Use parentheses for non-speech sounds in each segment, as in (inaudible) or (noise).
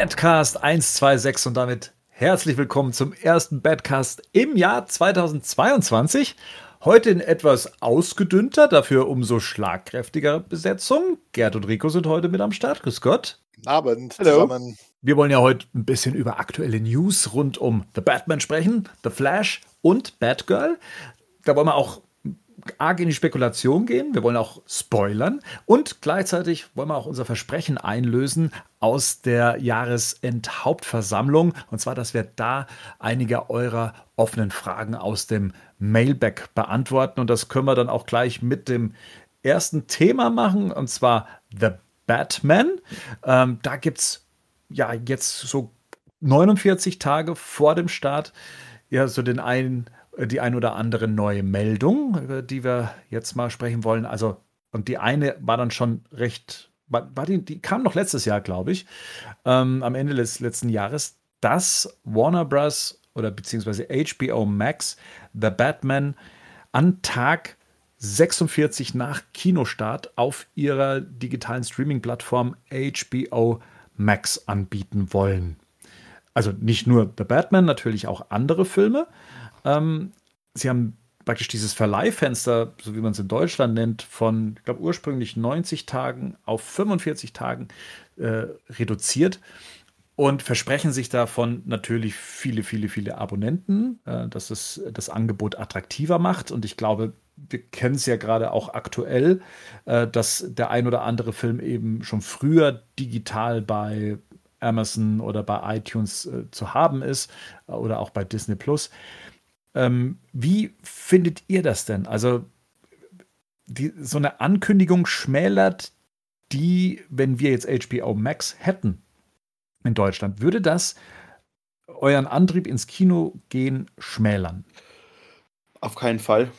Badcast 126 und damit herzlich willkommen zum ersten Badcast im Jahr 2022. Heute in etwas ausgedünnter, dafür umso schlagkräftiger Besetzung. Gerd und Rico sind heute mit am Start. Grüß Gott. Abend Hallo. zusammen. Wir wollen ja heute ein bisschen über aktuelle News rund um The Batman sprechen, The Flash und Batgirl. Da wollen wir auch arg in die Spekulation gehen. Wir wollen auch spoilern und gleichzeitig wollen wir auch unser Versprechen einlösen aus der Jahresendhauptversammlung. Und zwar, dass wir da einige eurer offenen Fragen aus dem Mailback beantworten. Und das können wir dann auch gleich mit dem ersten Thema machen, und zwar The Batman. Ähm, da gibt es ja jetzt so 49 Tage vor dem Start ja so den einen die ein oder andere neue Meldung, über die wir jetzt mal sprechen wollen. Also, und die eine war dann schon recht, war, war die, die kam noch letztes Jahr, glaube ich, ähm, am Ende des letzten Jahres, dass Warner Bros. oder beziehungsweise HBO Max The Batman an Tag 46 nach Kinostart auf ihrer digitalen Streaming-Plattform HBO Max anbieten wollen. Also nicht nur The Batman, natürlich auch andere Filme. Ähm, sie haben praktisch dieses Verleihfenster, so wie man es in Deutschland nennt, von, ich glaube, ursprünglich 90 Tagen auf 45 Tagen äh, reduziert und versprechen sich davon natürlich viele, viele, viele Abonnenten, äh, dass es das Angebot attraktiver macht. Und ich glaube, wir kennen es ja gerade auch aktuell, äh, dass der ein oder andere Film eben schon früher digital bei Amazon oder bei iTunes äh, zu haben ist äh, oder auch bei Disney Plus. Ähm, wie findet ihr das denn? Also, die, so eine Ankündigung schmälert die, wenn wir jetzt HBO Max hätten in Deutschland, würde das euren Antrieb ins Kino gehen schmälern? Auf keinen Fall.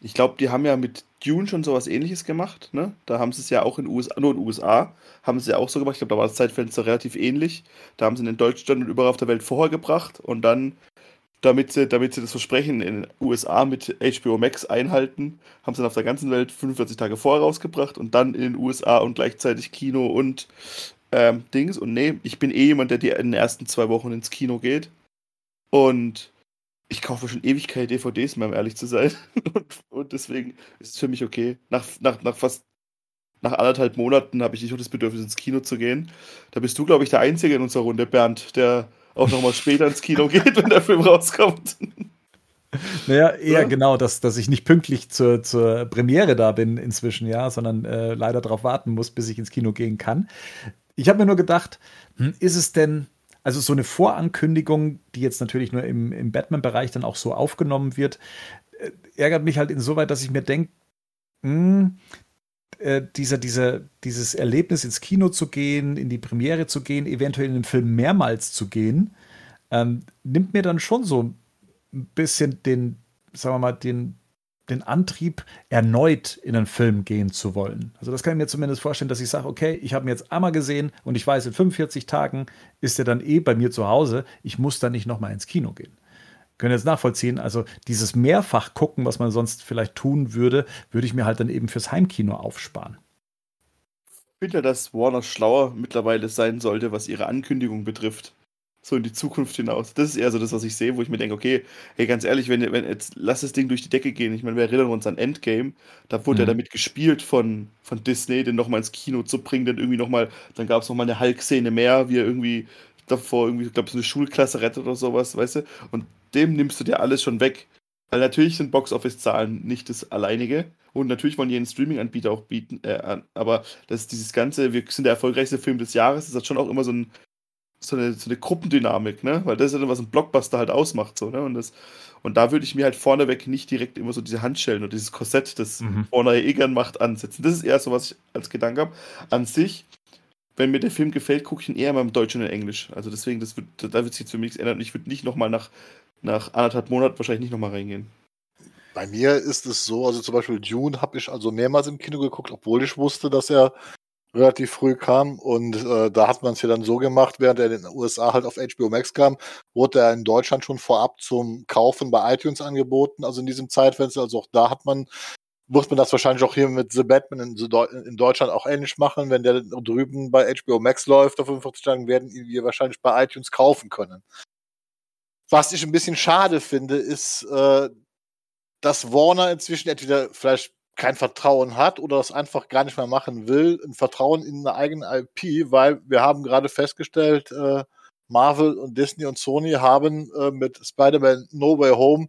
Ich glaube, die haben ja mit Dune schon sowas ähnliches gemacht. Ne? Da haben sie es ja auch in USA, nur in den USA, haben sie ja auch so gemacht. Ich glaube, da war das Zeitfenster relativ ähnlich. Da haben sie in Deutschland und überall auf der Welt vorher gebracht und dann damit sie, damit sie das Versprechen in den USA mit HBO Max einhalten, haben sie dann auf der ganzen Welt 45 Tage vorher rausgebracht und dann in den USA und gleichzeitig Kino und ähm, Dings. Und nee, ich bin eh jemand, der die in den ersten zwei Wochen ins Kino geht. Und ich kaufe schon Ewigkeit DVDs um ehrlich zu sein. (laughs) und, und, deswegen ist es für mich okay. Nach, nach, nach fast nach anderthalb Monaten habe ich nicht noch das Bedürfnis, ins Kino zu gehen. Da bist du, glaube ich, der Einzige in unserer Runde, Bernd, der auch nochmal später ins Kino geht, wenn der Film rauskommt. Naja, eher ja? genau, dass, dass ich nicht pünktlich zur, zur Premiere da bin inzwischen, ja, sondern äh, leider darauf warten muss, bis ich ins Kino gehen kann. Ich habe mir nur gedacht, hm, ist es denn, also so eine Vorankündigung, die jetzt natürlich nur im, im Batman-Bereich dann auch so aufgenommen wird, äh, ärgert mich halt insoweit, dass ich mir denke, hm, äh, dieser, dieser, dieses Erlebnis ins Kino zu gehen, in die Premiere zu gehen, eventuell in den Film mehrmals zu gehen, ähm, nimmt mir dann schon so ein bisschen den, sagen wir mal, den, den Antrieb, erneut in einen Film gehen zu wollen. Also das kann ich mir zumindest vorstellen, dass ich sage, okay, ich habe ihn jetzt einmal gesehen und ich weiß, in 45 Tagen ist er dann eh bei mir zu Hause. Ich muss dann nicht nochmal ins Kino gehen können jetzt nachvollziehen. Also dieses Mehrfach gucken, was man sonst vielleicht tun würde, würde ich mir halt dann eben fürs Heimkino aufsparen. Ich finde ja, dass Warner schlauer mittlerweile sein sollte, was ihre Ankündigung betrifft. So in die Zukunft hinaus. Das ist eher so das, was ich sehe, wo ich mir denke, okay, hey, ganz ehrlich, wenn, wenn jetzt lass das Ding durch die Decke gehen. Ich meine, wir erinnern uns an Endgame, da wurde mhm. ja damit gespielt von, von Disney, den nochmal ins Kino zu bringen, dann irgendwie nochmal, dann gab es nochmal eine Hulk-Szene mehr, wie er irgendwie davor irgendwie, ich glaube, so eine Schulklasse rettet oder sowas, weißt du? Und dem nimmst du dir alles schon weg. Weil natürlich sind Box-Office-Zahlen nicht das alleinige. Und natürlich wollen die einen Streaming-Anbieter auch bieten. Äh, aber das ist dieses ganze, wir sind der erfolgreichste Film des Jahres, das hat schon auch immer so, ein, so, eine, so eine Gruppendynamik, ne? Weil das ist ja dann, was ein Blockbuster halt ausmacht, so, ne? Und, das, und da würde ich mir halt vorneweg nicht direkt immer so diese Handschellen oder dieses Korsett, das mhm. Warner eh gern macht, ansetzen. Das ist eher so, was ich als Gedanke habe. An sich wenn mir der Film gefällt, gucke ich ihn eher mal im Deutsch und in Englisch. Also deswegen, das wird, da wird sich jetzt für mich nichts ändern. Ich würde nicht nochmal nach, nach anderthalb Monaten wahrscheinlich nicht nochmal reingehen. Bei mir ist es so, also zum Beispiel Dune habe ich also mehrmals im Kino geguckt, obwohl ich wusste, dass er relativ früh kam. Und äh, da hat man es ja dann so gemacht, während er in den USA halt auf HBO Max kam, wurde er in Deutschland schon vorab zum Kaufen bei iTunes angeboten, also in diesem Zeitfenster. Also auch da hat man muss man das wahrscheinlich auch hier mit The Batman in, Deutschland auch ähnlich machen. Wenn der drüben bei HBO Max läuft auf 45 Tagen, werden wir wahrscheinlich bei iTunes kaufen können. Was ich ein bisschen schade finde, ist, äh, dass Warner inzwischen entweder vielleicht kein Vertrauen hat oder das einfach gar nicht mehr machen will, ein Vertrauen in eine eigene IP, weil wir haben gerade festgestellt, äh, Marvel und Disney und Sony haben äh, mit Spider-Man No Way Home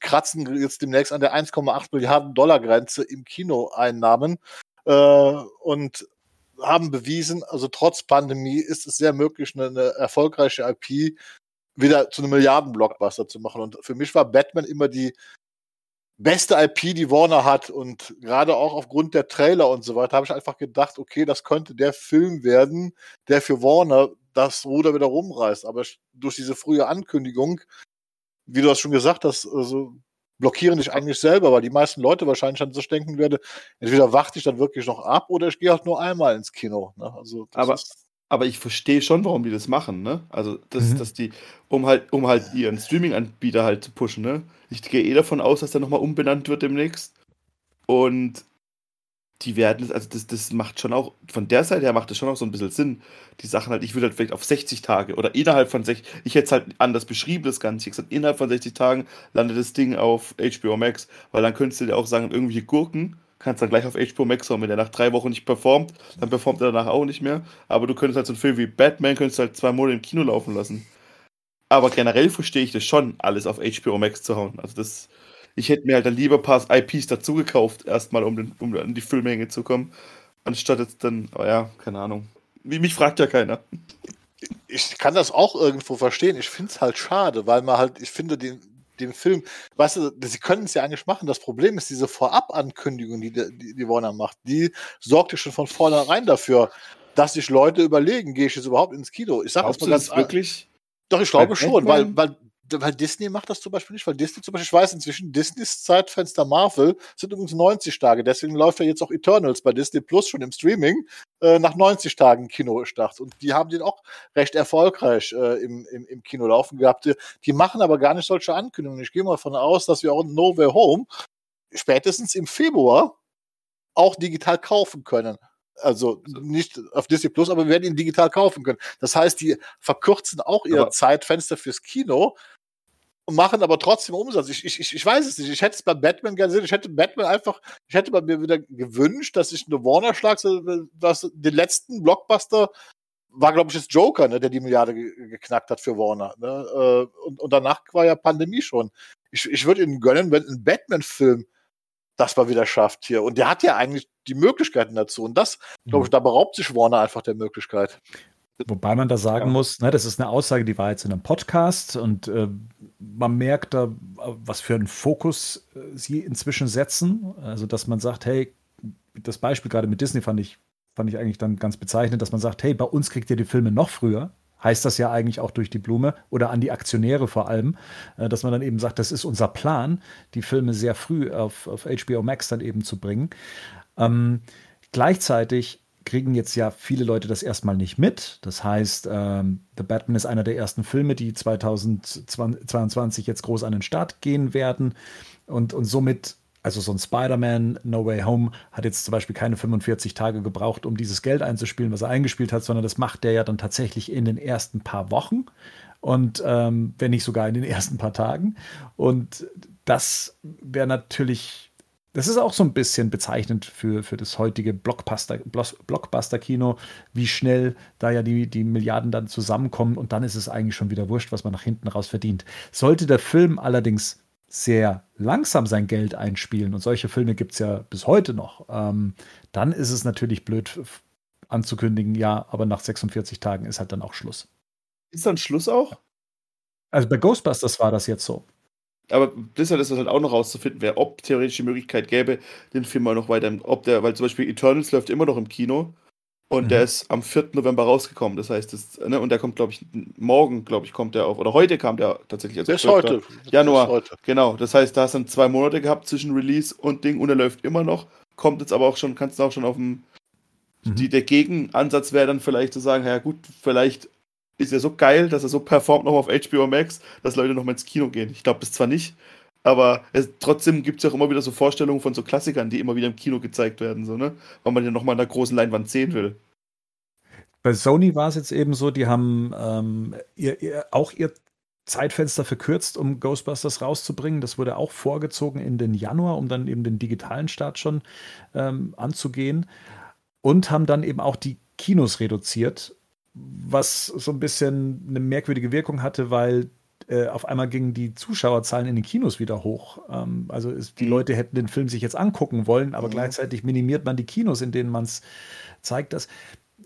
kratzen jetzt demnächst an der 1,8 Milliarden Dollar Grenze im Kinoeinnahmen äh, und haben bewiesen, also trotz Pandemie ist es sehr möglich, eine, eine erfolgreiche IP wieder zu einem Milliarden-Blockbuster zu machen. Und für mich war Batman immer die beste IP, die Warner hat. Und gerade auch aufgrund der Trailer und so weiter habe ich einfach gedacht, okay, das könnte der Film werden, der für Warner das Ruder wieder rumreißt. Aber durch diese frühe Ankündigung, wie du das schon gesagt hast, also blockieren dich eigentlich selber, weil die meisten Leute wahrscheinlich dann so denken werden, entweder warte ich dann wirklich noch ab oder ich gehe halt nur einmal ins Kino. Ne? Also aber, aber ich verstehe schon, warum die das machen, ne? Also, das, mhm. dass die, um halt, um halt ihren Streaming-Anbieter halt zu pushen, ne? Ich gehe eh davon aus, dass der nochmal umbenannt wird demnächst. Und die werden, also das, das macht schon auch, von der Seite her macht das schon auch so ein bisschen Sinn. Die Sachen halt, ich würde halt vielleicht auf 60 Tage oder innerhalb von 60, ich hätte es halt anders beschrieben, das Ganze. Ich gesagt, innerhalb von 60 Tagen landet das Ding auf HBO Max, weil dann könntest du dir auch sagen, irgendwelche Gurken kannst dann gleich auf HBO Max hauen. Wenn der nach drei Wochen nicht performt, dann performt er danach auch nicht mehr. Aber du könntest halt so einen Film wie Batman, könntest halt zwei Monate im Kino laufen lassen. Aber generell verstehe ich das schon, alles auf HBO Max zu hauen. Also das, ich hätte mir halt dann lieber ein paar IPs dazu gekauft, erstmal, um, den, um an die Filmmenge zu kommen, anstatt jetzt dann, oh ja, keine Ahnung. Wie, mich fragt ja keiner. Ich kann das auch irgendwo verstehen. Ich finde es halt schade, weil man halt, ich finde den, den Film, weißt du, sie können es ja eigentlich machen. Das Problem ist diese Vorab-Ankündigung, die, die, die Warner macht, die sorgt ja schon von vornherein dafür, dass sich Leute überlegen, gehe ich jetzt überhaupt ins Kino? Ich sage das mal ganz wirklich. Doch, ich glaube schon, weil, weil weil Disney macht das zum Beispiel nicht, weil Disney zum Beispiel, ich weiß inzwischen, Disneys Zeitfenster Marvel sind übrigens 90 Tage, deswegen läuft ja jetzt auch Eternals bei Disney Plus schon im Streaming äh, nach 90 Tagen Kinostart und die haben den auch recht erfolgreich äh, im, im, im Kino laufen gehabt. Die, die, machen aber gar nicht solche Ankündigungen. Ich gehe mal davon aus, dass wir auch No Way Home spätestens im Februar auch digital kaufen können. Also, also nicht auf Disney Plus, aber wir werden ihn digital kaufen können. Das heißt, die verkürzen auch ihr Zeitfenster fürs Kino, und machen aber trotzdem Umsatz. Ich, ich, ich weiß es nicht. Ich hätte es bei Batman gerne gesehen. Ich hätte Batman einfach, ich hätte bei mir wieder gewünscht, dass ich eine Warner schlag, dass den letzten Blockbuster war, glaube ich, das Joker, ne, der die Milliarde geknackt hat für Warner. Ne? Äh, und, und danach war ja Pandemie schon. Ich, ich würde ihnen gönnen, wenn ein Batman-Film das mal wieder schafft hier. Und der hat ja eigentlich die Möglichkeiten dazu. Und das, glaube ich, mhm. da beraubt sich Warner einfach der Möglichkeit. Wobei man da sagen ja. muss, ne, das ist eine Aussage, die war jetzt in einem Podcast und äh, man merkt da, was für einen Fokus äh, sie inzwischen setzen. Also, dass man sagt, hey, das Beispiel gerade mit Disney fand ich, fand ich eigentlich dann ganz bezeichnend, dass man sagt, hey, bei uns kriegt ihr die Filme noch früher. Heißt das ja eigentlich auch durch die Blume oder an die Aktionäre vor allem, äh, dass man dann eben sagt, das ist unser Plan, die Filme sehr früh auf, auf HBO Max dann eben zu bringen. Ähm, gleichzeitig kriegen jetzt ja viele Leute das erstmal nicht mit. Das heißt, ähm, The Batman ist einer der ersten Filme, die 2022 jetzt groß an den Start gehen werden. Und, und somit, also so ein Spider-Man No Way Home hat jetzt zum Beispiel keine 45 Tage gebraucht, um dieses Geld einzuspielen, was er eingespielt hat, sondern das macht der ja dann tatsächlich in den ersten paar Wochen und ähm, wenn nicht sogar in den ersten paar Tagen. Und das wäre natürlich das ist auch so ein bisschen bezeichnend für, für das heutige Blockbuster-Kino, wie schnell da ja die, die Milliarden dann zusammenkommen und dann ist es eigentlich schon wieder wurscht, was man nach hinten raus verdient. Sollte der Film allerdings sehr langsam sein Geld einspielen, und solche Filme gibt es ja bis heute noch, ähm, dann ist es natürlich blöd anzukündigen, ja, aber nach 46 Tagen ist halt dann auch Schluss. Ist dann Schluss auch? Also bei Ghostbusters war das jetzt so. Aber Blizzard ist das halt auch noch rauszufinden, wer, ob theoretisch die Möglichkeit gäbe, den Film mal noch weiter, ob der, weil zum Beispiel Eternals läuft immer noch im Kino und mhm. der ist am 4. November rausgekommen. Das heißt, das, ne, und der kommt, glaube ich, morgen, glaube ich, kommt der auf, oder heute kam der tatsächlich. Also Bis heute. Januar. Bis heute. Genau. Das heißt, da hast du dann zwei Monate gehabt zwischen Release und Ding und er läuft immer noch. Kommt jetzt aber auch schon, kannst du auch schon auf dem. Mhm. Die, der Gegenansatz wäre dann vielleicht zu sagen, ja gut, vielleicht ist er so geil, dass er so performt noch auf HBO Max, dass Leute noch mal ins Kino gehen. Ich glaube das zwar nicht, Aber es, trotzdem gibt es ja auch immer wieder so Vorstellungen von so Klassikern, die immer wieder im Kino gezeigt werden, so, ne? Weil man ja nochmal in der großen Leinwand sehen will. Bei Sony war es jetzt eben so, die haben ähm, ihr, ihr, auch ihr Zeitfenster verkürzt, um Ghostbusters rauszubringen. Das wurde auch vorgezogen in den Januar, um dann eben den digitalen Start schon ähm, anzugehen. Und haben dann eben auch die Kinos reduziert, was so ein bisschen eine merkwürdige Wirkung hatte, weil äh, auf einmal gingen die Zuschauerzahlen in den Kinos wieder hoch. Ähm, also ist, die mhm. Leute hätten den Film sich jetzt angucken wollen, aber mhm. gleichzeitig minimiert man die Kinos, in denen man es zeigt. Das.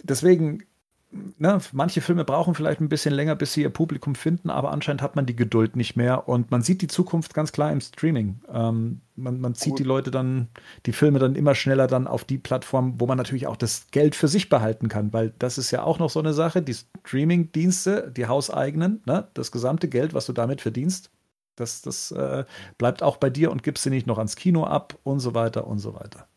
Deswegen ne, manche Filme brauchen vielleicht ein bisschen länger, bis sie ihr Publikum finden, aber anscheinend hat man die Geduld nicht mehr und man sieht die Zukunft ganz klar im Streaming. Ähm, man, man zieht Gut. die Leute dann, die Filme dann immer schneller dann auf die Plattform, wo man natürlich auch das Geld für sich behalten kann, weil das ist ja auch noch so eine Sache, die Streaming-Dienste, die hauseigenen, ne, das gesamte Geld, was du damit verdienst, das, das äh, bleibt auch bei dir und gibst sie nicht noch ans Kino ab und so weiter und so weiter.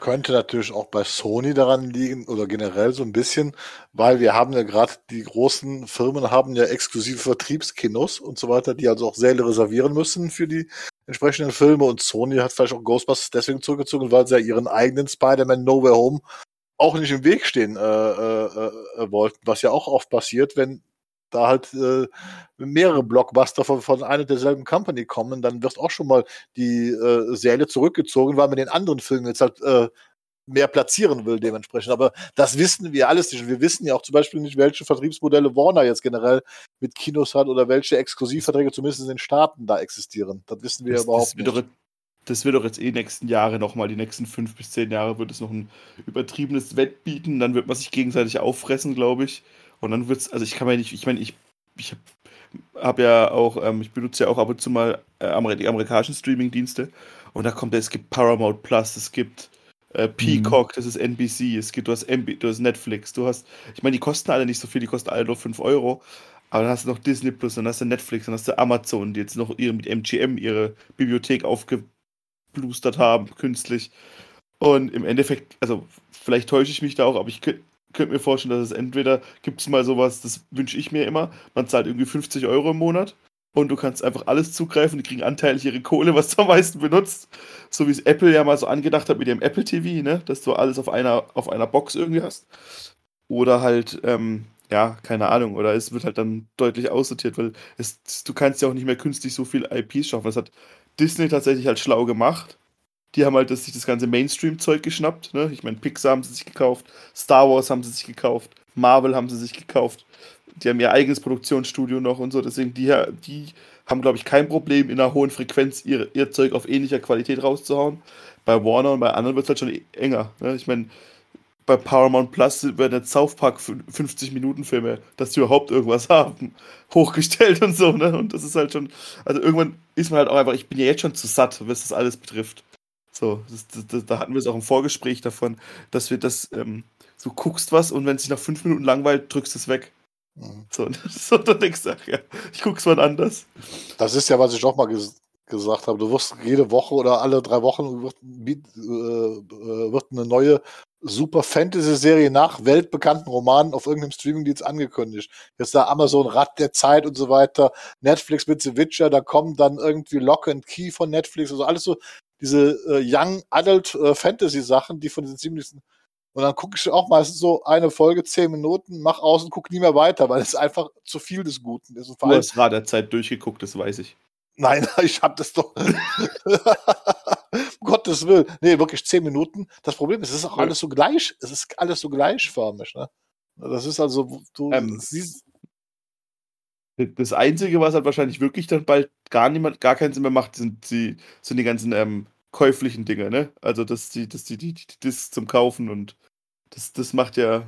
Könnte natürlich auch bei Sony daran liegen oder generell so ein bisschen, weil wir haben ja gerade die großen Firmen haben ja exklusive Vertriebskinos und so weiter, die also auch Säle reservieren müssen für die entsprechenden Filme. Und Sony hat vielleicht auch Ghostbusters deswegen zurückgezogen, weil sie ja ihren eigenen Spider-Man Nowhere Home auch nicht im Weg stehen äh, äh, äh, wollten, was ja auch oft passiert, wenn da halt äh, mehrere Blockbuster von, von einer derselben Company kommen, dann wird auch schon mal die äh, Säle zurückgezogen, weil man den anderen Filmen jetzt halt äh, mehr platzieren will dementsprechend. Aber das wissen wir alles nicht. Wir wissen ja auch zum Beispiel nicht, welche Vertriebsmodelle Warner jetzt generell mit Kinos hat oder welche Exklusivverträge zumindest in den Staaten da existieren. Das wissen wir das, überhaupt das nicht. Doch, das wird doch jetzt eh nächsten Jahre nochmal, die nächsten fünf bis zehn Jahre wird es noch ein übertriebenes Wett bieten. Dann wird man sich gegenseitig auffressen, glaube ich. Und dann wird's, also ich kann mir nicht, ich meine, ich, ich habe ja auch, ähm, ich benutze ja auch ab und zu mal äh, die amerikanischen Streaming-Dienste und da kommt, es gibt Paramount Plus, es gibt äh, Peacock, mhm. das ist NBC, es gibt, du hast, MB, du hast Netflix, du hast, ich meine, die kosten alle nicht so viel, die kosten alle nur 5 Euro, aber dann hast du noch Disney Plus, dann hast du Netflix, dann hast du Amazon, die jetzt noch ihre, mit MGM ihre Bibliothek aufgeblustert haben, künstlich. Und im Endeffekt, also vielleicht täusche ich mich da auch, aber ich könnte könnte mir vorstellen, dass es entweder gibt es mal sowas, das wünsche ich mir immer, man zahlt irgendwie 50 Euro im Monat und du kannst einfach alles zugreifen, die kriegen anteilig ihre Kohle, was du am meisten benutzt. So wie es Apple ja mal so angedacht hat mit dem Apple TV, ne? dass du alles auf einer, auf einer Box irgendwie hast. Oder halt, ähm, ja, keine Ahnung, oder es wird halt dann deutlich aussortiert, weil es, du kannst ja auch nicht mehr künstlich so viel IPs schaffen. Das hat Disney tatsächlich halt schlau gemacht die haben halt das, sich das ganze Mainstream-Zeug geschnappt. Ne? Ich meine, Pixar haben sie sich gekauft, Star Wars haben sie sich gekauft, Marvel haben sie sich gekauft. Die haben ihr eigenes Produktionsstudio noch und so. Deswegen, die, die haben, glaube ich, kein Problem, in einer hohen Frequenz ihr, ihr Zeug auf ähnlicher Qualität rauszuhauen. Bei Warner und bei anderen wird es halt schon enger. Ne? Ich meine, bei Paramount Plus werden jetzt South Park 50-Minuten-Filme, dass sie überhaupt irgendwas (laughs) haben, hochgestellt und so, ne? Und das ist halt schon, also irgendwann ist man halt auch einfach, ich bin ja jetzt schon zu satt, was das alles betrifft. So, das, das, da hatten wir es auch im Vorgespräch davon, dass wir das, ähm, so guckst was und wenn es sich nach fünf Minuten langweilt, drückst du es weg. Mhm. So, (laughs) so, dann denkst du, ach ja, ich guck's mal anders. Das ist ja, was ich auch mal ges gesagt habe. Du wirst jede Woche oder alle drei Wochen wird, äh, äh, wird eine neue Super Fantasy-Serie nach weltbekannten Romanen auf irgendeinem Streamingdienst angekündigt. Jetzt da Amazon Rad der Zeit und so weiter, Netflix mit The Witcher, da kommt dann irgendwie Lock and Key von Netflix, also alles so diese äh, Young Adult äh, Fantasy Sachen, die von diesen ziemlichen und dann gucke ich auch meistens so eine Folge, zehn Minuten, mach aus und gucke nie mehr weiter, weil es einfach zu viel des Guten ist. du hast Rad der Zeit durchgeguckt, das weiß ich. Nein, (laughs) ich habe das doch. um Gottes Willen. Nee, wirklich zehn Minuten. Das Problem ist, es ist auch alles so gleich, es ist alles so gleichförmig, ne? Das ist also, du ähm, siehst. Das Einzige, was halt wahrscheinlich wirklich dann bald gar niemand, gar keinen Sinn mehr macht, sind die, sind die ganzen ähm, käuflichen Dinge, ne? Also dass die, dass die, die, die Discs zum Kaufen und das, das macht ja,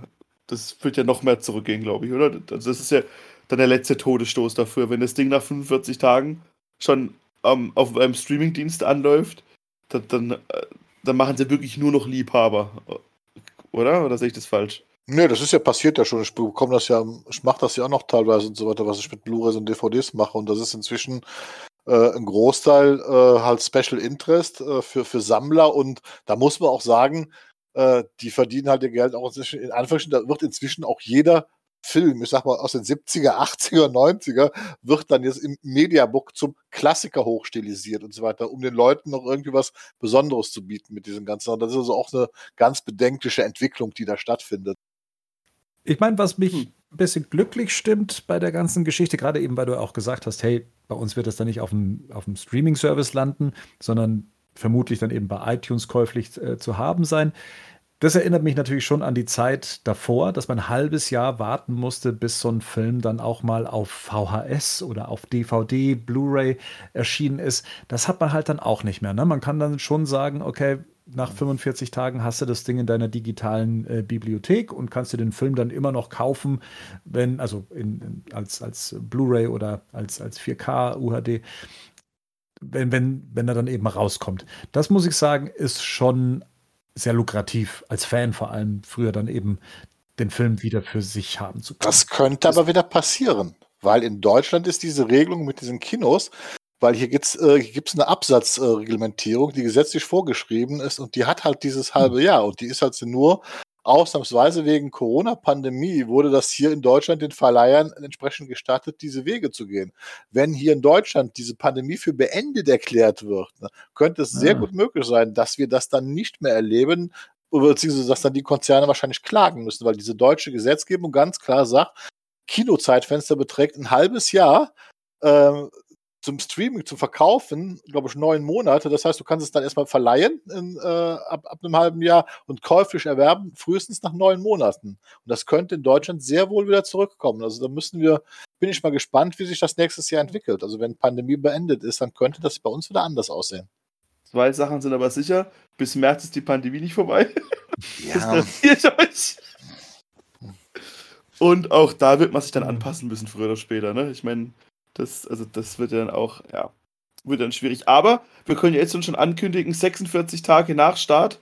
das wird ja noch mehr zurückgehen, glaube ich, oder? Also das ist ja dann der letzte Todesstoß dafür, wenn das Ding nach 45 Tagen schon ähm, auf einem Streamingdienst anläuft, dann, dann, äh, dann machen sie wirklich nur noch Liebhaber. Oder? Oder sehe ich das falsch? Nee, das ist ja passiert ja schon. Ich bekomme das ja, ich mache das ja auch noch teilweise und so weiter, was ich mit Blu-rays und DVDs mache. Und das ist inzwischen äh, ein Großteil äh, halt Special Interest äh, für, für Sammler. Und da muss man auch sagen, äh, die verdienen halt ihr Geld auch inzwischen, in Anführungsstrichen, da wird inzwischen auch jeder Film, ich sag mal aus den 70er, 80er, 90er, wird dann jetzt im Mediabook zum Klassiker hochstilisiert und so weiter, um den Leuten noch irgendwie was Besonderes zu bieten mit diesem Ganzen. Und das ist also auch eine ganz bedenkliche Entwicklung, die da stattfindet. Ich meine, was mich hm. ein bisschen glücklich stimmt bei der ganzen Geschichte, gerade eben, weil du auch gesagt hast, hey, bei uns wird das dann nicht auf dem, auf dem Streaming-Service landen, sondern vermutlich dann eben bei iTunes käuflich äh, zu haben sein. Das erinnert mich natürlich schon an die Zeit davor, dass man ein halbes Jahr warten musste, bis so ein Film dann auch mal auf VHS oder auf DVD, Blu-ray erschienen ist. Das hat man halt dann auch nicht mehr. Ne? Man kann dann schon sagen, okay, nach 45 Tagen hast du das Ding in deiner digitalen äh, Bibliothek und kannst dir den Film dann immer noch kaufen, wenn, also in, in, als, als Blu-ray oder als, als 4K UHD, wenn, wenn, wenn er dann eben rauskommt. Das muss ich sagen, ist schon sehr lukrativ, als Fan vor allem früher dann eben den Film wieder für sich haben zu können. Das könnte aber wieder passieren, weil in Deutschland ist diese Regelung mit diesen Kinos, weil hier gibt's äh, gibt's eine Absatzreglementierung, äh, die gesetzlich vorgeschrieben ist und die hat halt dieses halbe hm. Jahr und die ist halt nur ausnahmsweise wegen Corona-Pandemie wurde das hier in Deutschland den Verleihern entsprechend gestattet, diese Wege zu gehen. Wenn hier in Deutschland diese Pandemie für beendet erklärt wird, ne, könnte es sehr ah. gut möglich sein, dass wir das dann nicht mehr erleben, beziehungsweise dass dann die Konzerne wahrscheinlich klagen müssen, weil diese deutsche Gesetzgebung ganz klar sagt, Kinozeitfenster beträgt ein halbes Jahr. Ähm, zum Streaming zu verkaufen, glaube ich, neun Monate. Das heißt, du kannst es dann erstmal verleihen in, äh, ab, ab einem halben Jahr und käuflich erwerben, frühestens nach neun Monaten. Und das könnte in Deutschland sehr wohl wieder zurückkommen. Also da müssen wir, bin ich mal gespannt, wie sich das nächstes Jahr entwickelt. Also wenn Pandemie beendet ist, dann könnte das bei uns wieder anders aussehen. Zwei Sachen sind aber sicher. Bis März ist die Pandemie nicht vorbei. (laughs) Ja. das euch. Und auch da wird man sich dann anpassen müssen, früher oder später. Ne? Ich meine, das, also das wird dann auch, ja, wird dann schwierig. Aber wir können jetzt schon ankündigen, 46 Tage nach Start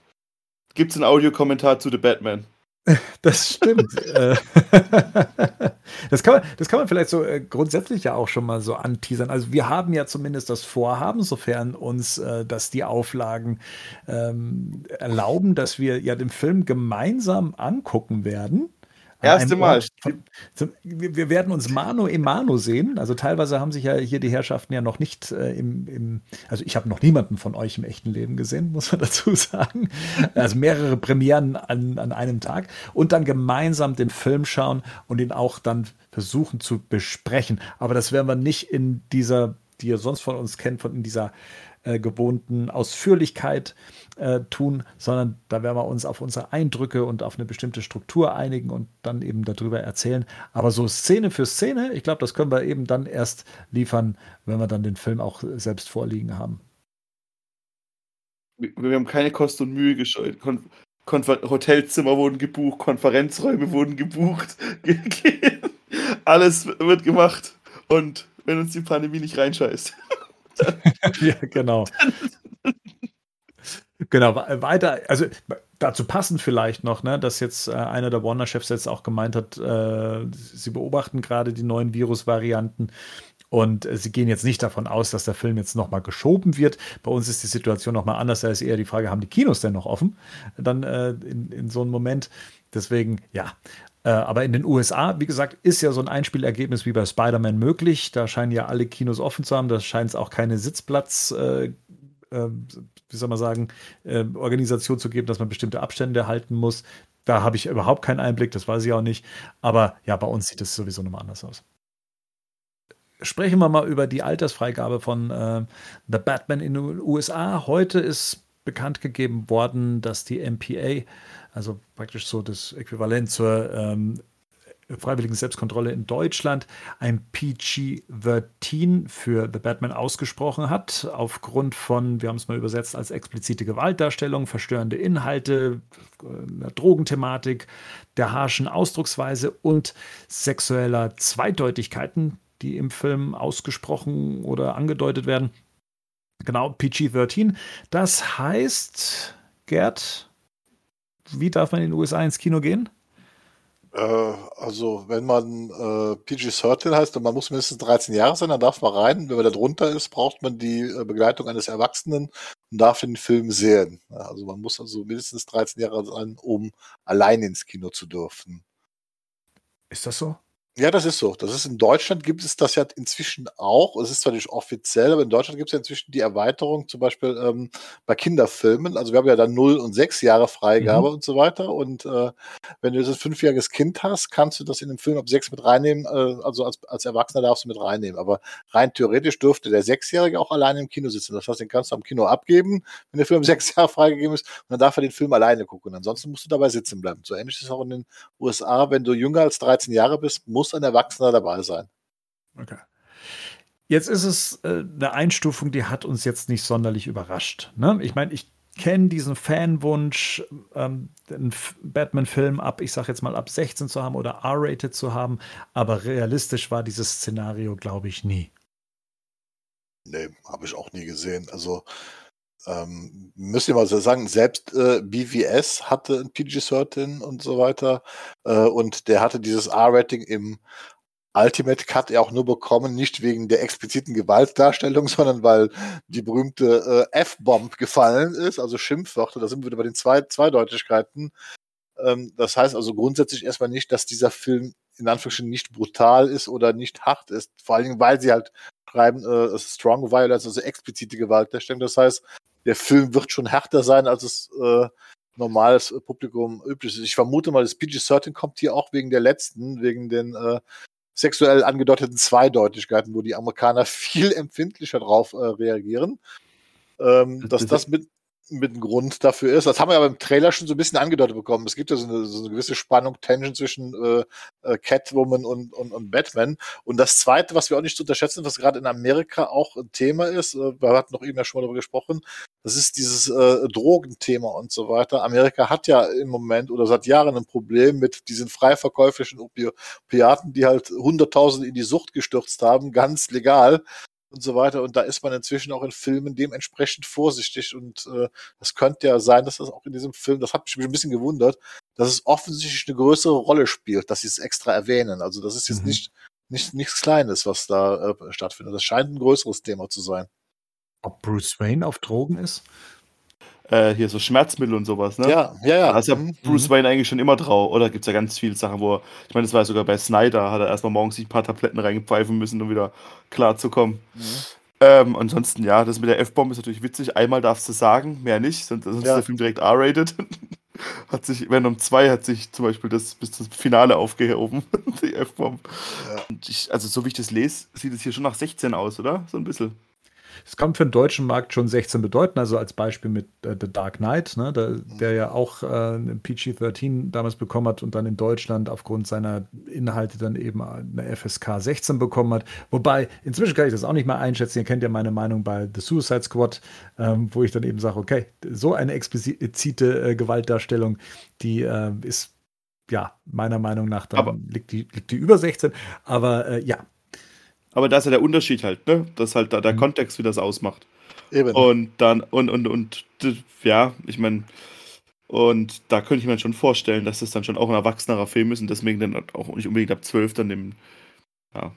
gibt es einen Audiokommentar zu The Batman. (laughs) Das stimmt. (laughs) Äh, (laughs) das, kann man, das kann man vielleicht so äh, grundsätzlich ja auch schon mal so anteasern. Also wir haben ja zumindest das Vorhaben, sofern uns äh, das die Auflagen ähm, erlauben, dass wir ja den Film gemeinsam angucken werden. Erste Mal. wir werden uns Mano e Mano sehen. Also teilweise haben sich ja hier die Herrschaften ja noch nicht äh, im, im, also ich habe noch niemanden von euch im echten Leben gesehen, muss man (laughs) dazu sagen. Also mehrere Premieren an, an einem Tag und dann gemeinsam den Film schauen und ihn auch dann versuchen zu besprechen. Aber das werden wir nicht in dieser, die ihr sonst von uns kennt, von in dieser äh, gewohnten Ausführlichkeit äh, tun, sondern da werden wir uns auf unsere Eindrücke und auf eine bestimmte Struktur einigen und dann eben darüber erzählen. Aber so Szene für Szene, ich glaube, das können wir eben dann erst liefern, wenn wir dann den Film auch selbst vorliegen haben. Wir haben keine Kosten und Mühe gescheut. Kon Konfer Hotelzimmer wurden gebucht, Konferenzräume wurden gebucht. (laughs) Alles wird gemacht. Und wenn uns die Pandemie nicht reinscheißt. (laughs) (laughs) ja, genau. Genau, weiter, also dazu passend vielleicht noch, ne, dass jetzt äh, einer der Warner-Chefs jetzt auch gemeint hat, äh, sie beobachten gerade die neuen Virusvarianten und äh, sie gehen jetzt nicht davon aus, dass der Film jetzt nochmal geschoben wird. Bei uns ist die Situation nochmal anders, da ist eher die Frage, haben die Kinos denn noch offen? Dann äh, in, in so einem Moment. Deswegen, ja, äh, aber in den USA, wie gesagt, ist ja so ein Einspielergebnis wie bei Spider-Man möglich. Da scheinen ja alle Kinos offen zu haben. Da scheint es auch keine Sitzplatz, äh, äh, wie soll man sagen, äh, Organisation zu geben, dass man bestimmte Abstände halten muss. Da habe ich überhaupt keinen Einblick, das weiß ich auch nicht. Aber ja, bei uns sieht es sowieso nochmal anders aus. Sprechen wir mal über die Altersfreigabe von äh, The Batman in den USA. Heute ist bekannt gegeben worden, dass die MPA also praktisch so das Äquivalent zur ähm, freiwilligen Selbstkontrolle in Deutschland, ein PG-13 für The Batman ausgesprochen hat, aufgrund von, wir haben es mal übersetzt als explizite Gewaltdarstellung, verstörende Inhalte, äh, Drogenthematik, der harschen Ausdrucksweise und sexueller Zweideutigkeiten, die im Film ausgesprochen oder angedeutet werden. Genau, PG-13. Das heißt, Gerd, wie darf man in den USA ins Kino gehen? Äh, also, wenn man äh, PG-13 heißt und man muss mindestens 13 Jahre sein, dann darf man rein. Wenn man da drunter ist, braucht man die äh, Begleitung eines Erwachsenen und darf den Film sehen. Also, man muss also mindestens 13 Jahre sein, um allein ins Kino zu dürfen. Ist das so? Ja, das ist so. Das ist in Deutschland gibt es das ja inzwischen auch. Es ist zwar nicht offiziell, aber in Deutschland gibt es ja inzwischen die Erweiterung, zum Beispiel ähm, bei Kinderfilmen. Also wir haben ja dann 0 und 6 Jahre Freigabe Mhm. und so weiter. Und äh, wenn du jetzt ein fünfjähriges Kind hast, kannst du das in den Film ab 6 mit reinnehmen. Äh, also als, als Erwachsener darfst du mit reinnehmen. Aber rein theoretisch dürfte der Sechsjährige auch alleine im Kino sitzen. Das heißt, den kannst du am Kino abgeben, wenn der Film (laughs) sechs Jahre freigegeben ist. Und dann darf er den Film alleine gucken. Ansonsten musst du dabei sitzen bleiben. So ähnlich ist es auch in den USA. Wenn du jünger als 13 Jahre bist, muss ein Erwachsener dabei sein. Okay. Jetzt ist es äh, eine Einstufung, die hat uns jetzt nicht sonderlich überrascht. Ne? Ich meine, ich kenne diesen Fanwunsch, ähm, einen Batman-Film ab, ich sage jetzt mal ab 16 zu haben oder R-rated zu haben, aber realistisch war dieses Szenario, glaube ich, nie. Nee, habe ich auch nie gesehen. Also ähm, müsst ihr mal so sagen, selbst äh, BVS hatte ein PG-13 und so weiter. Äh, und der hatte dieses R-Rating im Ultimate Cut ja auch nur bekommen, nicht wegen der expliziten Gewaltdarstellung, (laughs) sondern weil die berühmte äh, F-Bomb gefallen ist, also Schimpfwörter. Da sind wir wieder bei den zwei Zweideutigkeiten. Ähm, das heißt also grundsätzlich erstmal nicht, dass dieser Film in Anführungsstrichen nicht brutal ist oder nicht hart ist. Vor allen Dingen, weil sie halt schreiben, äh, Strong Violence, also explizite Gewaltdarstellung. Das heißt, der Film wird schon härter sein, als es äh, normales äh, Publikum üblich ist. Ich vermute mal, das PG-13 kommt hier auch wegen der letzten, wegen den äh, sexuell angedeuteten Zweideutigkeiten, wo die Amerikaner (laughs) viel empfindlicher drauf äh, reagieren. Ähm, dass das mit, mit ein Grund dafür ist. Das haben wir aber im Trailer schon so ein bisschen angedeutet bekommen. Es gibt ja so eine, so eine gewisse Spannung, Tension zwischen äh, äh, Catwoman und, und, und Batman. Und das Zweite, was wir auch nicht zu unterschätzen, was gerade in Amerika auch ein Thema ist, äh, wir hatten noch eben ja schon mal darüber gesprochen, das ist dieses äh, Drogenthema und so weiter. Amerika hat ja im Moment oder seit Jahren ein Problem mit diesen frei verkäuflichen Opi Opiaten, die halt Hunderttausende in die Sucht gestürzt haben, ganz legal und so weiter. Und da ist man inzwischen auch in Filmen dementsprechend vorsichtig. Und äh, das könnte ja sein, dass das auch in diesem Film, das hat mich ein bisschen gewundert, dass es offensichtlich eine größere Rolle spielt, dass sie es extra erwähnen. Also das ist jetzt Mhm. nicht, nicht nichts Kleines, was da äh, stattfindet. Das scheint ein größeres Thema zu sein. Ob Bruce Wayne auf Drogen ist? Äh, hier so Schmerzmittel und sowas, ne? Ja, ja, ja. Da ist ja Mhm. Bruce Wayne eigentlich schon immer drauf. Oder gibt es ja ganz viele Sachen, wo er, ich meine, das war ja sogar bei Snyder, hat er erstmal morgens sich ein paar Tabletten reingepfeifen müssen, um wieder klar zu kommen. Mhm. Ähm, ansonsten, ja, das mit der F-Bomb ist natürlich witzig. Einmal darfst du sagen, mehr nicht, sonst, sonst Ja. ist der Film direkt R-rated. (laughs) hat sich, Venom 2 hat sich zum Beispiel das bis zum Finale aufgehoben, (laughs) die F-Bomb. Ja. Und ich, also so wie ich das lese, sieht es hier schon nach 16 aus, oder? So ein bisschen. Es kann für den deutschen Markt schon 16 bedeuten, also als Beispiel mit äh, The Dark Knight, ne, der, der ja auch äh, eine PG-13 damals bekommen hat und dann in Deutschland aufgrund seiner Inhalte dann eben eine FSK 16 bekommen hat. Wobei, inzwischen kann ich das auch nicht mehr einschätzen. Ihr kennt ja meine Meinung bei The Suicide Squad, ähm, wo ich dann eben sage, okay, so eine explizite äh, Gewaltdarstellung, die äh, ist ja meiner Meinung nach dann Aber- liegt, die, liegt die über 16. Aber äh, ja, Aber da ist ja der Unterschied halt, ne? Das ist halt da der Mhm. Kontext, wie das ausmacht. Eben. Und dann, und, und, und, ja, ich meine, und da könnte ich mir schon vorstellen, dass das dann schon auch ein erwachsener Film ist und deswegen dann auch nicht unbedingt ab 12 dann im, ja.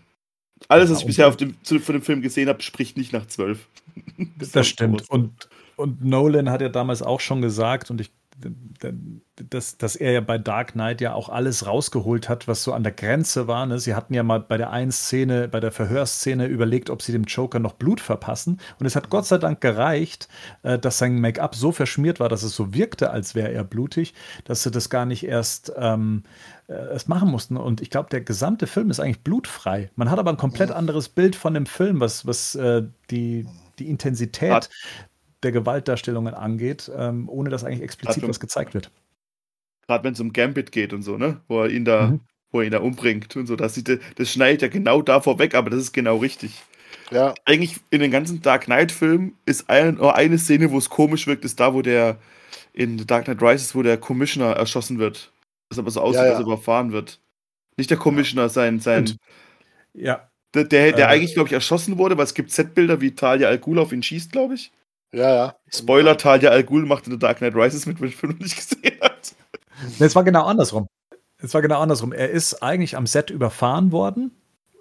Alles, was ich bisher auf dem, von dem Film gesehen habe, spricht nicht nach 12. (laughs) Das stimmt. Und, und Nolan hat ja damals auch schon gesagt, und ich, dass, dass er ja bei Dark Knight ja auch alles rausgeholt hat, was so an der Grenze war. Ne? Sie hatten ja mal bei der einen Szene, bei der Verhörszene überlegt, ob sie dem Joker noch Blut verpassen. Und es hat Gott sei Dank gereicht, äh, dass sein Make-up so verschmiert war, dass es so wirkte, als wäre er blutig, dass sie das gar nicht erst, ähm, äh, erst machen mussten. Und ich glaube, der gesamte Film ist eigentlich blutfrei. Man hat aber ein komplett anderes Bild von dem Film, was, was äh, die, die Intensität Hat- der Gewaltdarstellungen angeht, ähm, ohne dass eigentlich explizit was gezeigt wird. Gerade wenn es um Gambit geht und so, ne? Wo er ihn da, Mhm. wo er ihn da umbringt und so. Das, sieht, das schneidet ja genau davor weg, aber das ist genau richtig. ja, Eigentlich in den ganzen Dark Knight-Filmen ist ein, nur eine Szene, wo es komisch wirkt, ist da, wo der in The Dark Knight Rises, wo der Commissioner erschossen wird. Das aber so aussieht, Ja, ja. dass er überfahren wird. Nicht der Commissioner, sein, sein. Ja, der, der, der Äh. eigentlich, glaube ich, erschossen wurde, weil es gibt Setbilder, wie Talia al Ghul auf ihn schießt, glaube ich. Ja, ja. Spoiler, Talia al Ghul macht in The Dark Knight Rises mit, wenn ich noch nicht gesehen hat. (laughs) Nee, es war genau andersrum. Es war genau andersrum. Er ist eigentlich am Set überfahren worden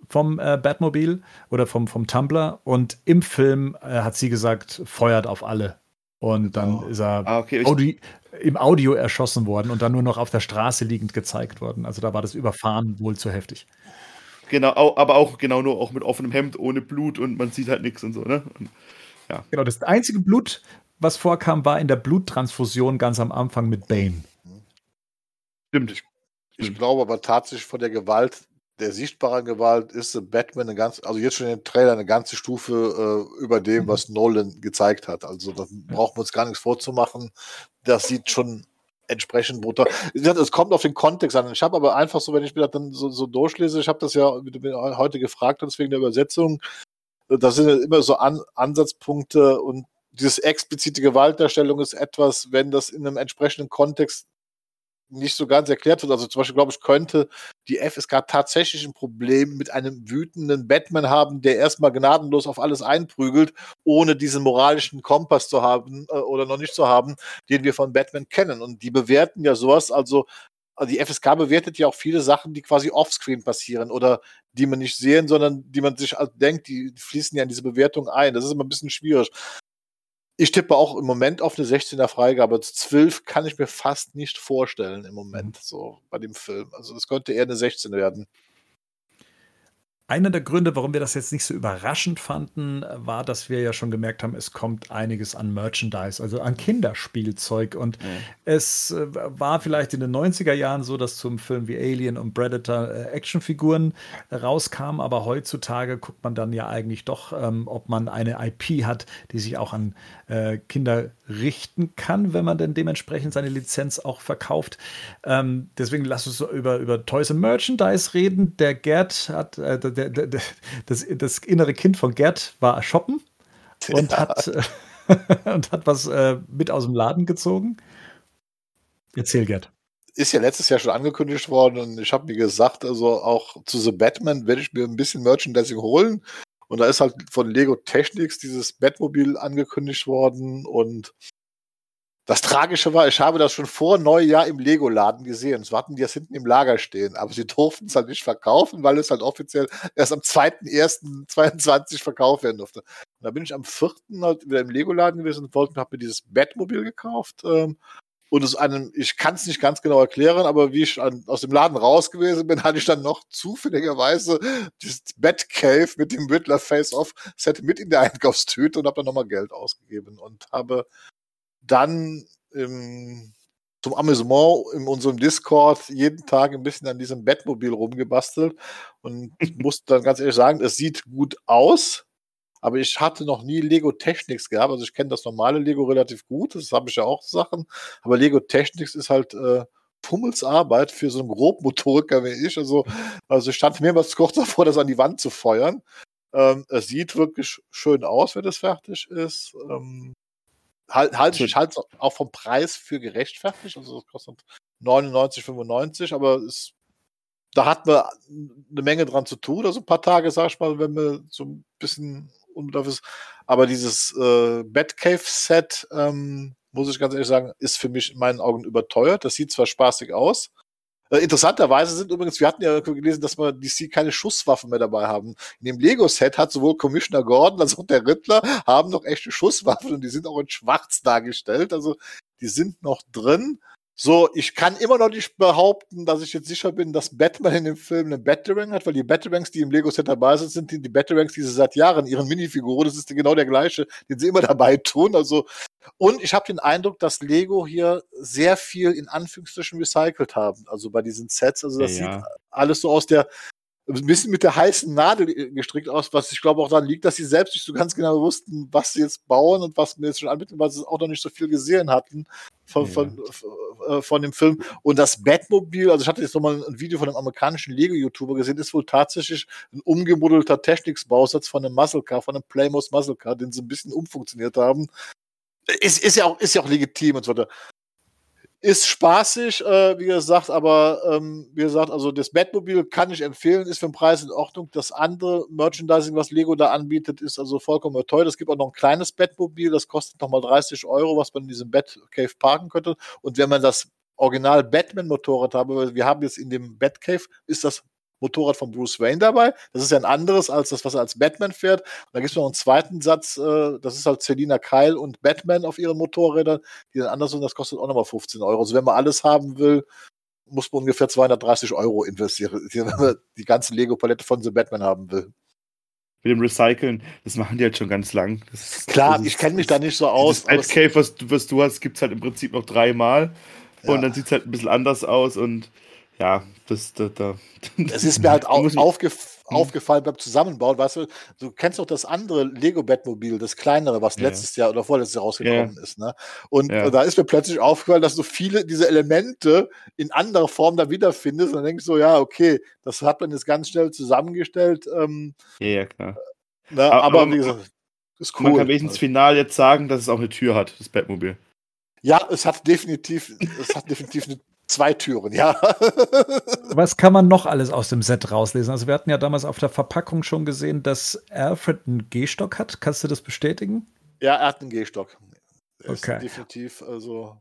vom äh, Batmobil oder vom, vom Tumblr und im Film äh, hat sie gesagt, feuert auf alle. Und dann Oh. ist er Ah, okay. Audi, im Audio erschossen worden und dann nur noch auf der Straße liegend gezeigt worden. Also da war das Überfahren wohl zu heftig. genau, au- aber auch genau nur auch mit offenem Hemd, ohne Blut und man sieht halt nichts und so, ne? Und, Genau, das einzige Blut, was vorkam, war in der Bluttransfusion ganz am Anfang mit Bane. stimmt. Ich Stimmt. glaube aber tatsächlich von der Gewalt, der sichtbaren Gewalt, ist Batman eine ganz, also jetzt schon in den Trailer eine ganze Stufe äh, über dem, Mhm. was Nolan gezeigt hat. Also da brauchen wir uns gar nichts vorzumachen. Das sieht schon entsprechend brutal. Es kommt auf den Kontext an. Ich habe aber einfach so, wenn ich mir das dann so, so durchlese, ich habe das ja heute gefragt hast, wegen der Übersetzung, äh, da sind ja immer so an, Ansatzpunkte und dieses explizite Gewaltdarstellung ist etwas, wenn das in einem entsprechenden Kontext nicht so ganz erklärt wird. Also zum Beispiel, glaube ich, könnte die FSK tatsächlich ein Problem mit einem wütenden Batman haben, der erstmal gnadenlos auf alles einprügelt, ohne diesen moralischen Kompass zu haben äh, oder noch nicht zu haben, den wir von Batman kennen. Und die bewerten ja sowas, also also die FSK bewertet ja auch viele Sachen, die quasi offscreen passieren oder die man nicht sehen, sondern die man sich also denkt, die fließen ja in diese Bewertung ein. Das ist immer ein bisschen schwierig. Ich tippe auch im Moment auf eine 16er Freigabe. 12 kann ich mir fast nicht vorstellen im Moment, so bei dem Film. Also es könnte eher eine 16 werden. Einer der Gründe, warum wir das jetzt nicht so überraschend fanden, war, dass wir ja schon gemerkt haben, es kommt einiges an Merchandise, also an Kinderspielzeug. Und es äh, war vielleicht in den 90er Jahren so, dass zum Film wie Alien und Predator äh, Actionfiguren rauskamen, aber heutzutage guckt man dann ja eigentlich doch, ähm, ob man eine IP hat, die sich auch an äh, Kinder richten kann, wenn man denn dementsprechend seine Lizenz auch verkauft. Ähm, deswegen lass uns über, über Toys and Merchandise reden. Der Gerd hat, äh, der, der, der, das, das innere Kind von Gerd war shoppen und hat, äh, (laughs) und hat was äh, mit aus dem Laden gezogen. Erzähl, Gerd. ist ja letztes Jahr schon angekündigt worden und ich habe mir gesagt, also auch zu The Batman werde ich mir ein bisschen Merchandising holen. Und da ist halt von Lego Technics dieses Batmobil angekündigt worden und das Tragische war, ich habe das schon vor Neujahr im Lego-Laden gesehen. So hatten die das hinten im Lager stehen. Aber sie durften es halt nicht verkaufen, weil es halt offiziell erst am 2.1.22 verkauft werden durfte. Und da bin ich am 4. halt wieder im Lego-Laden gewesen und wollte, habe mir dieses Batmobil gekauft. Ähm, und es einem, ich kann es nicht ganz genau erklären, aber wie ich an, aus dem Laden raus gewesen bin, (laughs) hatte ich dann noch zufälligerweise dieses Batcave mit dem Riddler Face-Off-Set mit in der (laughs) Einkaufstüte und habe dann nochmal Geld ausgegeben und habe dann im, zum Amüsement in unserem Discord jeden Tag ein bisschen an diesem Batmobil rumgebastelt und (laughs) muss dann ganz ehrlich sagen, es sieht gut aus, aber ich hatte noch nie Lego Technics gehabt. Also ich kenne das normale Lego relativ gut, das habe ich ja auch Sachen, aber Lego Technics ist halt äh, Pummelsarbeit für so einen Grobmotoriker wie ich. Also, also ich stand mehrmals kurz (laughs) davor, das an die Wand zu feuern. Ähm, es sieht wirklich schön aus, wenn es fertig ist. Ähm, halt, halt ich halte es auch vom Preis für gerechtfertigt. Also es kostet 99,95, aber es, da hat man eine Menge dran zu tun. Also ein paar Tage, sag ich mal, wenn man so ein bisschen unbedarf ist. Aber dieses äh, Batcave-Set, ähm, muss ich ganz ehrlich sagen, ist für mich in meinen Augen überteuert. Das sieht zwar spaßig aus. Äh, interessanterweise sind übrigens, wir hatten ja gelesen, dass wir DC keine Schusswaffen mehr dabei haben. In dem Lego-Set hat sowohl Commissioner Gordon als auch der Riddler haben noch echte Schusswaffen und die sind auch in schwarz dargestellt. Also die sind noch drin. So, ich kann immer noch nicht behaupten, dass ich jetzt sicher bin, dass Batman in dem Film eine Batarang hat, weil die Batarangs, die im Lego-Set dabei sind, sind die, die Batarangs, die sie seit Jahren ihren Minifiguren, das ist genau der gleiche, den sie immer (laughs) dabei tun. Also, und ich habe den Eindruck, dass Lego hier sehr viel in Anführungsstrichen recycelt haben. Also bei diesen Sets, also das Ja. sieht alles so aus der ein bisschen mit der heißen Nadel gestrickt aus, was ich glaube auch daran liegt, dass sie selbst nicht so ganz genau wussten, was sie jetzt bauen und was wir jetzt schon anbieten, weil sie auch noch nicht so viel gesehen hatten von, Ja. von, äh, von dem Film. Und das Batmobil, also ich hatte jetzt nochmal ein Video von einem amerikanischen Lego-YouTuber gesehen, ist wohl tatsächlich ein umgemodelter Technics-Bausatz von einem Muscle Car, von einem Playmos Muscle Car, den sie ein bisschen umfunktioniert haben. Ist, ist, ja, auch, ist ja auch legitim und so weiter. Ist spaßig, äh, wie gesagt, aber ähm, wie gesagt, also das Batmobil kann ich empfehlen, ist für den Preis in Ordnung. Das andere Merchandising, was Lego da anbietet, ist also vollkommen teuer. Es gibt auch noch ein kleines Batmobil, das kostet nochmal 30 Euro, was man in diesem Batcave parken könnte. Und wenn man das Original Batman-Motorrad habe, weil wir haben jetzt in dem Batcave, ist das Motorrad von Bruce Wayne dabei. Das ist ja ein anderes als das, was er als Batman fährt. Und da gibt es noch einen zweiten Satz, äh, das ist halt Selina Kyle und Batman auf ihren Motorrädern, die dann anders sind, das kostet auch nochmal 15 Euro. Also wenn man alles haben will, muss man ungefähr 230 Euro investieren, (laughs) wenn man die ganze Lego-Palette von The Batman haben will. Mit dem Recyceln, das machen die halt schon ganz lang. Das, Klar, das ich kenne mich da nicht so aus. Das Batcave, was, was du hast, gibt es halt im Prinzip noch dreimal. Ja. Und dann sieht es halt ein bisschen anders aus und ja, das da. da es ist mir halt (laughs) auch aufgefallen Mhm. aufgefallen beim Zusammenbauen. Weißt du, du kennst doch das andere Lego-Bettmobil, das kleinere, was ja. letztes Jahr oder vorletztes Jahr rausgekommen ja. ist. Ne? Und ja. da ist mir plötzlich aufgefallen, dass du viele dieser Elemente in anderer Form da wiederfindest. Und dann denkst du so, ja, okay, das hat man jetzt ganz schnell zusammengestellt. Ähm, ja, klar. Na, ne? aber, aber, wie gesagt, ist cool. Man kann wenigstens final jetzt sagen, dass es auch eine Tür hat, das Bettmobil. Ja, es hat definitiv, es hat definitiv eine Zwei Türen, ja. (laughs) Was kann man noch alles aus dem Set rauslesen? Also wir hatten ja damals auf der Verpackung schon gesehen, dass Alfred einen Gehstock hat. Kannst du das bestätigen? Ja, er hat einen Gehstock. okay. definitiv, also.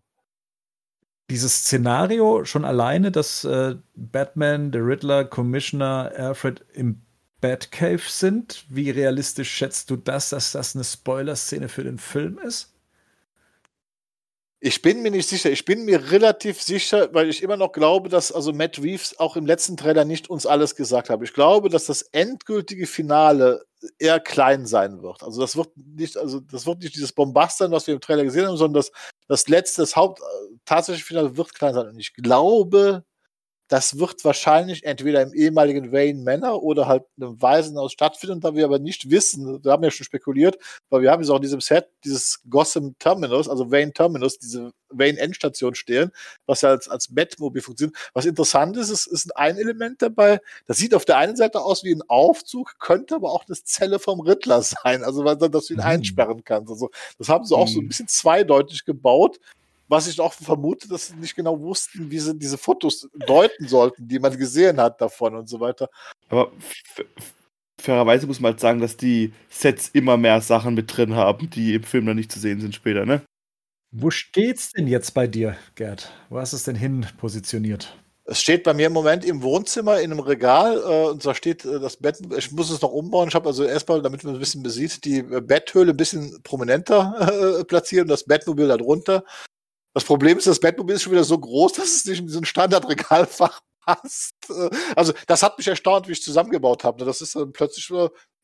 Dieses Szenario schon alleine, dass äh, Batman, der Riddler, Commissioner, Alfred im Batcave sind. Wie realistisch schätzt du das, dass das eine Spoiler-Szene für den Film ist? Ich bin mir nicht sicher. Ich bin mir relativ sicher, weil ich immer noch glaube, dass also Matt Reeves auch im letzten Trailer nicht uns alles gesagt hat. Ich glaube, dass das endgültige Finale eher klein sein wird. Also das wird nicht, also das wird nicht dieses Bombastern, was wir im Trailer gesehen haben, sondern das, das letzte, das Haupt, äh, tatsächliche Finale wird klein sein. Und ich glaube, das wird wahrscheinlich entweder im ehemaligen Wayne Manor oder halt einem Waisenhaus stattfinden, da wir aber nicht wissen, wir haben ja schon spekuliert, weil wir haben jetzt auch in diesem Set dieses Gotham Terminus, also Wayne Terminus, diese Wayne Endstation stehen, was ja als, als Batmobil funktioniert. Was interessant ist, ist, ist ein Element dabei, das sieht auf der einen Seite aus wie ein Aufzug, könnte aber auch eine Zelle vom Riddler (laughs) sein, also dass du ihn mhm. einsperren kannst. Also das haben sie auch so ein mhm. bisschen zweideutig gebaut, was ich auch vermute, dass sie nicht genau wussten, wie sie diese Fotos deuten sollten, die man gesehen hat davon und so weiter. Aber fairerweise muss man halt sagen, dass die Sets immer mehr Sachen mit drin haben, die im Film dann nicht zu sehen sind später, ne? Wo steht's denn jetzt bei dir, Gerd? Wo hast du es denn hin positioniert? Es steht bei mir im Moment im Wohnzimmer in einem Regal äh, und da steht äh, das Bett. Ich muss es noch umbauen. Ich habe also erstmal, damit man ein bisschen besieht, die Betthöhle ein bisschen prominenter (laughs) äh, platziert und das Bettmobil darunter. Das Problem ist, das Batmobil ist schon wieder so groß, dass es nicht in so ein Standardregalfach passt. Also, das hat mich erstaunt, wie ich zusammengebaut habe. Das ist dann plötzlich,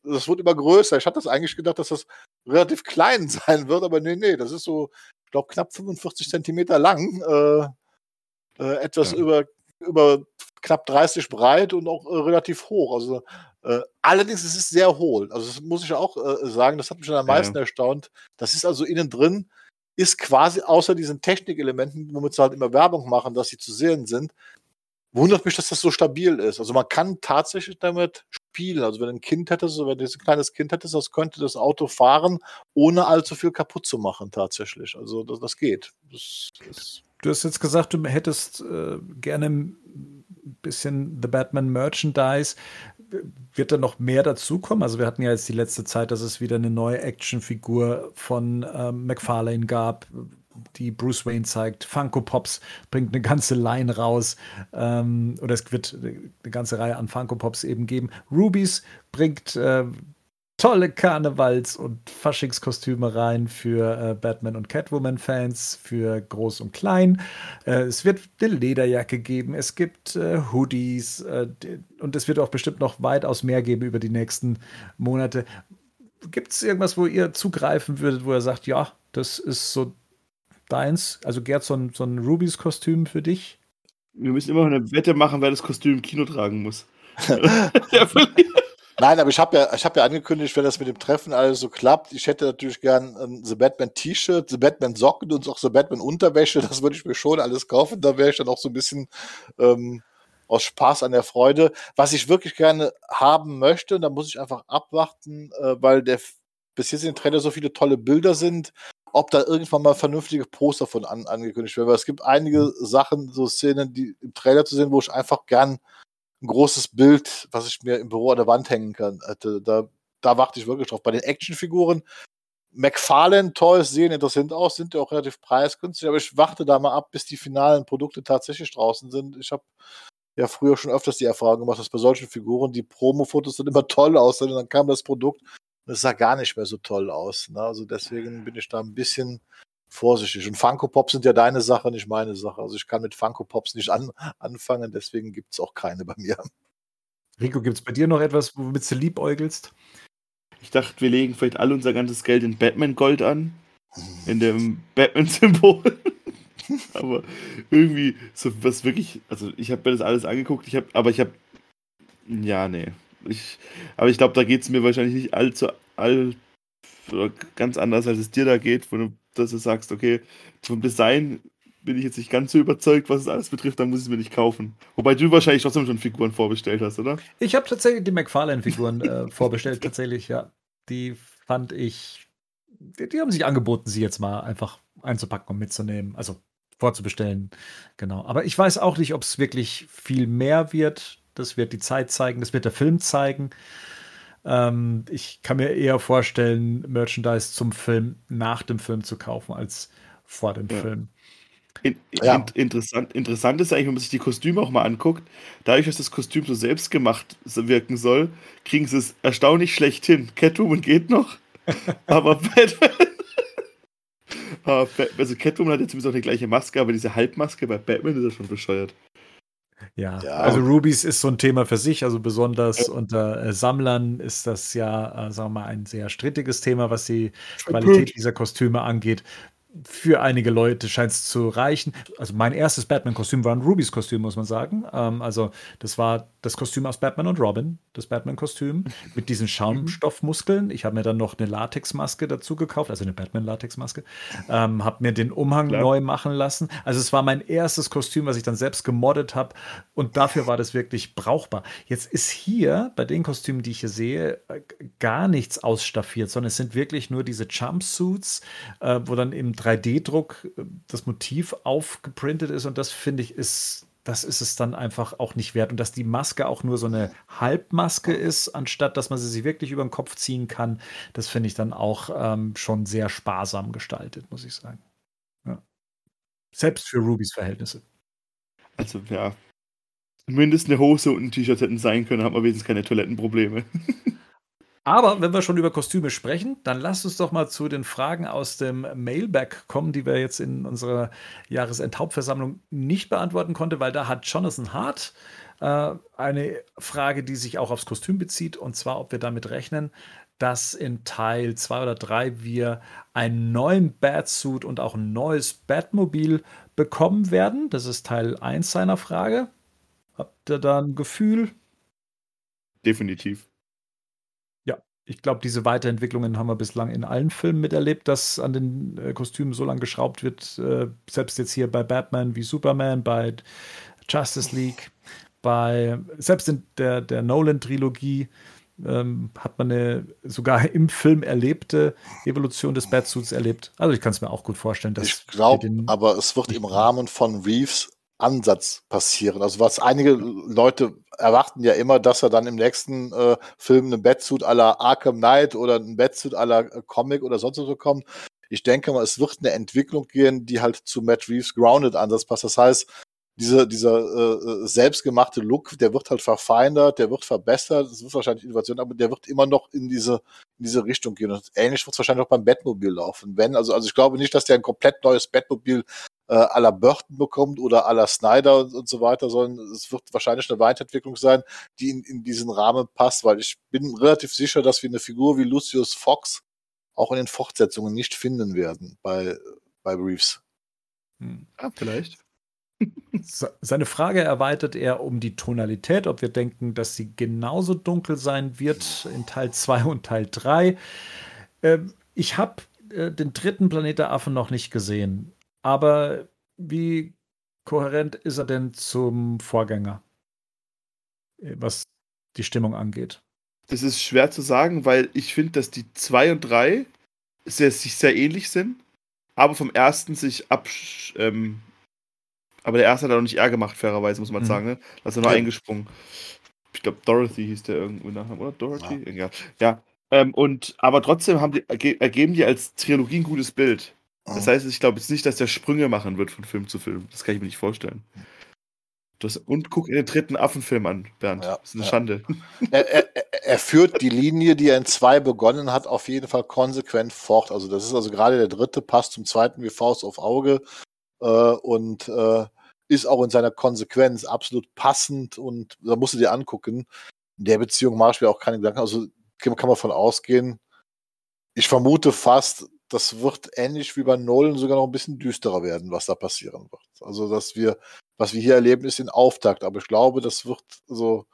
das wird immer größer. Ich hatte das eigentlich gedacht, dass das relativ klein (laughs) sein wird, aber nee, nee, das ist so, ich glaube, knapp 45 Zentimeter lang, äh, äh, etwas ja. über, über knapp 30 breit und auch äh, relativ hoch. Also, äh, allerdings ist es sehr hohl. Also, das muss ich auch äh, sagen, das hat mich schon am meisten ja. erstaunt. Das ist also innen drin ist quasi außer diesen Technikelementen, womit sie halt immer Werbung machen, dass sie zu sehen sind, wundert mich, dass das so stabil ist. Also man kann tatsächlich damit spielen. Also wenn ein Kind hättest, wenn du ein kleines Kind hättest, das könnte das Auto fahren, ohne allzu viel kaputt zu machen tatsächlich. Also das, das geht. Das, das du hast jetzt gesagt, du hättest äh, gerne bisschen The Batman Merchandise wird da noch mehr dazukommen? Also wir hatten ja jetzt die letzte Zeit, dass es wieder eine neue Actionfigur von ähm, McFarlane gab, die Bruce Wayne zeigt. Funko Pops bringt eine ganze Line raus. Ähm, oder es wird eine ganze Reihe an Funko Pops eben geben. Rubies bringt äh, tolle Karnevals- und Faschingskostüme rein für äh, Batman- und Catwoman-Fans, für Groß und Klein. Äh, es wird eine Lederjacke geben, es gibt äh, Hoodies äh, und es wird auch bestimmt noch weitaus mehr geben über die nächsten Monate. Gibt es irgendwas, wo ihr zugreifen würdet, wo ihr sagt, ja, das ist so deins? Also Gerd, so ein, so ein Rubies-Kostüm für dich? Wir müssen immer noch eine Wette machen, wer das Kostüm im Kino tragen muss. (laughs) (laughs) (laughs) Der verliert. Nein, aber ich habe ja, ich habe ja angekündigt, wenn das mit dem Treffen alles so klappt, ich hätte natürlich gern ein The Batman T-Shirt, The Batman Socken und auch The Batman Unterwäsche. Das würde ich mir schon alles kaufen. Da wäre ich dann auch so ein bisschen ähm, aus Spaß an der Freude. Was ich wirklich gerne haben möchte, da muss ich einfach abwarten, äh, weil der bis jetzt in den Trailer so viele tolle Bilder sind, ob da irgendwann mal vernünftige Poster von an, angekündigt werden. Weil es gibt einige Sachen, so Szenen, die im Trailer zu sehen, wo ich einfach gern ein großes Bild, was ich mir im Büro an der Wand hängen kann. Hätte. Da, da warte ich wirklich drauf. Bei den Actionfiguren, McFarlane Toys sehen interessant aus, sind ja auch relativ preisgünstig, aber ich warte da mal ab, bis die finalen Produkte tatsächlich draußen sind. Ich habe ja früher schon öfters die Erfahrung gemacht, dass bei solchen Figuren die Promo-Fotos dann immer (laughs) toll aussehen und dann kam das Produkt und es sah gar nicht mehr so toll aus. Ne? Also deswegen bin ich da ein bisschen vorsichtig. Und Funko Pops sind ja deine Sache, nicht meine Sache. Also ich kann mit Funko Pops nicht an, anfangen, deswegen gibt es auch keine bei mir. Rico, gibt es bei dir noch etwas, womit du liebäugelst? Ich dachte, wir legen vielleicht alle unser ganzes Geld in Batman Gold an. In dem Batman-Symbol. (laughs) aber irgendwie, so was wirklich, also ich habe mir das alles angeguckt, ich habe, aber ich habe, ja, nee. Ich, aber ich glaube, da geht es mir wahrscheinlich nicht allzu, all, ganz anders, als es dir da geht, wo du, dass du sagst, okay, vom Design bin ich jetzt nicht ganz so überzeugt, was es alles betrifft, dann muss ich es mir nicht kaufen. Wobei du wahrscheinlich trotzdem schon Figuren vorbestellt hast, oder? Ich habe tatsächlich die McFarlane-Figuren äh, (laughs) vorbestellt, tatsächlich, ja. Die fand ich, die, die, haben sich angeboten, sie jetzt mal einfach einzupacken und mitzunehmen. Also vorzubestellen. Genau. Aber ich weiß auch nicht, ob es wirklich viel mehr wird. Das wird die Zeit zeigen, das wird der Film zeigen. Ähm, ich kann mir eher vorstellen, Merchandise zum Film nach dem Film zu kaufen, als vor dem ja. Film. In, ja. in, interessant, interessant ist eigentlich, wenn man sich die Kostüme auch mal anguckt, dadurch, dass das Kostüm so selbstgemacht wirken soll, kriegen sie es erstaunlich schlecht hin. Catwoman geht noch, (laughs) aber Batman (laughs) also Catwoman hat jetzt zumindest auch die gleiche Maske, aber diese Halbmaske bei Batman ist ja schon bescheuert. Ja, ja, also Rubies ist so ein Thema für sich, also besonders unter äh, Sammlern ist das ja, äh, sagen wir mal, ein sehr strittiges Thema, was die Qualität dieser Kostüme angeht für einige Leute scheint es zu reichen. Also mein erstes Batman-Kostüm war ein Rubys Kostüm, muss man sagen. Ähm, also das war das Kostüm aus Batman und Robin, das Batman-Kostüm mit diesen Schaumstoffmuskeln. Ich habe mir dann noch eine Latexmaske dazu gekauft, also eine Batman-Latexmaske. Ähm, habe mir den Umhang Klar. neu machen lassen. Also es war mein erstes Kostüm, was ich dann selbst gemoddet habe. Und dafür war das wirklich brauchbar. Jetzt ist hier bei den Kostümen, die ich hier sehe, gar nichts ausstaffiert, sondern es sind wirklich nur diese Jumpsuits, äh, wo dann im 3D-Druck äh, das Motiv aufgeprintet ist. Und das finde ich ist das ist es dann einfach auch nicht wert. Und dass die Maske auch nur so eine Halbmaske ist, anstatt dass man sie sich wirklich über den Kopf ziehen kann, das finde ich dann auch ähm, schon sehr sparsam gestaltet, muss ich sagen. Ja. Selbst für Rubys Verhältnisse. Also ja, zumindest eine Hose und ein T-Shirt hätten sein können, hat man wenigstens keine Toilettenprobleme. (laughs) Aber wenn wir schon über Kostüme sprechen, dann lasst uns doch mal zu den Fragen aus dem Mailback kommen, die wir jetzt in unserer Jahresendhauptversammlung nicht beantworten konnten, weil da hat Jonathan Hart äh, eine Frage, die sich auch aufs Kostüm bezieht, und zwar, ob wir damit rechnen, dass in Teil 2 oder 3 wir einen neuen Batsuit und auch ein neues Batmobil bekommen werden. Das ist Teil 1 seiner Frage. Habt ihr da ein Gefühl? Definitiv ich glaube, diese Weiterentwicklungen haben wir bislang in allen Filmen miterlebt, dass an den äh, Kostümen so lange geschraubt wird. Äh, selbst jetzt hier bei Batman wie Superman, bei Justice League, bei selbst in der, der Nolan-Trilogie ähm, hat man eine sogar im Film erlebte Evolution des Batsuits erlebt. Also ich kann es mir auch gut vorstellen, dass ich glaube, aber es wird im Rahmen von Reeves Ansatz passieren. Also was einige Leute erwarten ja immer, dass er dann im nächsten äh, Film einen Batsuit aller Arkham Knight oder einen Batsuit aller äh, Comic oder sonst was bekommt. Ich denke mal, es wird eine Entwicklung gehen, die halt zu Matt Reeves Grounded Ansatz passt. Das heißt, diese, dieser äh, äh, selbstgemachte Look, der wird halt verfeinert, der wird verbessert, es wird wahrscheinlich Innovation, aber der wird immer noch in diese, in diese Richtung gehen. Und ähnlich wird es wahrscheinlich auch beim Batmobil laufen. Wenn, also, also ich glaube nicht, dass der ein komplett neues Batmobil äh, à la Burton bekommt oder à la Snyder und, und, so weiter, sondern es wird wahrscheinlich eine Weiterentwicklung sein, die in, in diesen Rahmen passt, weil ich bin relativ sicher, dass wir eine Figur wie Lucius Fox auch in den Fortsetzungen nicht finden werden bei, bei Reeves. Hm. Ja, vielleicht. Seine Frage erweitert er um die Tonalität, ob wir denken, dass sie genauso dunkel sein wird in Teil 2 und Teil 3. Ähm, ich habe äh, den dritten Planet der Affen noch nicht gesehen. Aber wie kohärent ist er denn zum Vorgänger, äh, was die Stimmung angeht? Das ist schwer zu sagen, weil ich finde, dass die 2 und 3 sehr, sich sehr ähnlich sind, aber vom ersten sich ab. Ähm, aber der erste hat er noch nicht eher gemacht, fairerweise, muss man mhm. sagen. Ne? Da ist er noch ja. eingesprungen. Ich glaube, Dorothy hieß der irgendwo nachher, oder? Dorothy? Ja. ja. Ähm, und, aber trotzdem haben die, ergeben die als Trilogie ein gutes Bild. Das heißt, ich glaube jetzt nicht, dass der Sprünge machen wird von Film zu Film. Das kann ich mir nicht vorstellen. Das, und guck in den dritten Affenfilm an, Bernd. Ja, das ist eine ja. Schande. (laughs) Er, er, er, führt die Linie, die er in zwei begonnen hat, auf jeden Fall konsequent fort. Also das ist also gerade der dritte, passt zum zweiten wie Faust auf Auge äh, und äh, ist auch in seiner Konsequenz absolut passend und da musst du dir angucken. In der Beziehung mache ich mir auch keine Gedanken. Also kann man von ausgehen. Ich vermute fast, das wird ähnlich wie bei Nolan sogar noch ein bisschen düsterer werden, was da passieren wird. Also, dass wir, was wir hier erleben, ist ein Auftakt. Aber ich glaube, das wird so.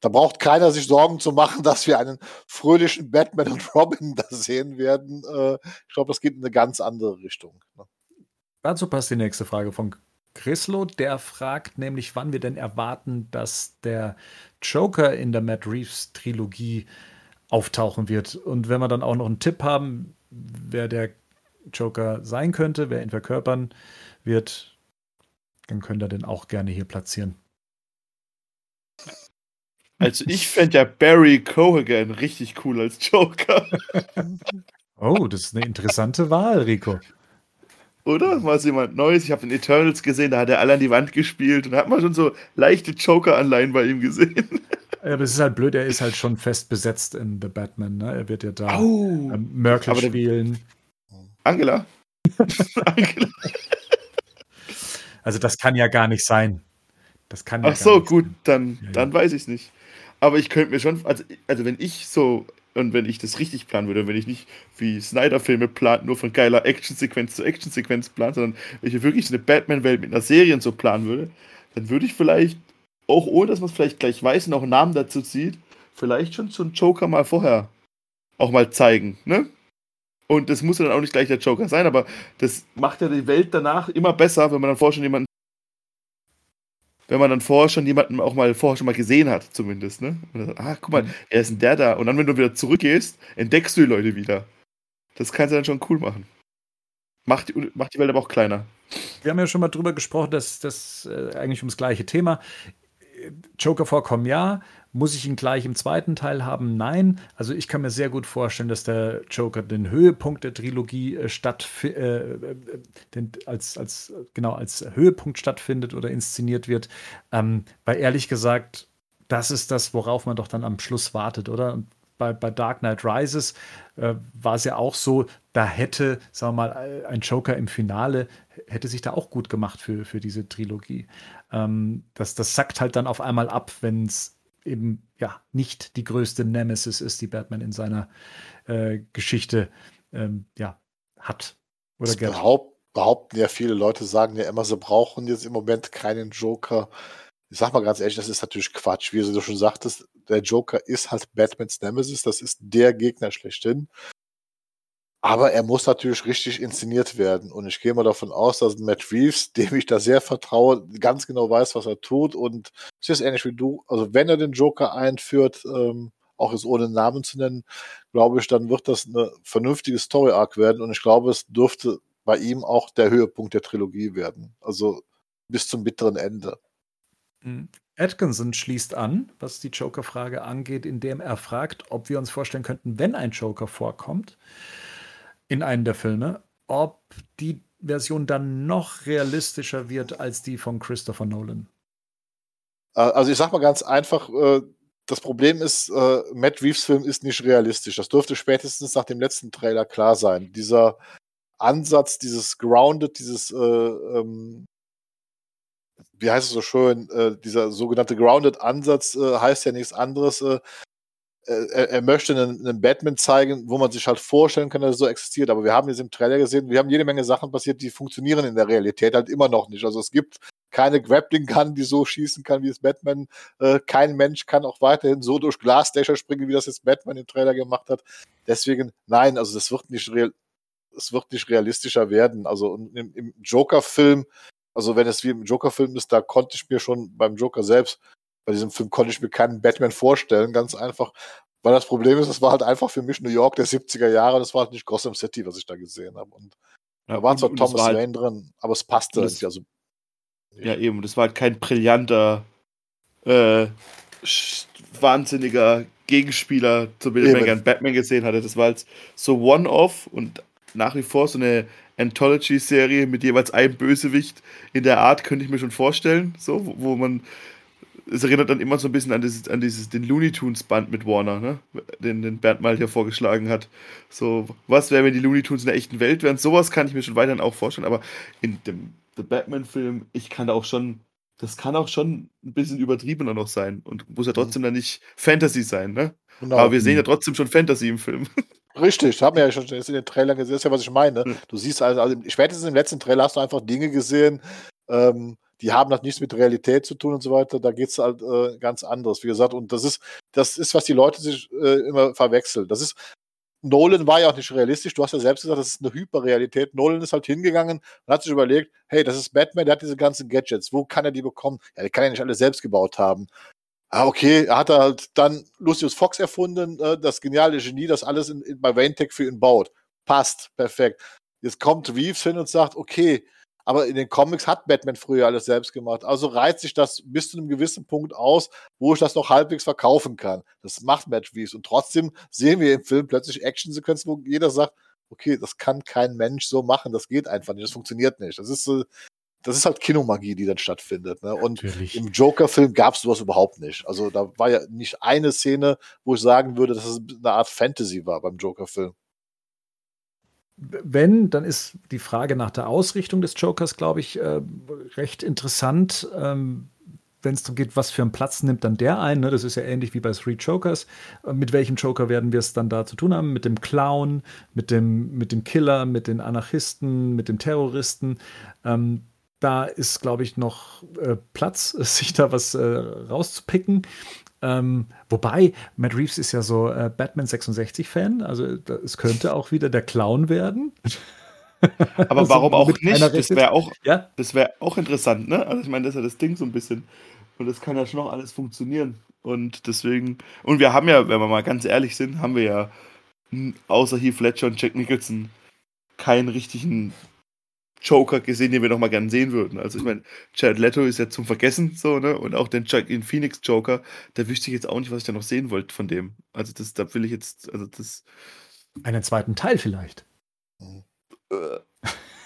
Da braucht keiner sich Sorgen zu machen, (laughs) dass wir einen fröhlichen Batman und Robin da sehen werden. Äh, ich glaube, das geht in eine ganz andere Richtung. Ne? Dazu passt die nächste Frage von Chrislo. Der fragt nämlich, wann wir denn erwarten, dass der Joker in der Matt Reeves Trilogie auftauchen wird. Und wenn wir dann auch noch einen Tipp haben, wer der Joker sein könnte, wer ihn verkörpern wird, dann könnt ihr den auch gerne hier platzieren. Also ich fände ja Barry Cohagen richtig cool als Joker. (laughs) Oh, das ist eine interessante Wahl, Rico. Oder? Mal jemand Neues. Ich habe den Eternals gesehen, da hat er alle an die Wand gespielt und da hat man schon so leichte Joker-Anleihen bei ihm gesehen. (laughs) Ja, aber es ist halt blöd, er ist halt schon fest besetzt in The Batman. Ne? Er wird ja da oh, ähm, Merkel spielen. Angela. (laughs) Angela. Also das kann ja gar nicht sein. Das kann Ach so, gut, sein. dann, ja, dann ja. weiß ich es nicht. Aber ich könnte mir schon, also, also wenn ich so, und wenn ich das richtig planen würde, wenn ich nicht wie Snyder-Filme plant, nur von geiler Actionsequenz zu Actionsequenz plan, sondern wenn ich wirklich eine Batman-Welt mit einer Serie so planen würde, dann würde ich vielleicht auch ohne dass man es vielleicht gleich weiß und auch einen Namen dazu zieht, vielleicht schon so einen Joker mal vorher auch mal zeigen, ne? Und das muss dann auch nicht gleich der Joker sein, aber das macht ja die Welt danach immer besser, wenn man dann vorher schon jemanden wenn man dann vorher schon jemanden auch mal vorher schon mal gesehen hat, zumindest, ne? Dann, ah, guck mal, mhm. er ist denn der da. Und dann, wenn du wieder zurückgehst, entdeckst du die Leute wieder. Das kannst du dann schon cool machen. Macht die, macht die Welt aber auch kleiner. Wir haben ja schon mal drüber gesprochen, dass das äh, eigentlich ums gleiche Thema. Joker vorkommen, ja. Muss ich ihn gleich im zweiten Teil haben? Nein. Also ich kann mir sehr gut vorstellen, dass der Joker den Höhepunkt der Trilogie äh, statt, äh, äh, den, als, als, genau, als Höhepunkt stattfindet oder inszeniert wird. Ähm, weil ehrlich gesagt, das ist das, worauf man doch dann am Schluss wartet, oder? Und bei, bei Dark Knight Rises äh, war es ja auch so, da hätte, sagen wir mal, ein Joker im Finale hätte sich da auch gut gemacht für, für diese Trilogie. Ähm, das, das sackt halt dann auf einmal ab, wenn es eben ja nicht die größte Nemesis ist, die Batman in seiner äh, Geschichte ähm, ja, hat. Oder behaupt, behaupten ja viele Leute, sagen ja immer, sie brauchen jetzt im Moment keinen Joker. Ich sag mal ganz ehrlich, das ist natürlich Quatsch. Wie du schon sagtest, der Joker ist halt Batmans Nemesis, das ist der Gegner schlechthin. Aber er muss natürlich richtig inszeniert werden. Und ich gehe mal davon aus, dass Matt Reeves, (laughs) dem ich da sehr vertraue, ganz genau weiß, was er tut. Und es ist ähnlich wie du. Also wenn er den Joker einführt, ähm, auch jetzt ohne Namen zu nennen, glaube ich, dann wird das eine vernünftige Story-Arc werden. Und ich glaube, es dürfte bei ihm auch der Höhepunkt der Trilogie werden. Also bis zum bitteren Ende. Mhm. Atkinson schließt an, was die Joker-Frage angeht, indem er fragt, ob wir uns vorstellen könnten, wenn ein Joker vorkommt, in einem der Filme, ob die Version dann noch realistischer wird als die von Christopher Nolan. Äh, also ich sag mal ganz einfach, äh, das Problem ist, äh, Matt Reeves Film ist nicht realistisch. Das dürfte spätestens nach dem letzten Trailer klar sein. Dieser Ansatz, dieses Grounded, dieses, ähm, wie heißt es so schön, dieser sogenannte Grounded Ansatz heißt ja nichts anderes er, er, möchte einen, einen, Batman zeigen, wo man sich halt vorstellen kann, dass er so existiert. Aber wir haben jetzt im Trailer gesehen, wir haben jede Menge Sachen passiert, die funktionieren in der Realität halt immer noch nicht. Also es gibt keine Grappling Gun, die so schießen kann wie es Batman. Äh, kein Mensch kann auch weiterhin so durch Glasdächer springen, wie das jetzt Batman im Trailer gemacht hat. Deswegen, nein, also das wird nicht real, es wird nicht realistischer werden. Also im, im Joker-Film, also wenn es wie im Joker-Film ist, da konnte ich mir schon beim Joker selbst bei diesem Film konnte ich mir keinen Batman vorstellen, ganz einfach. Weil das Problem ist, es war halt einfach für mich New York der 70er Jahre, das war halt nicht Gotham City, was ich da gesehen habe. Und ja, da war zwar Thomas war halt, Wayne drin, aber es passte das, nicht. Also, ja, eben, das war halt kein brillanter, äh, wahnsinniger Gegenspieler, zu dem man gern Batman gesehen hatte. Das war halt so One-Off und nach wie vor so eine Anthology-Serie mit jeweils einem Bösewicht in der Art, könnte ich mir schon vorstellen. So, wo, wo man. Es erinnert dann immer so ein bisschen an, dieses, an dieses, den Looney Tunes-Band mit Warner, ne? Den, den Bernd mal hier vorgeschlagen hat. So, was wäre, wenn die Looney Tunes in der echten Welt wären? Sowas kann ich mir schon weiterhin auch vorstellen, aber in dem The Batman-Film, ich kann da auch schon das kann auch schon ein bisschen übertriebener noch sein und muss ja mhm. trotzdem dann nicht Fantasy sein, ne? Genau. Aber wir sehen ja mhm. trotzdem schon Fantasy im Film. (laughs) Richtig, haben wir ja schon in den Trailern gesehen, das ist ja, was ich meine. Du siehst also, also spätestens im letzten Trailer hast du einfach Dinge gesehen, ähm, die haben halt nichts mit Realität zu tun und so weiter. Da geht es halt äh, ganz anders, wie gesagt. Und das ist, das ist, was die Leute sich äh, immer verwechseln. Das ist, Nolan war ja auch nicht realistisch. Du hast ja selbst gesagt, das ist eine Hyperrealität. Nolan ist halt hingegangen und hat sich überlegt, hey, das ist Batman, der hat diese ganzen Gadgets. Wo kann er die bekommen? Ja, die kann er nicht alle selbst gebaut haben. Ah, okay, er hat halt dann Lucius Fox erfunden, äh, das geniale Genie, das alles in, in, bei Wayne Tech für ihn baut. Passt, perfekt. Jetzt kommt Reeves hin und sagt, okay, aber in den Comics hat Batman früher alles selbst gemacht. Also reizt sich das bis zu einem gewissen Punkt aus, wo ich das noch halbwegs verkaufen kann. Das macht Matt Reeves. Und trotzdem sehen wir im Film plötzlich Actionsequenzen, wo jeder sagt, okay, das kann kein Mensch so machen, das geht einfach nicht, das funktioniert nicht. Das ist so, das ist halt Kinomagie, die dann stattfindet. Ne? Und Natürlich. im Joker-Film gab es sowas überhaupt nicht. Also da war ja nicht eine Szene, wo ich sagen würde, dass es eine Art Fantasy war beim Joker-Film wenn, dann ist die Frage nach der Ausrichtung des Jokers, glaube ich, äh, recht interessant. Ähm, wenn es darum geht, was für einen Platz nimmt dann der ein. Ne? Das ist ja ähnlich wie bei Three Jokers. Äh, mit welchem Joker werden wir es dann da zu tun haben? Mit dem Clown, mit dem, mit dem Killer, mit den Anarchisten, mit dem Terroristen. Ähm, da ist, glaube ich, noch äh, Platz, (laughs) sich da was äh, rauszupicken. Ähm, wobei, Matt Reeves ist ja so äh, Batman 66-Fan, also es könnte auch wieder der Clown werden. (laughs) Aber also, warum auch nicht? Das wäre auch, ja? wär auch interessant, ne? Also ich meine, das ist ja das Ding so ein bisschen. Und das kann ja schon noch alles funktionieren. Und deswegen, und wir haben ja, wenn wir mal ganz ehrlich sind, haben wir ja außer Heath Ledger und Jack Nicholson keinen richtigen Joker gesehen, den wir noch mal gerne sehen würden. Also ich meine, Jared Leto ist ja zum Vergessen so, ne? Und auch den in Phoenix Joker, da wüsste ich jetzt auch nicht, was ich da noch sehen wollte von dem. Also das, da will ich jetzt, also das. Einen zweiten Teil vielleicht. Äh.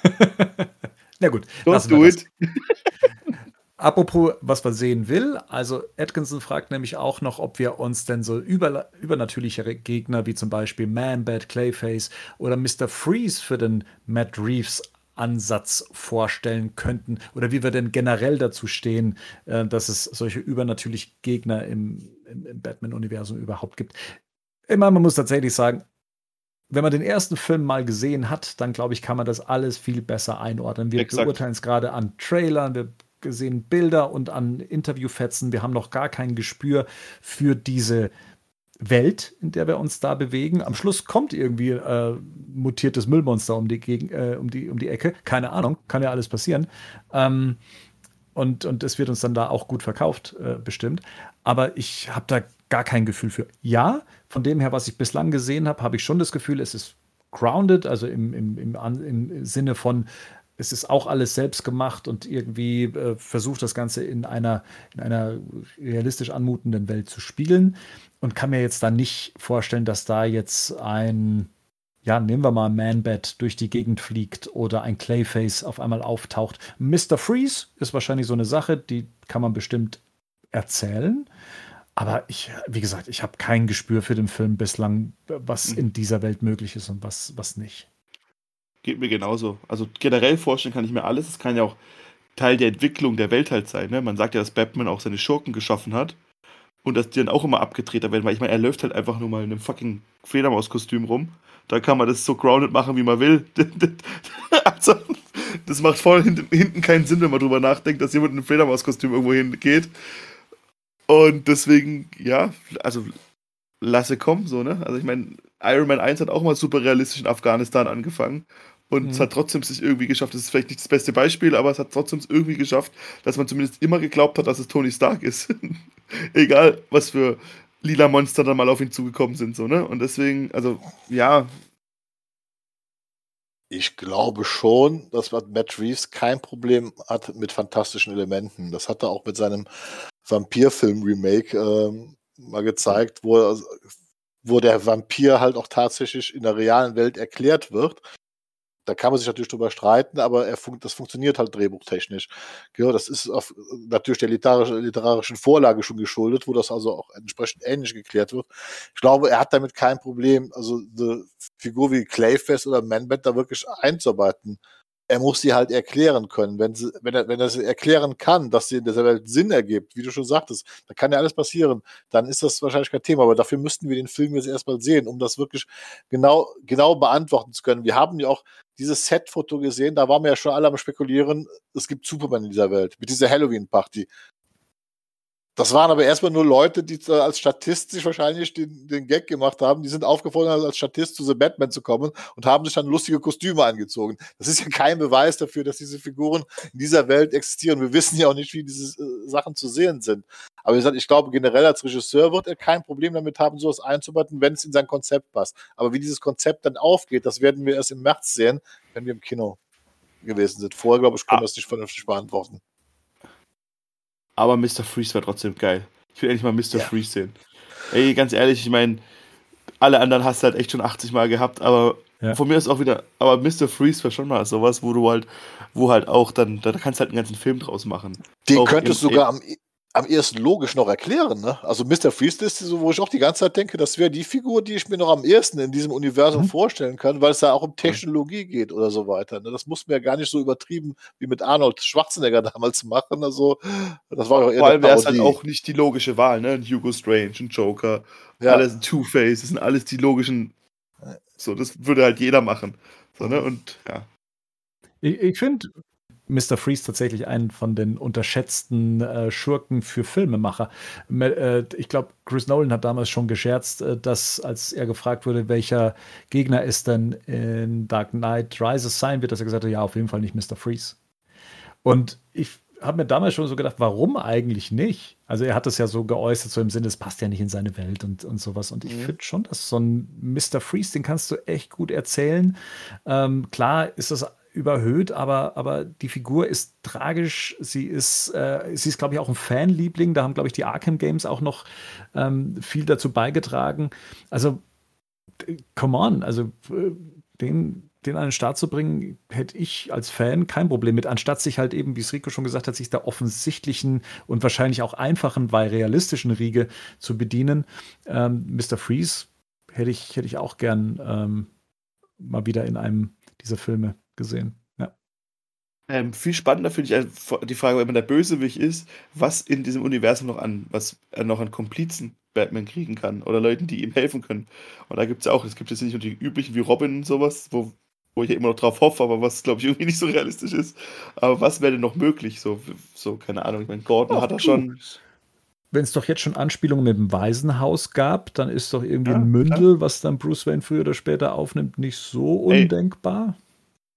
(laughs) Na gut. Don't do it. (laughs) Apropos, was man sehen will, also Atkinson fragt nämlich auch noch, ob wir uns denn so über, übernatürlichere Gegner wie zum Beispiel Man-Bat, Clayface oder Mr. Freeze für den Matt Reeves Ansatz vorstellen könnten oder wie wir denn generell dazu stehen, äh, dass es solche übernatürlichen Gegner im, im, im Batman-Universum überhaupt gibt. Immer, man muss tatsächlich sagen, wenn man den ersten Film mal gesehen hat, dann glaube ich, kann man das alles viel besser einordnen. Wir Exakt. beurteilen es gerade an Trailern, wir sehen Bilder und an Interviewfetzen. Wir haben noch gar kein Gespür für diese Welt, in der wir uns da bewegen. Am Schluss kommt irgendwie äh, mutiertes Müllmonster um die, gegen, äh, um, die, um die Ecke. Keine Ahnung, kann ja alles passieren. Ähm, und, und es wird uns dann da auch gut verkauft, äh, bestimmt. Aber ich habe da gar kein Gefühl für. Ja, von dem her, was ich bislang gesehen habe, habe ich schon das Gefühl, es ist grounded, also im, im, im, im Sinne von, es ist auch alles selbst gemacht und irgendwie äh, versucht das Ganze in einer, in einer realistisch anmutenden Welt zu spiegeln und kann mir jetzt da nicht vorstellen, dass da jetzt ein, ja, nehmen wir mal Man-Bat durch die Gegend fliegt oder ein Clayface auf einmal auftaucht. Mr. Freeze ist wahrscheinlich so eine Sache, die kann man bestimmt erzählen. Aber ich, wie gesagt, ich habe kein Gespür für den Film bislang, was in dieser Welt möglich ist und was, was nicht. Geht mir genauso. Also generell vorstellen kann ich mir alles. Es kann ja auch Teil der Entwicklung der Welt halt sein. Ne? Man sagt ja, dass Batman auch seine Schurken geschaffen hat und dass die dann auch immer abgedreht werden, weil ich meine, er läuft halt einfach nur mal in einem fucking Fledermauskostüm rum. Da kann man das so grounded machen, wie man will. (laughs) also, das macht voll hinten keinen Sinn, wenn man drüber nachdenkt, dass jemand in einem Fledermauskostüm irgendwo hingeht. Und deswegen, ja, also lasse kommen, so, ne? Also ich meine, Iron Man 1 hat auch mal super realistisch in Afghanistan angefangen. Und mhm. es hat trotzdem sich irgendwie geschafft, das ist vielleicht nicht das beste Beispiel, aber es hat trotzdem irgendwie geschafft, dass man zumindest immer geglaubt hat, dass es Tony Stark ist. (laughs) Egal, was für lila Monster dann mal auf ihn zugekommen sind, so, ne? Und deswegen, also, ja. Ich glaube schon, dass Matt Reeves kein Problem hat mit fantastischen Elementen. Das hat er auch mit seinem Vampirfilm-Remake ähm, mal gezeigt, wo, wo der Vampir halt auch tatsächlich in der realen Welt erklärt wird da kann man sich natürlich drüber streiten, aber er fun das funktioniert halt drehbuchtechnisch. Ja, das ist auf, natürlich der literarischen, literarischen Vorlage schon geschuldet, wo das also auch entsprechend ähnlich geklärt wird. Ich glaube, er hat damit kein Problem, also eine Figur wie Clayface oder Manbat da wirklich einzuarbeiten er muss sie halt erklären können. Wenn, sie, wenn, er, wenn er sie erklären kann, dass sie in dieser Welt Sinn ergibt, wie du schon sagtest, da kann ja alles passieren, dann ist das wahrscheinlich kein Thema. Aber dafür müssten wir den Film jetzt erstmal sehen, um das wirklich genau, genau beantworten zu können. Wir haben ja auch dieses Set-Foto gesehen, da waren wir ja schon alle am Spekulieren, es gibt Superman in dieser Welt, mit dieser Halloween-Party. Das waren aber erstmal nur Leute, die als Statist sich wahrscheinlich den, den Gag gemacht haben. Die sind aufgefordert, als Statist zu The Batman zu kommen und haben sich dann lustige Kostüme angezogen. Das ist ja kein Beweis dafür, dass diese Figuren in dieser Welt existieren. Wir wissen ja auch nicht, wie diese äh, Sachen zu sehen sind. Aber wie gesagt, ich glaube, generell als Regisseur wird er kein Problem damit haben, sowas einzubauen, wenn es in sein Konzept passt. Aber wie dieses Konzept dann aufgeht, das werden wir erst im März sehen, wenn wir im Kino gewesen sind. Vorher, glaube ich, können wir ah. das nicht vernünftig beantworten. Aber Mr. Freeze war trotzdem geil. Ich will endlich mal Mr. Ja. Freeze sehen. Ey, ganz ehrlich, ich meine, alle anderen hast du halt echt schon 80 Mal gehabt, aber ja. von mir ist auch wieder, aber Mr. Freeze war schon mal sowas, wo du halt, wo halt auch dann, da kannst du halt einen ganzen Film draus machen. Den könntest du sogar am, am ehesten logisch noch erklären. Ne? Also Mr. Freeze ist so, wo ich auch die ganze Zeit denke, das wäre die Figur, die ich mir noch am ehesten in diesem Universum mhm. vorstellen kann, weil es da auch um Technologie geht oder so weiter. Ne? Das muss man ja gar nicht so übertrieben wie mit Arnold Schwarzenegger (laughs) damals machen. Also das war auch eher Vor allem wäre es halt auch nicht die logische Wahl, ne? Ein Hugo Strange, ein Joker, ja. alles ein Two-Face, das sind alles die logischen. So, das würde halt jeder machen. So, ne? Und ja. Ich, ich finde, Mr. Freeze tatsächlich einen von den unterschätzten äh, Schurken für Filmemacher. Äh, ich glaube, Chris Nolan hat damals schon gescherzt, äh, dass als er gefragt wurde, welcher Gegner es denn in Dark Knight Rises sein wird, dass er gesagt hat, ja, auf jeden Fall nicht Mr. Freeze. Und ich habe mir damals schon so gedacht, warum eigentlich nicht? Also er hat es ja so geäußert, so im Sinne, es passt ja nicht in seine Welt und, und sowas. Und ich mhm. finde schon, dass so ein Mr. Freeze, den kannst du echt gut erzählen. Ähm, klar ist das überhöht, aber, aber die Figur ist tragisch. Sie ist, äh, sie ist, glaube ich, auch ein Fanliebling. Da haben, glaube ich, die Arkham Games auch noch ähm, viel dazu beigetragen. Also, come on, also den, den an den Start zu bringen, hätte ich als Fan kein Problem mit, anstatt sich halt eben, wie es Rico schon gesagt hat, sich der offensichtlichen und wahrscheinlich auch einfachen, weil realistischen Riege zu bedienen. Ähm, Mr. Freeze hätte ich, hätte ich auch gern ähm, mal wieder in einem dieser Filme gesehen. Ja. Ähm, viel spannender finde ich die Frage, wenn man der Bösewicht ist, was in diesem Universum noch an, was er noch an Komplizen Batman kriegen kann oder Leuten, die ihm helfen können. Und da gibt es ja auch, es gibt jetzt nicht nur die üblichen wie Robin und sowas, wo, wo ich ja immer noch drauf hoffe, aber was glaube ich (laughs) irgendwie nicht so realistisch ist. Aber was wäre denn noch möglich? So, so keine Ahnung. Ich meine, Gordon Ach, hat er schon wenn es doch jetzt schon Anspielungen mit dem Waisenhaus gab, dann ist doch irgendwie ja, ein Mündel, klar. was dann Bruce Wayne früher oder später aufnimmt, nicht so undenkbar.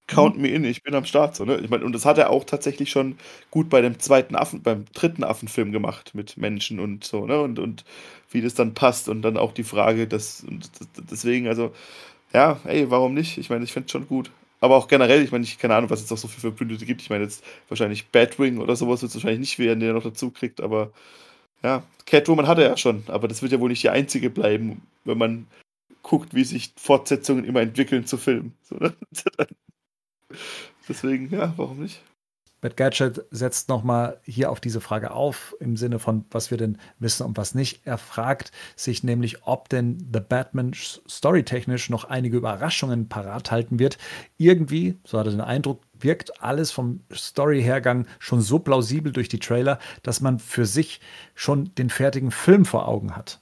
Count me in, ich bin am Start. So, ne? ich mein, und das hat er auch tatsächlich schon gut bei dem zweiten Affen, beim dritten Affenfilm gemacht mit Menschen und so, ne? Und, und wie das dann passt und dann auch die Frage, dass, und deswegen, also, ja, ey, warum nicht? Ich meine, ich finde es schon gut. Aber auch generell, ich meine, ich keine Ahnung, was es auch so für Verbündete gibt. Ich meine, jetzt wahrscheinlich Batwing oder sowas wird es wahrscheinlich nicht werden, den er noch dazu kriegt, aber ja, Catwoman hat er ja schon, aber das wird ja wohl nicht die einzige bleiben, wenn man guckt, wie sich Fortsetzungen immer entwickeln zu Filmen. So, ne? (laughs) Deswegen, ja, warum nicht? Matt Gadget setzt nochmal hier auf diese Frage auf, im Sinne von, was wir denn wissen und was nicht. Er fragt sich nämlich, ob denn The Batman storytechnisch noch einige Überraschungen parat halten wird. Irgendwie, so hat er den Eindruck, wirkt alles vom Storyhergang schon so plausibel durch die Trailer, dass man für sich schon den fertigen Film vor Augen hat.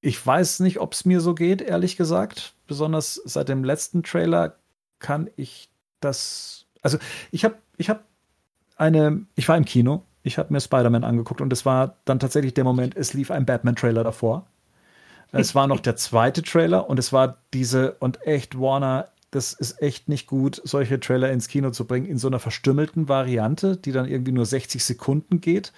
Ich weiß nicht, ob es mir so geht, ehrlich gesagt. Besonders seit dem letzten Trailer kann ich das. Also ich habe ich hab eine, ich war im Kino, ich habe mir Spider-Man angeguckt und es war dann tatsächlich der Moment, es lief ein Batman-Trailer davor. Es war noch der zweite Trailer und es war diese, und echt, Warner, das ist echt nicht gut, solche Trailer ins Kino zu bringen, in so einer verstümmelten Variante, die dann irgendwie nur 60 Sekunden geht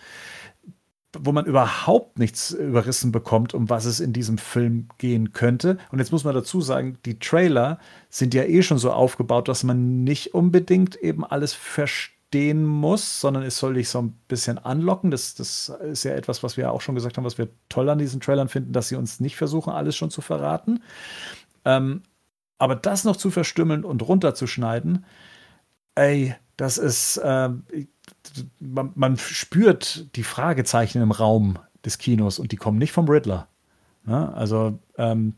wo man überhaupt nichts überrissen bekommt, um was es in diesem Film gehen könnte. Und jetzt muss man dazu sagen, die Trailer sind ja eh schon so aufgebaut, dass man nicht unbedingt eben alles verstehen muss, sondern es soll dich so ein bisschen anlocken. Das, das ist ja etwas, was wir auch schon gesagt haben, was wir toll an diesen Trailern finden, dass sie uns nicht versuchen, alles schon zu verraten. Ähm, Aber das noch zu verstümmeln und runterzuschneiden, ey, das ist, äh, man, man, spürt die Fragezeichen im Raum des Kinos und die kommen nicht vom Riddler. Ja, also ähm,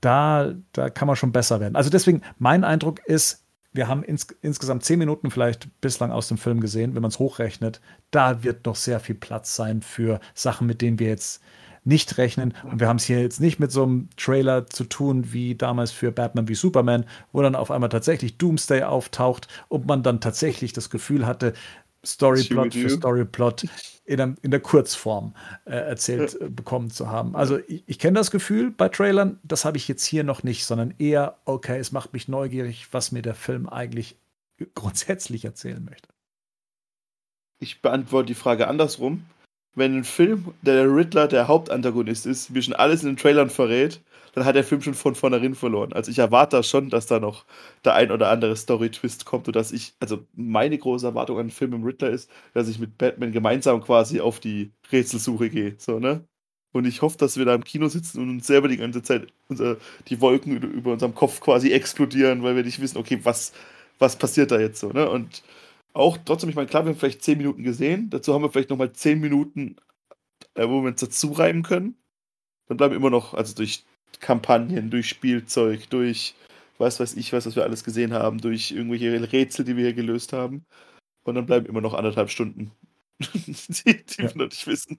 da, da kann man schon besser werden. Also deswegen, mein Eindruck ist, wir haben ins, insgesamt zehn Minuten vielleicht bislang aus dem Film gesehen, wenn man es hochrechnet. Da wird noch sehr viel Platz sein für Sachen, mit denen wir jetzt nicht rechnen. Und wir haben es hier jetzt nicht mit so einem Trailer zu tun wie damals für Batman wie Superman, wo dann auf einmal tatsächlich Doomsday auftaucht und man dann tatsächlich das Gefühl hatte, Storyplot für Storyplot in, der, in der Kurzform äh, erzählt äh, bekommen zu haben. Also ich, ich kenne das Gefühl bei Trailern, das habe ich jetzt hier noch nicht, sondern eher, okay, es macht mich neugierig, was mir der Film eigentlich (laughs) grundsätzlich erzählen möchte. Ich beantworte die Frage andersrum. Wenn ein Film, der, der Riddler der Hauptantagonist ist, mir schon alles in den Trailern verrät, dann hat der Film schon von vornherein verloren. Also ich erwarte schon, dass da noch der ein oder andere Story-Twist kommt und dass ich, also meine große Erwartung an den Film im Riddler ist, dass ich mit Batman gemeinsam quasi auf die Rätselsuche gehe, so, ne? Und ich hoffe, dass wir da im Kino sitzen und uns selber die ganze Zeit unser, die Wolken über unserem Kopf quasi explodieren, weil wir nicht wissen, okay, was, was passiert da jetzt so, ne? Und auch trotzdem, ich meine, klar, wir haben vielleicht zehn Minuten gesehen, dazu haben wir vielleicht nochmal zehn Minuten, äh, wo wir uns dazu reiben können. Dann bleiben immer noch, also durch Kampagnen, durch Spielzeug, durch was weiß ich, was, was wir alles gesehen haben, durch irgendwelche Rätsel, die wir hier gelöst haben. Und dann bleiben immer noch anderthalb Stunden, (laughs) die, die ja. wir noch nicht wissen.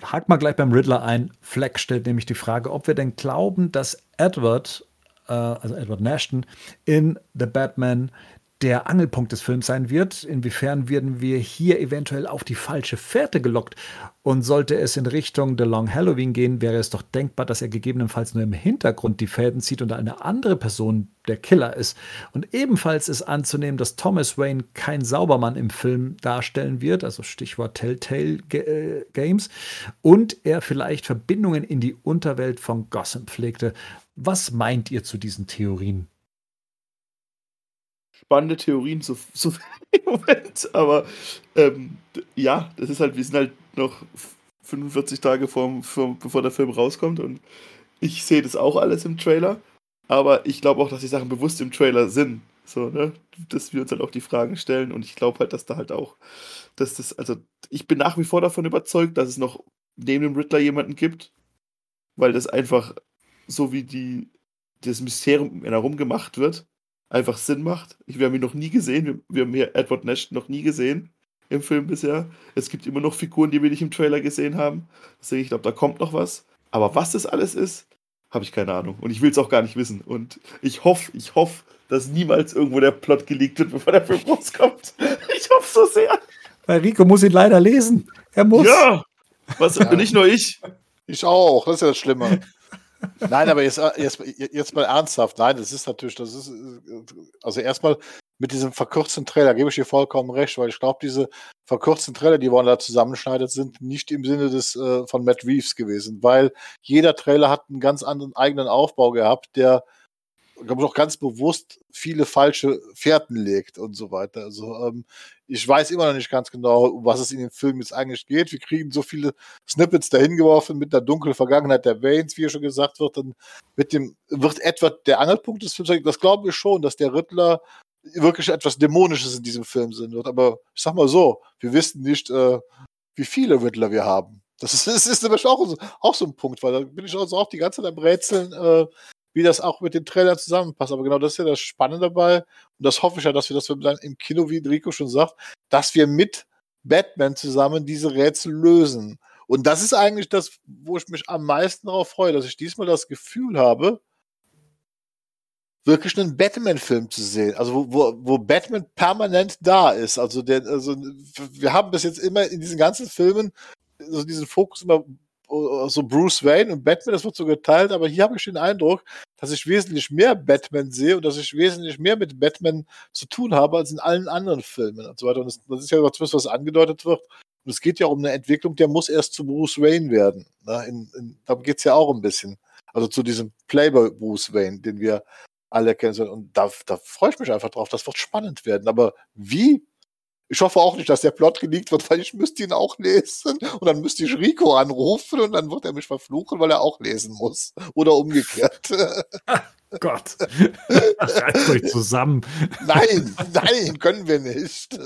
Hakt mal gleich beim Riddler ein. Fleck stellt nämlich die Frage, ob wir denn glauben, dass Edward, äh, also Edward Nashton, in The Batman der Angelpunkt des Films sein wird. Inwiefern werden wir hier eventuell auf die falsche Fährte gelockt? Und sollte es in Richtung The Long Halloween gehen, wäre es doch denkbar, dass er gegebenenfalls nur im Hintergrund die Fäden zieht und eine andere Person der Killer ist. Und ebenfalls ist anzunehmen, dass Thomas Wayne kein Saubermann im Film darstellen wird, also Stichwort Telltale äh, Games, und er vielleicht Verbindungen in die Unterwelt von Gotham pflegte. Was meint ihr zu diesen Theorien? Spannende Theorien so, (laughs) so im Moment. Aber ähm, ja, das ist halt, wir sind halt noch 45 Tage vor, vor, bevor der Film rauskommt und ich sehe das auch alles im Trailer. Aber ich glaube auch, dass die Sachen bewusst im Trailer sind. So, ne? Dass wir uns halt auch die Fragen stellen und ich glaube halt, dass da halt auch, dass das, also ich bin nach wie vor davon überzeugt, dass es noch neben dem Riddler jemanden gibt, weil das einfach so wie die das Mysterium herumgemacht wird, einfach Sinn macht. Ich, wir haben ihn noch nie gesehen. Wir, wir haben hier Edward Nash noch nie gesehen im Film bisher. Es gibt immer noch Figuren, die wir nicht im Trailer gesehen haben. Deswegen, ich glaube, da kommt noch was. Aber was das alles ist, habe ich keine Ahnung. Und ich will es auch gar nicht wissen. Und ich hoffe, ich hoffe, dass niemals irgendwo der Plot geleakt wird, bevor der Film rauskommt. (laughs) Ich hoffe so sehr. Weil Rico muss ihn leider lesen. Er muss. Ja. Was, ja. nicht nur ich. Ich auch. Das ist ja das Schlimme. Nein, aber jetzt, äh, jetzt, jetzt mal ernsthaft. Nein, das ist natürlich, das ist, äh, also erstmal mit diesem verkürzten Trailer gebe ich dir vollkommen recht, weil ich glaube, diese verkürzten Trailer, die man da zusammenschneidet, sind nicht im Sinne des äh, von Matt Reeves gewesen, weil jeder Trailer hat einen ganz anderen eigenen Aufbau gehabt, der glaube ich, auch ganz bewusst viele falsche Fährten legt und so weiter. Also ähm, ich weiß immer noch nicht ganz genau, um was es in dem Film jetzt eigentlich geht. Wir kriegen so viele Snippets dahin geworfen mit der dunklen Vergangenheit der Waynes, wie ja schon gesagt wird. Und mit dem wird etwa der Angelpunkt des Films. Das glaube ich schon, dass der Riddler wirklich etwas Dämonisches in diesem Film sein wird. Aber ich sag mal so, wir wissen nicht, äh, wie viele Riddler wir haben. Das (laughs) ist, das ist nämlich auch, auch so ein Punkt, weil da bin ich also auch die ganze Zeit am Rätseln, äh, wie das auch mit den Trailern zusammenpasst. Aber genau das ist ja das Spannende dabei. Und das hoffe ich ja, dass wir das dann im Kino, wie Enrico schon sagt, dass wir mit Batman zusammen diese Rätsel lösen. Und das ist eigentlich das, wo ich mich am meisten darauf freue, dass ich diesmal das Gefühl habe, wirklich einen Batman-Film zu sehen. Also wo, wo, wo Batman permanent da ist. Also, der, also wir haben bis jetzt immer in diesen ganzen Filmen so diesen Fokus immer so Bruce Wayne und Batman, das wird so geteilt, aber hier habe ich den Eindruck, dass ich wesentlich mehr Batman sehe und dass ich wesentlich mehr mit Batman zu tun habe als in allen anderen Filmen und so weiter. Und das, das ist ja was, was angedeutet wird. Und es geht ja um eine Entwicklung, der muss erst zu Bruce Wayne werden. Ne? In, in, darum geht es ja auch ein bisschen. Also zu diesem Playboy Bruce Wayne, den wir alle kennen sollen. Und da, da freue ich mich einfach drauf. Das wird spannend werden. Aber wie Ich hoffe auch nicht, dass der Plot geleakt wird, weil ich müsste ihn auch lesen und dann müsste ich Rico anrufen und dann wird er mich verfluchen, weil er auch lesen muss. Oder umgekehrt. (laughs) Gott. Reißt euch zusammen. Nein, nein, können wir nicht.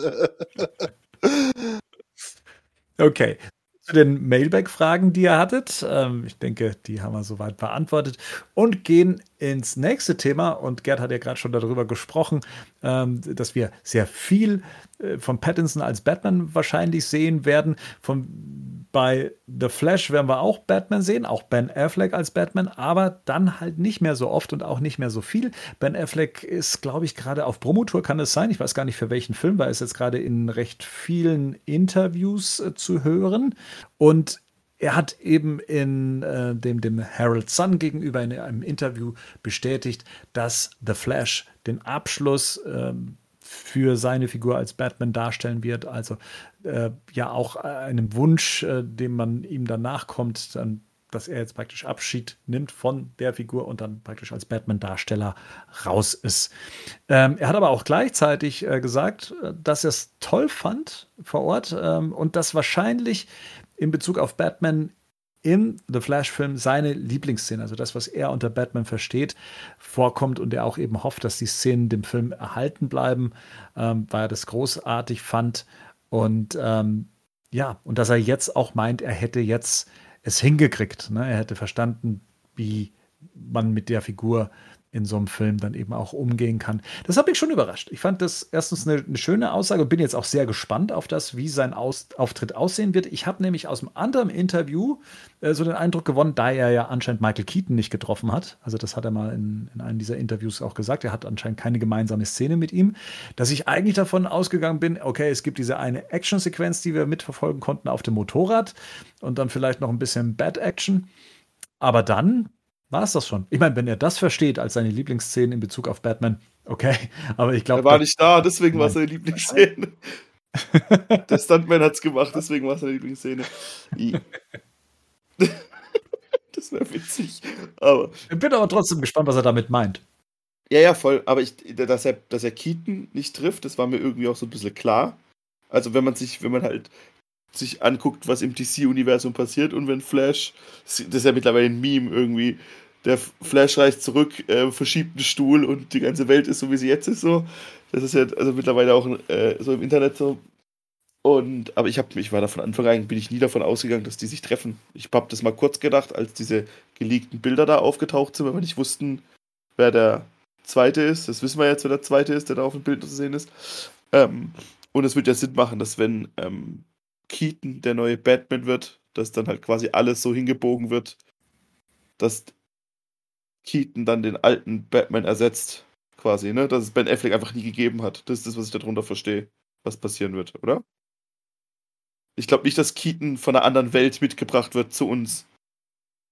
Okay. Zu den Mailback-Fragen, die ihr hattet. Ähm, ich denke, die haben wir soweit beantwortet. Und gehen ins nächste Thema. Und Gerd hat ja gerade schon darüber gesprochen, ähm, dass wir sehr viel äh, von Pattinson als Batman wahrscheinlich sehen werden. Von, bei The Flash werden wir auch Batman sehen, auch Ben Affleck als Batman, aber dann halt nicht mehr so oft und auch nicht mehr so viel. Ben Affleck ist, glaube ich, gerade auf Promotour, kann es sein. Ich weiß gar nicht für welchen Film, weil er ist jetzt gerade in recht vielen Interviews äh, zu hören. Und er hat eben in äh, dem, dem Herald Sun gegenüber in einem Interview bestätigt, dass The Flash den Abschluss ähm, für seine Figur als Batman darstellen wird. Also äh, ja auch einem Wunsch, äh, dem man ihm dann nachkommt, dann, dass er jetzt praktisch Abschied nimmt von der Figur und dann praktisch als Batman-Darsteller raus ist. Ähm, er hat aber auch gleichzeitig äh, gesagt, äh, dass er es toll fand vor Ort ähm, und dass wahrscheinlich in Bezug auf Batman in The Flash-Film seine Lieblingsszene, also das, was er unter Batman versteht, vorkommt und er auch eben hofft, dass die Szenen dem Film erhalten bleiben, ähm, weil er das großartig fand. Und ähm, ja, und dass er jetzt auch meint, er hätte jetzt es hingekriegt. Ne? Er hätte verstanden, wie man mit der Figur in so einem Film dann eben auch umgehen kann. Das hat mich schon überrascht. Ich fand das erstens eine, eine schöne Aussage und bin jetzt auch sehr gespannt auf das, wie sein aus Auftritt aussehen wird. Ich habe nämlich aus einem anderen Interview äh, so den Eindruck gewonnen, da er ja anscheinend Michael Keaton nicht getroffen hat. Also das hat er mal in, in einem dieser Interviews auch gesagt. Er hat anscheinend keine gemeinsame Szene mit ihm, dass ich eigentlich davon ausgegangen bin, okay, es gibt diese eine Action-Sequenz, die wir mitverfolgen konnten auf dem Motorrad und dann vielleicht noch ein bisschen Bad Action. Aber dann war es das schon. Ich meine, wenn er das versteht als seine Lieblingsszene in Bezug auf Batman, okay, (laughs) aber ich glaube. Er war nicht da, deswegen war es seine Lieblingsszene. (laughs) Der Stuntman hat es gemacht, deswegen war es seine Lieblingsszene. (laughs) das wäre witzig. Aber. Ich bin aber trotzdem gespannt, was er damit meint. Ja, ja, voll. Aber ich, dass er, dass er Keaton nicht trifft, das war mir irgendwie auch so ein bisschen klar. Also wenn man sich, wenn man halt sich anguckt, was im DC-Universum passiert und wenn Flash, das ist ja mittlerweile ein Meme irgendwie, der Flash reist zurück, äh, verschiebt einen Stuhl und die ganze Welt ist so, wie sie jetzt ist, so. Das ist ja also mittlerweile auch äh, so im Internet so. Und, aber ich, hab, ich war da von Anfang an, bin ich nie davon ausgegangen, dass die sich treffen. Ich habe das mal kurz gedacht, als diese geleakten Bilder da aufgetaucht sind, weil wir nicht wussten, wer der Zweite ist. Das wissen wir jetzt, wer der Zweite ist, der da auf dem Bild zu sehen ist. Ähm, und es wird ja Sinn machen, dass wenn ähm, Keaton der neue Batman wird, dass dann halt quasi alles so hingebogen wird, dass Keaton dann den alten Batman ersetzt, quasi, ne? Dass es Ben Affleck einfach nie gegeben hat. Das ist das, was ich darunter verstehe, was passieren wird, oder? Ich glaube nicht, dass Keaton von einer anderen Welt mitgebracht wird zu uns.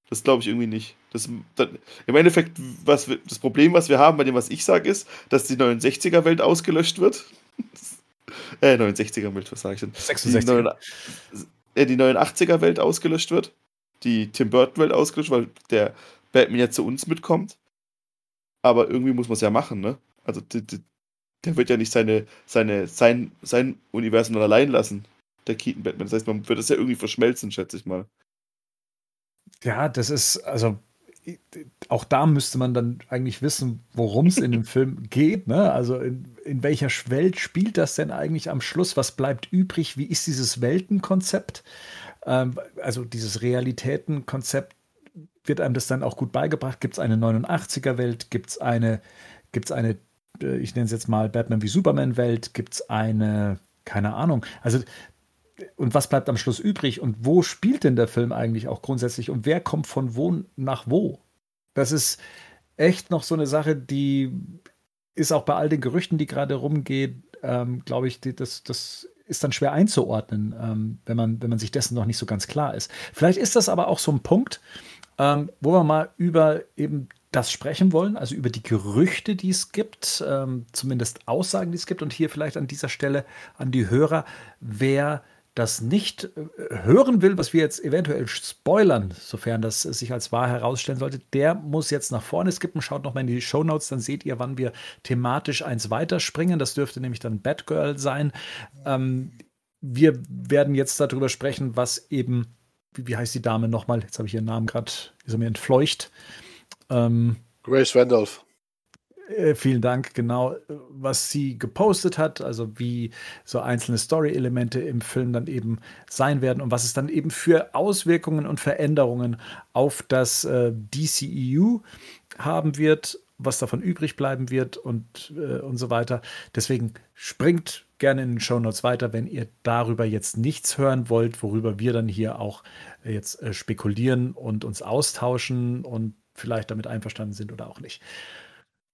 Das glaube ich irgendwie nicht. Das, das, Im Endeffekt, was wir, das Problem, was wir haben bei dem, was ich sage, ist, dass die 69er-Welt ausgelöscht wird. (laughs) äh, 69er-Welt, was sage ich denn? 66. Die, äh, die 89er-Welt ausgelöscht wird. Die Tim Burton-Welt ausgelöscht, weil der Batman jetzt zu uns mitkommt. Aber irgendwie muss man es ja machen, ne? Also der wird ja nicht seine, seine, sein, sein Universum allein lassen, der Keaton Batman. Das heißt, man wird das ja irgendwie verschmelzen, schätze ich mal. Ja, das ist, also auch da müsste man dann eigentlich wissen, worum es in dem (laughs) Film geht. Ne? Also in, in welcher Welt spielt das denn eigentlich am Schluss? Was bleibt übrig? Wie ist dieses Weltenkonzept? Ähm, also dieses Realitätenkonzept wird einem das dann auch gut beigebracht? Gibt es eine 89er-Welt? Gibt es eine, gibt's eine, äh, ich nenne es jetzt mal Batman wie Superman-Welt? Gibt es eine, keine Ahnung. Also, und was bleibt am Schluss übrig? Und wo spielt denn der Film eigentlich auch grundsätzlich? Und wer kommt von wo nach wo? Das ist echt noch so eine Sache, die ist auch bei all den Gerüchten, die gerade rumgehen, ähm, glaube ich, die, das, das ist dann schwer einzuordnen, ähm, wenn, man, wenn man sich dessen noch nicht so ganz klar ist. Vielleicht ist das aber auch so ein Punkt, ähm, wo wir mal über eben das sprechen wollen, also über die Gerüchte, die es gibt, ähm, zumindest Aussagen, die es gibt. Und hier vielleicht an dieser Stelle an die Hörer, wer das nicht äh, hören will, was wir jetzt eventuell spoilern, sofern das sich als wahr herausstellen sollte, der muss jetzt nach vorne skippen. Schaut nochmal in die Show Notes, dann seht ihr, wann wir thematisch eins weiterspringen. Das dürfte nämlich dann Batgirl sein. Ähm, wir werden jetzt darüber sprechen, was eben, wie, wie heißt die Dame nochmal? Jetzt habe ich ihren Namen gerade, ist er mir entfleucht. Ähm, Grace Randolph. Äh, vielen Dank, genau, was sie gepostet hat, also wie so einzelne Story-Elemente im Film dann eben sein werden und was es dann eben für Auswirkungen und Veränderungen auf das äh, DCEU haben wird, was davon übrig bleiben wird und, äh, und so weiter. Deswegen springt gerne in den Show Notes weiter, wenn ihr darüber jetzt nichts hören wollt, worüber wir dann hier auch jetzt äh, spekulieren und uns austauschen und vielleicht damit einverstanden sind oder auch nicht.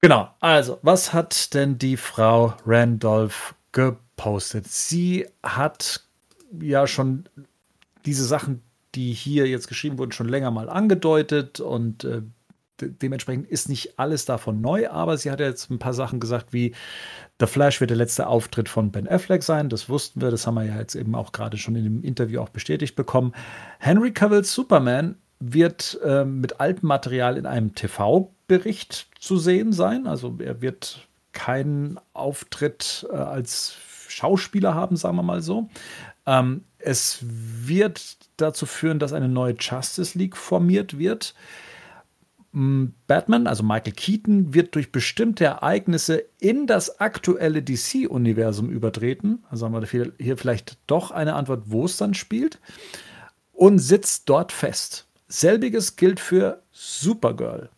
Genau, also, was hat denn die Frau Randolph gepostet? Sie hat ja schon diese Sachen, die hier jetzt geschrieben wurden, schon länger mal angedeutet und äh, dementsprechend ist nicht alles davon neu, aber sie hat jetzt ein paar Sachen gesagt, wie The Flash wird der letzte Auftritt von Ben Affleck sein. Das wussten wir, das haben wir ja jetzt eben auch gerade schon in dem Interview auch bestätigt bekommen. Henry Cavill's Superman wird äh, mit altem Material in einem TV-Bericht zu sehen sein. Also er wird keinen Auftritt äh, als Schauspieler haben, sagen wir mal so. Ähm, es wird dazu führen, dass eine neue Justice League formiert wird. Batman, also Michael Keaton, wird durch bestimmte Ereignisse in das aktuelle DC-Universum übertreten. Also haben wir hier vielleicht doch eine Antwort, wo es dann spielt. Und sitzt dort fest. Selbiges gilt für Supergirl.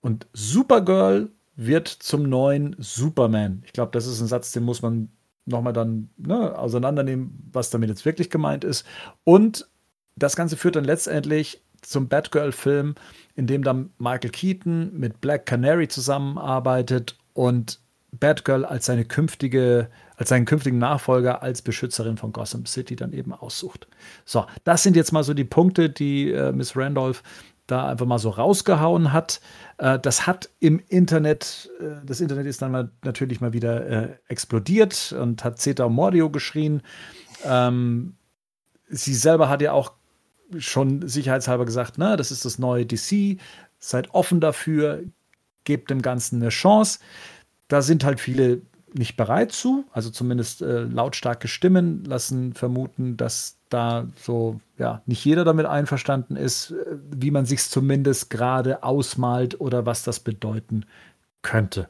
Und Supergirl wird zum neuen Superman. Ich glaube, das ist ein Satz, den muss man nochmal dann ne, auseinandernehmen, was damit jetzt wirklich gemeint ist. Und das Ganze führt dann letztendlich zum Batgirl-Film, in dem dann Michael Keaton mit Black Canary zusammenarbeitet und Batgirl als seine künftige, als seinen künftigen Nachfolger als Beschützerin von Gotham City dann eben aussucht. So, das sind jetzt mal so die Punkte, die äh, Miss Randolph da einfach mal so rausgehauen hat. Äh, das hat im Internet, äh, das Internet ist dann mal, natürlich mal wieder äh, explodiert und hat Zeta Mordio geschrien. Ähm, sie selber hat ja auch schon sicherheitshalber gesagt, na, das ist das neue DC, seid offen dafür, gebt dem Ganzen eine Chance. Da sind halt viele nicht bereit zu, also zumindest äh, lautstarke Stimmen lassen vermuten, dass da so ja nicht jeder damit einverstanden ist, äh, wie man sich zumindest gerade ausmalt oder was das bedeuten könnte.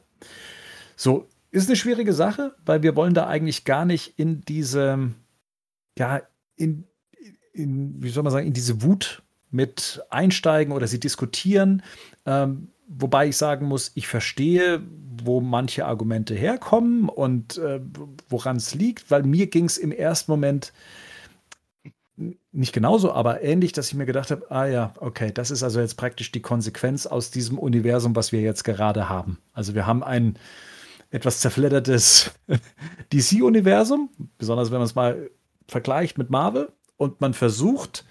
So ist eine schwierige Sache, weil wir wollen da eigentlich gar nicht in diese ja in in, wie soll man sagen, in diese Wut mit einsteigen oder sie diskutieren. Ähm, wobei ich sagen muss, ich verstehe, wo manche Argumente herkommen und äh, woran es liegt, weil mir ging es im ersten Moment nicht genauso, aber ähnlich, dass ich mir gedacht habe, ah ja, okay, das ist also jetzt praktisch die Konsequenz aus diesem Universum, was wir jetzt gerade haben. Also wir haben ein etwas zerfleddertes (laughs) DC-Universum, besonders wenn man es mal vergleicht mit Marvel und man versucht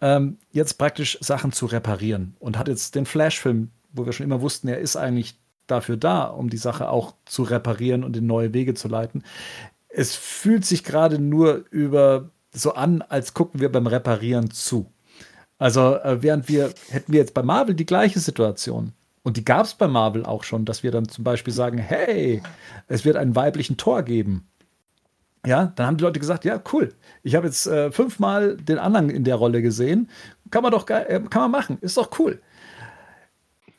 ähm, jetzt praktisch Sachen zu reparieren und hat jetzt den Flash-Film, wo wir schon immer wussten, er ist eigentlich dafür da, um die Sache auch zu reparieren und in neue Wege zu leiten. Es fühlt sich gerade nur über so an, als gucken wir beim Reparieren zu. Also äh, während wir hätten wir jetzt bei Marvel die gleiche Situation. Und die gab es bei Marvel auch schon, dass wir dann zum Beispiel sagen, hey, es wird einen weiblichen Tor geben. Ja, dann haben die Leute gesagt, ja, cool. Ich habe jetzt äh, fünfmal den anderen in der Rolle gesehen. Kann man doch äh, kann man machen. Ist doch cool.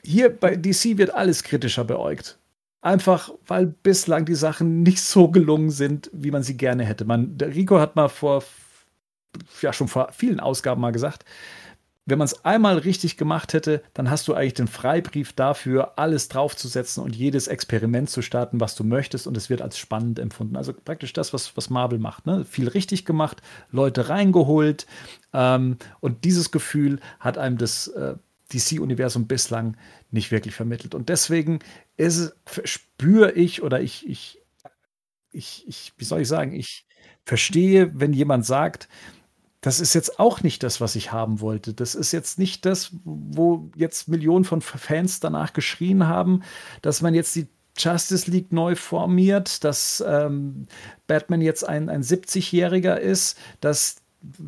Hier bei DC wird alles kritischer beäugt. Einfach, weil bislang die Sachen nicht so gelungen sind, wie man sie gerne hätte. Man, der Rico hat mal vor, ja, schon vor vielen Ausgaben mal gesagt, wenn man es einmal richtig gemacht hätte, dann hast du eigentlich den Freibrief dafür, alles draufzusetzen und jedes Experiment zu starten, was du möchtest, und es wird als spannend empfunden. Also praktisch das, was, was Marvel macht. Ne? Viel richtig gemacht, Leute reingeholt. Ähm, und dieses Gefühl hat einem das äh, DC-Universum bislang nicht wirklich vermittelt. Und deswegen spüre ich oder ich, ich, ich, ich, wie soll ich sagen, ich verstehe, wenn jemand sagt, das ist jetzt auch nicht das, was ich haben wollte. Das ist jetzt nicht das, wo jetzt Millionen von Fans danach geschrien haben, dass man jetzt die Justice League neu formiert, dass ähm, Batman jetzt ein, ein 70-Jähriger ist, dass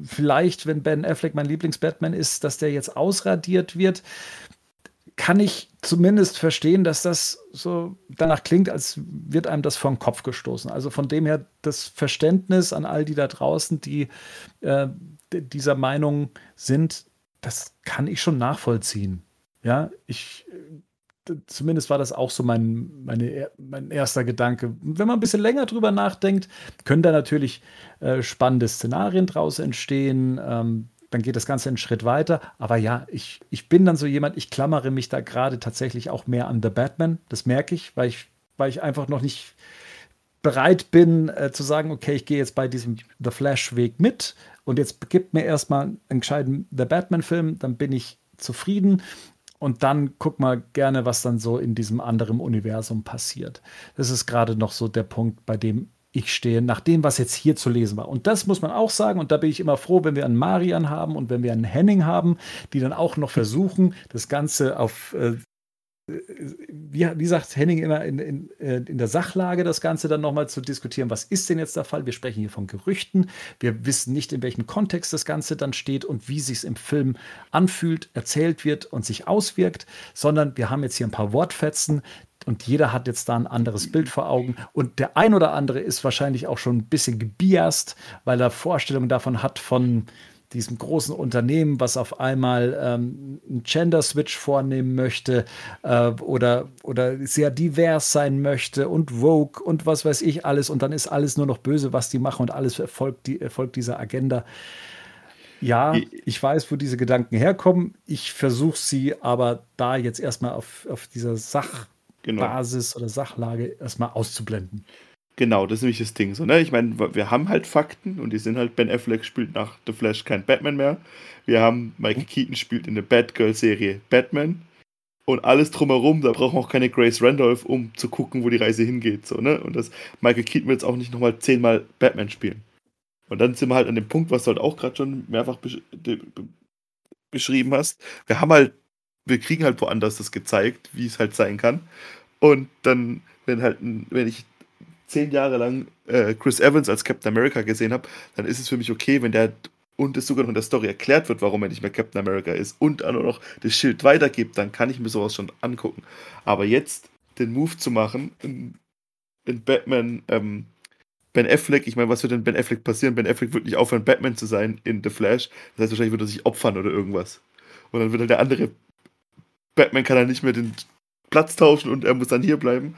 vielleicht, wenn Ben Affleck mein Lieblings-Batman ist, dass der jetzt ausradiert wird, kann ich zumindest verstehen, dass das so danach klingt, als wird einem das vom Kopf gestoßen. Also von dem her das Verständnis an all die da draußen, die äh, dieser Meinung sind, das kann ich schon nachvollziehen. Ja, ich zumindest war das auch so mein, meine, mein erster Gedanke. Wenn man ein bisschen länger drüber nachdenkt, können da natürlich äh, spannende Szenarien draus entstehen. Ähm, dann geht das Ganze einen Schritt weiter. Aber ja, ich, ich bin dann so jemand, ich klammere mich da gerade tatsächlich auch mehr an The Batman. Das merke ich, weil ich, weil ich einfach noch nicht bereit bin äh, zu sagen, okay, ich gehe jetzt bei diesem The Flash-Weg mit und jetzt gibt mir erstmal einen gescheiten The Batman-Film, dann bin ich zufrieden und dann guck mal gerne, was dann so in diesem anderen Universum passiert. Das ist gerade noch so der Punkt, bei dem ich stehe, nach dem, was jetzt hier zu lesen war. Und das muss man auch sagen, und da bin ich immer froh, wenn wir einen Marian haben und wenn wir einen Henning haben, die dann auch noch versuchen, das Ganze auf äh, wie, wie sagt Henning immer, in, in, äh, in der Sachlage das Ganze dann nochmal zu diskutieren. Was ist denn jetzt der Fall? Wir sprechen hier von Gerüchten. Wir wissen nicht, in welchem Kontext das Ganze dann steht und wie sich es im Film anfühlt, erzählt wird und sich auswirkt, sondern wir haben jetzt hier ein paar Wortfetzen, und jeder hat jetzt da ein anderes Bild vor Augen. Und der ein oder andere ist wahrscheinlich auch schon ein bisschen gebiased, weil er Vorstellungen davon hat von diesem großen Unternehmen, was auf einmal ähm, einen Gender-Switch vornehmen möchte äh, oder, oder sehr divers sein möchte und Vogue und was weiß ich alles. Und dann ist alles nur noch böse, was die machen und alles erfolgt, die, erfolgt dieser Agenda. Ja, ich weiß, wo diese Gedanken herkommen. Ich versuche sie aber da jetzt erstmal auf, auf dieser Sachbasis genau. oder Sachlage erstmal auszublenden. Genau, das ist nämlich das Ding. So, ne? Ich meine, wir haben halt Fakten und die sind halt, Ben Affleck spielt nach The Flash kein Batman mehr. Wir haben, Michael Keaton spielt in der Batgirl-Serie Batman. Und alles drumherum, da brauchen wir auch keine Grace Randolph, um zu gucken, wo die Reise hingeht. So, ne? Und das Michael Keaton wird jetzt auch nicht nochmal zehnmal Batman spielen. Und dann sind wir halt an dem Punkt, was du halt auch gerade schon mehrfach besch beschrieben hast. Wir haben halt, wir kriegen halt woanders das gezeigt, wie es halt sein kann. Und dann, wenn halt, wenn ich zehn Jahre lang äh, Chris Evans als Captain America gesehen habe, dann ist es für mich okay, wenn der und es sogar noch in der Story erklärt wird, warum er nicht mehr Captain America ist und dann nur noch das Schild weitergibt, dann kann ich mir sowas schon angucken. Aber jetzt den Move zu machen, in, in Batman, ähm, Ben Affleck, ich meine, was wird denn Ben Affleck passieren? Ben Affleck wird nicht aufhören, Batman zu sein in The Flash. Das heißt, wahrscheinlich wird er sich opfern oder irgendwas. Und dann wird halt der andere Batman kann er nicht mehr den Platz tauschen und er muss dann hier bleiben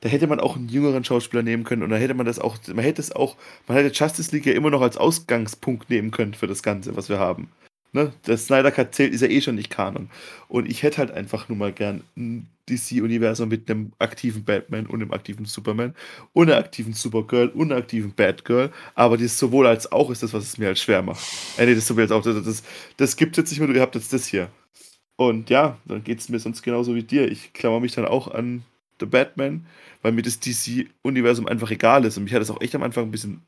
da hätte man auch einen jüngeren Schauspieler nehmen können und da hätte man das auch, man hätte es auch, man hätte Justice League ja immer noch als Ausgangspunkt nehmen können für das Ganze, was wir haben. Ne? Der Snyder Cut zählt, ist ja eh schon nicht Kanon. Und ich hätte halt einfach nur mal gern ein DC-Universum mit einem aktiven Batman und einem aktiven Superman und einer aktiven Supergirl und einer aktiven Batgirl. Aber das sowohl als auch ist das, was es mir halt schwer macht. Äh, nee, das sowohl als auch. Das, das, das gibt jetzt nicht mehr, du habt jetzt das hier. Und ja, dann geht es mir sonst genauso wie dir. Ich klammer mich dann auch an The Batman, weil mir das DC-Universum einfach egal ist. Und mich hat das auch echt am Anfang ein bisschen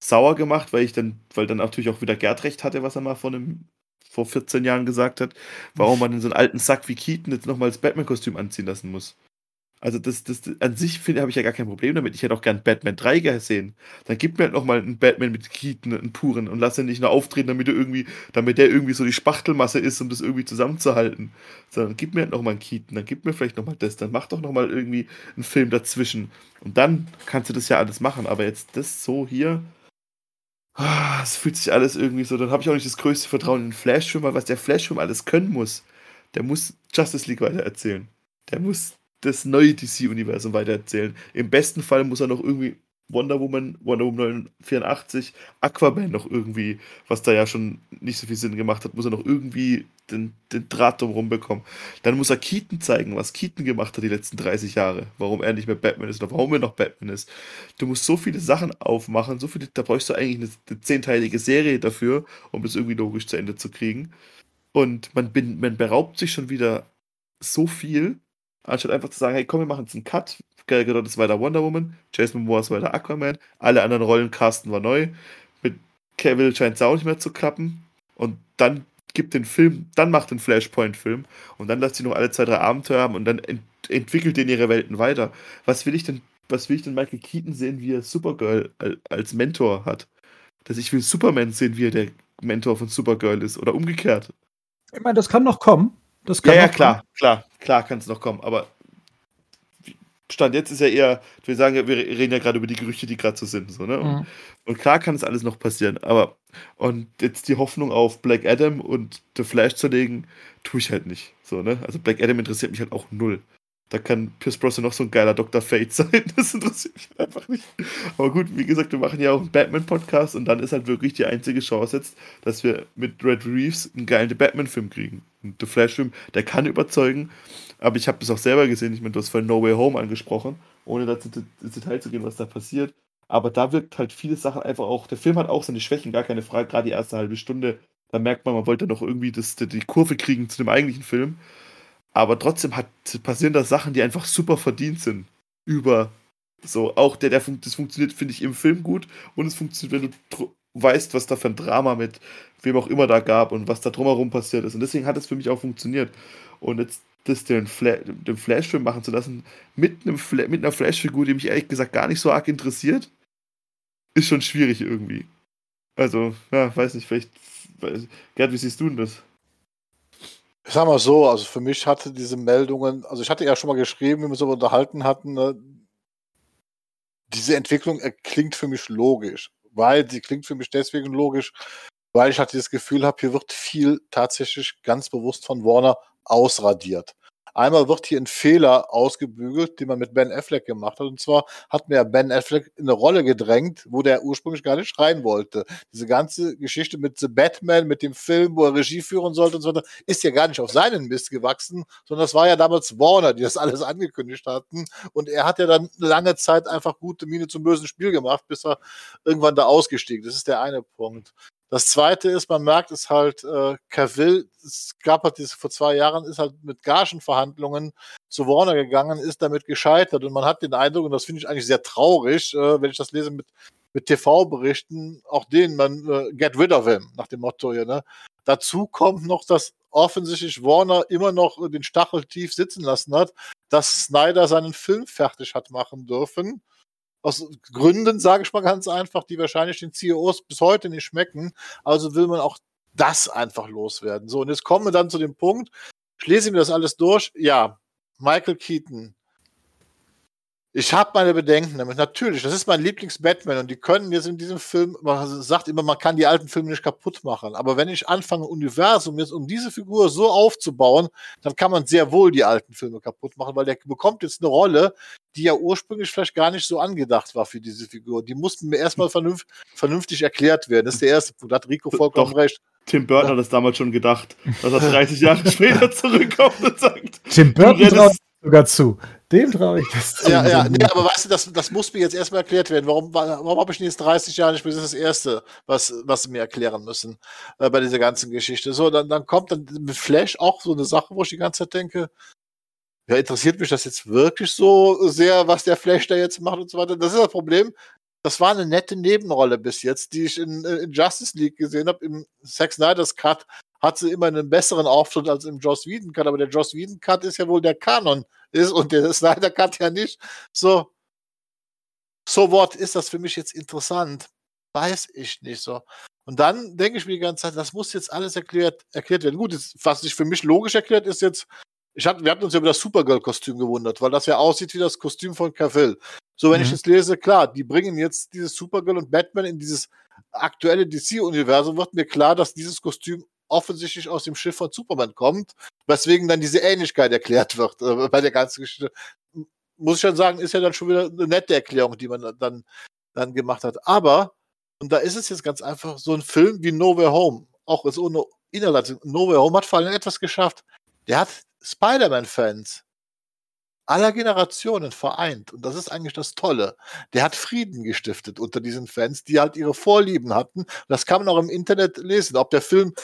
sauer gemacht, weil ich dann, weil dann natürlich auch wieder Gerd recht hatte, was er mal vor einem vor 14 Jahren gesagt hat, warum man in so einen alten Sack wie Keaton jetzt nochmal das Batman-Kostüm anziehen lassen muss. Also das, das, an sich habe ich ja gar kein Problem damit. Ich hätte auch gern Batman 3 gesehen. Dann gib mir halt nochmal einen Batman mit Keaton, einen puren und lass ihn nicht nur auftreten, damit er irgendwie, damit der irgendwie so die Spachtelmasse ist, um das irgendwie zusammenzuhalten. Sondern gib mir halt nochmal einen Keaton, dann gib mir vielleicht nochmal das, dann mach doch nochmal irgendwie einen Film dazwischen. Und dann kannst du das ja alles machen. Aber jetzt das so hier, ah, es fühlt sich alles irgendwie so, dann habe ich auch nicht das größte Vertrauen in den Flash-Film, weil was der Flash-Film alles können muss, der muss Justice League weiter erzählen. Der muss das neue DC-Universum weitererzählen. Im besten Fall muss er noch irgendwie Wonder Woman, Wonder Woman 84, Aquaman noch irgendwie, was da ja schon nicht so viel Sinn gemacht hat, muss er noch irgendwie den, den Draht drum bekommen. Dann muss er Keaton zeigen, was Keaton gemacht hat die letzten 30 Jahre, warum er nicht mehr Batman ist oder warum er noch Batman ist. Du musst so viele Sachen aufmachen, so viele, da bräuchst du eigentlich eine, eine zehnteilige Serie dafür, um das irgendwie logisch zu Ende zu kriegen. Und man, bin, man beraubt sich schon wieder so viel, Anstatt einfach zu sagen, hey komm, wir machen jetzt einen Cut. Gal Gadot ist weiter Wonder Woman, Jason Momoa ist weiter Aquaman, alle anderen Rollen casten war neu. Mit Cavill scheint es auch nicht mehr zu klappen. Und dann gibt den Film, dann macht den Flashpoint-Film und dann lasst sie noch alle zwei, drei Abenteuer haben und dann entwickelt in ihre Welten weiter. Was will ich denn, was will ich denn Michael Keaton sehen, wie er Supergirl als Mentor hat? Dass ich will Superman sehen, wie er der Mentor von Supergirl ist oder umgekehrt. Ich meine, das kann noch kommen. Das kann ja, ja, klar, kommen. klar, klar kann es noch kommen. Aber Stand jetzt ist ja eher, wir sagen ja, wir reden ja gerade über die Gerüchte, die gerade so sind. So, ne? Und, mhm. und, klar kann es alles noch passieren, aber und jetzt die Hoffnung auf Black Adam und The Flash zu legen, tue ich halt nicht. So, ne? Also Black Adam interessiert mich halt auch null. Da kann Pierce Brosnan noch so ein geiler Dr. Fate (laughs) sein. Das interessiert mich einfach nicht. Aber gut, wie gesagt, wir machen ja auch einen Batman-Podcast und dann ist halt wirklich die einzige Chance jetzt, dass wir mit Red Reeves einen geilen Batman-Film kriegen. The Flash-Film, der kann überzeugen, aber ich habe das auch selber gesehen. Ich meine, du hast vorhin No Way Home angesprochen, ohne da ins Detail zu gehen, was da passiert. Aber da wirkt halt viele Sachen einfach auch. Der Film hat auch seine Schwächen, gar keine Frage. Gerade die erste halbe Stunde, da merkt man, man wollte noch irgendwie das, die Kurve kriegen zu dem eigentlichen Film. Aber trotzdem hat, passieren da Sachen, die einfach super verdient sind. Über so, auch der, der das funktioniert, finde ich, im Film gut und es funktioniert, wenn du weißt, was da für ein Drama mit wem auch immer da gab und was da drumherum passiert ist. Und deswegen hat es für mich auch funktioniert. Und jetzt das den, Fla den Flash-Film machen zu lassen, mit, einem Fla mit einer Flash-Figur, die mich ehrlich gesagt gar nicht so arg interessiert, ist schon schwierig irgendwie. Also, ja, weiß nicht, vielleicht. Weiß, Gerd, wie siehst du denn das? Ich sag mal so, also für mich hatte diese Meldungen, also ich hatte ja schon mal geschrieben, wie wir aber unterhalten hatten, ne, diese Entwicklung klingt für mich logisch, weil sie klingt für mich deswegen logisch, weil ich hatte das Gefühl habe, hier wird viel tatsächlich ganz bewusst von Warner ausradiert. Einmal wird hier ein Fehler ausgebügelt, den man mit Ben Affleck gemacht hat. Und zwar hat mir Ben Affleck in eine Rolle gedrängt, wo der ursprünglich gar nicht rein wollte. Diese ganze Geschichte mit The Batman, mit dem Film, wo er Regie führen sollte und so weiter, ist ja gar nicht auf seinen Mist gewachsen, sondern das war ja damals Warner, die das (laughs) alles angekündigt hatten. Und er hat ja dann lange Zeit einfach gute Miene zum bösen Spiel gemacht, bis er irgendwann da ausgestiegen. Das ist der eine Punkt. Das zweite ist, man merkt es halt, äh, Cavill, es gab halt diese, vor zwei Jahren, ist halt mit Gagenverhandlungen zu Warner gegangen, ist damit gescheitert und man hat den Eindruck, und das finde ich eigentlich sehr traurig, äh, wenn ich das lese mit, mit TV-Berichten, auch denen man äh, get rid of him, nach dem Motto hier, ne? Dazu kommt noch, dass offensichtlich Warner immer noch den Stachel tief sitzen lassen hat, dass Snyder seinen Film fertig hat machen dürfen aus Gründen, sage ich mal ganz einfach, die wahrscheinlich den CEOs bis heute nicht schmecken. Also will man auch das einfach loswerden. So, und jetzt kommen wir dann zu dem Punkt, ich mir das alles durch. Ja, Michael Keaton ich habe meine Bedenken damit. Natürlich, das ist mein Lieblings-Batman und die können jetzt in diesem Film, man sagt immer, man kann die alten Filme nicht kaputt machen. Aber wenn ich anfange, Universum jetzt um diese Figur so aufzubauen, dann kann man sehr wohl die alten Filme kaputt machen, weil der bekommt jetzt eine Rolle, die ja ursprünglich vielleicht gar nicht so angedacht war für diese Figur. Die mussten mir erstmal vernünft, vernünftig erklärt werden. Das ist der erste Punkt. Da hat Rico vollkommen Doch. recht. Tim Burton hat das damals schon gedacht, dass er 30 Jahre (laughs) später zurückkommt und sagt: Tim Burton traut sogar zu. Dem traue ich das zu. Ja, ja, nee, aber weißt du, das, das muss mir jetzt erstmal erklärt werden. Warum, warum habe ich denn jetzt 30 Jahre nicht? Das ist das Erste, was, was sie mir erklären müssen äh, bei dieser ganzen Geschichte. So, dann, dann kommt dann mit Flash auch so eine Sache, wo ich die ganze Zeit denke, ja, interessiert mich das jetzt wirklich so sehr, was der Flash da jetzt macht und so weiter? Das ist das Problem. Das war eine nette Nebenrolle bis jetzt, die ich in, in Justice League gesehen habe, im Zack Snyder's Cut hat sie immer einen besseren Auftritt als im Joss Whedon Cut, aber der Joss Whedon Cut ist ja wohl der Kanon ist und der (laughs) Snyder Cut ja nicht. So, so what ist das für mich jetzt interessant? Weiß ich nicht so. Und dann denke ich mir die ganze Zeit, das muss jetzt alles erklärt, erklärt werden. Gut, jetzt, was sich für mich logisch erklärt, ist jetzt, ich hab, wir hatten uns ja über das Supergirl-Kostüm gewundert, weil das ja aussieht wie das Kostüm von Cavill. So, wenn mhm. ich jetzt lese, klar, die bringen jetzt dieses Supergirl und Batman in dieses aktuelle DC-Universum, wird mir klar, dass dieses Kostüm offensichtlich aus dem Schiff von Superman kommt, weswegen dann diese Ähnlichkeit erklärt wird äh, bei der ganzen Geschichte. Muss ich schon sagen, ist ja dann schon wieder eine nette Erklärung, die man dann, dann gemacht hat. Aber, und da ist es jetzt ganz einfach, so ein Film wie Nowhere Home, auch ist ohne Inhalt, Nowhere Home hat vor allem etwas geschafft. Der hat Spider-Man-Fans aller Generationen vereint. Und das ist eigentlich das Tolle. Der hat Frieden gestiftet unter diesen Fans, die halt ihre Vorlieben hatten. Das kann man auch im Internet lesen. Ob der Film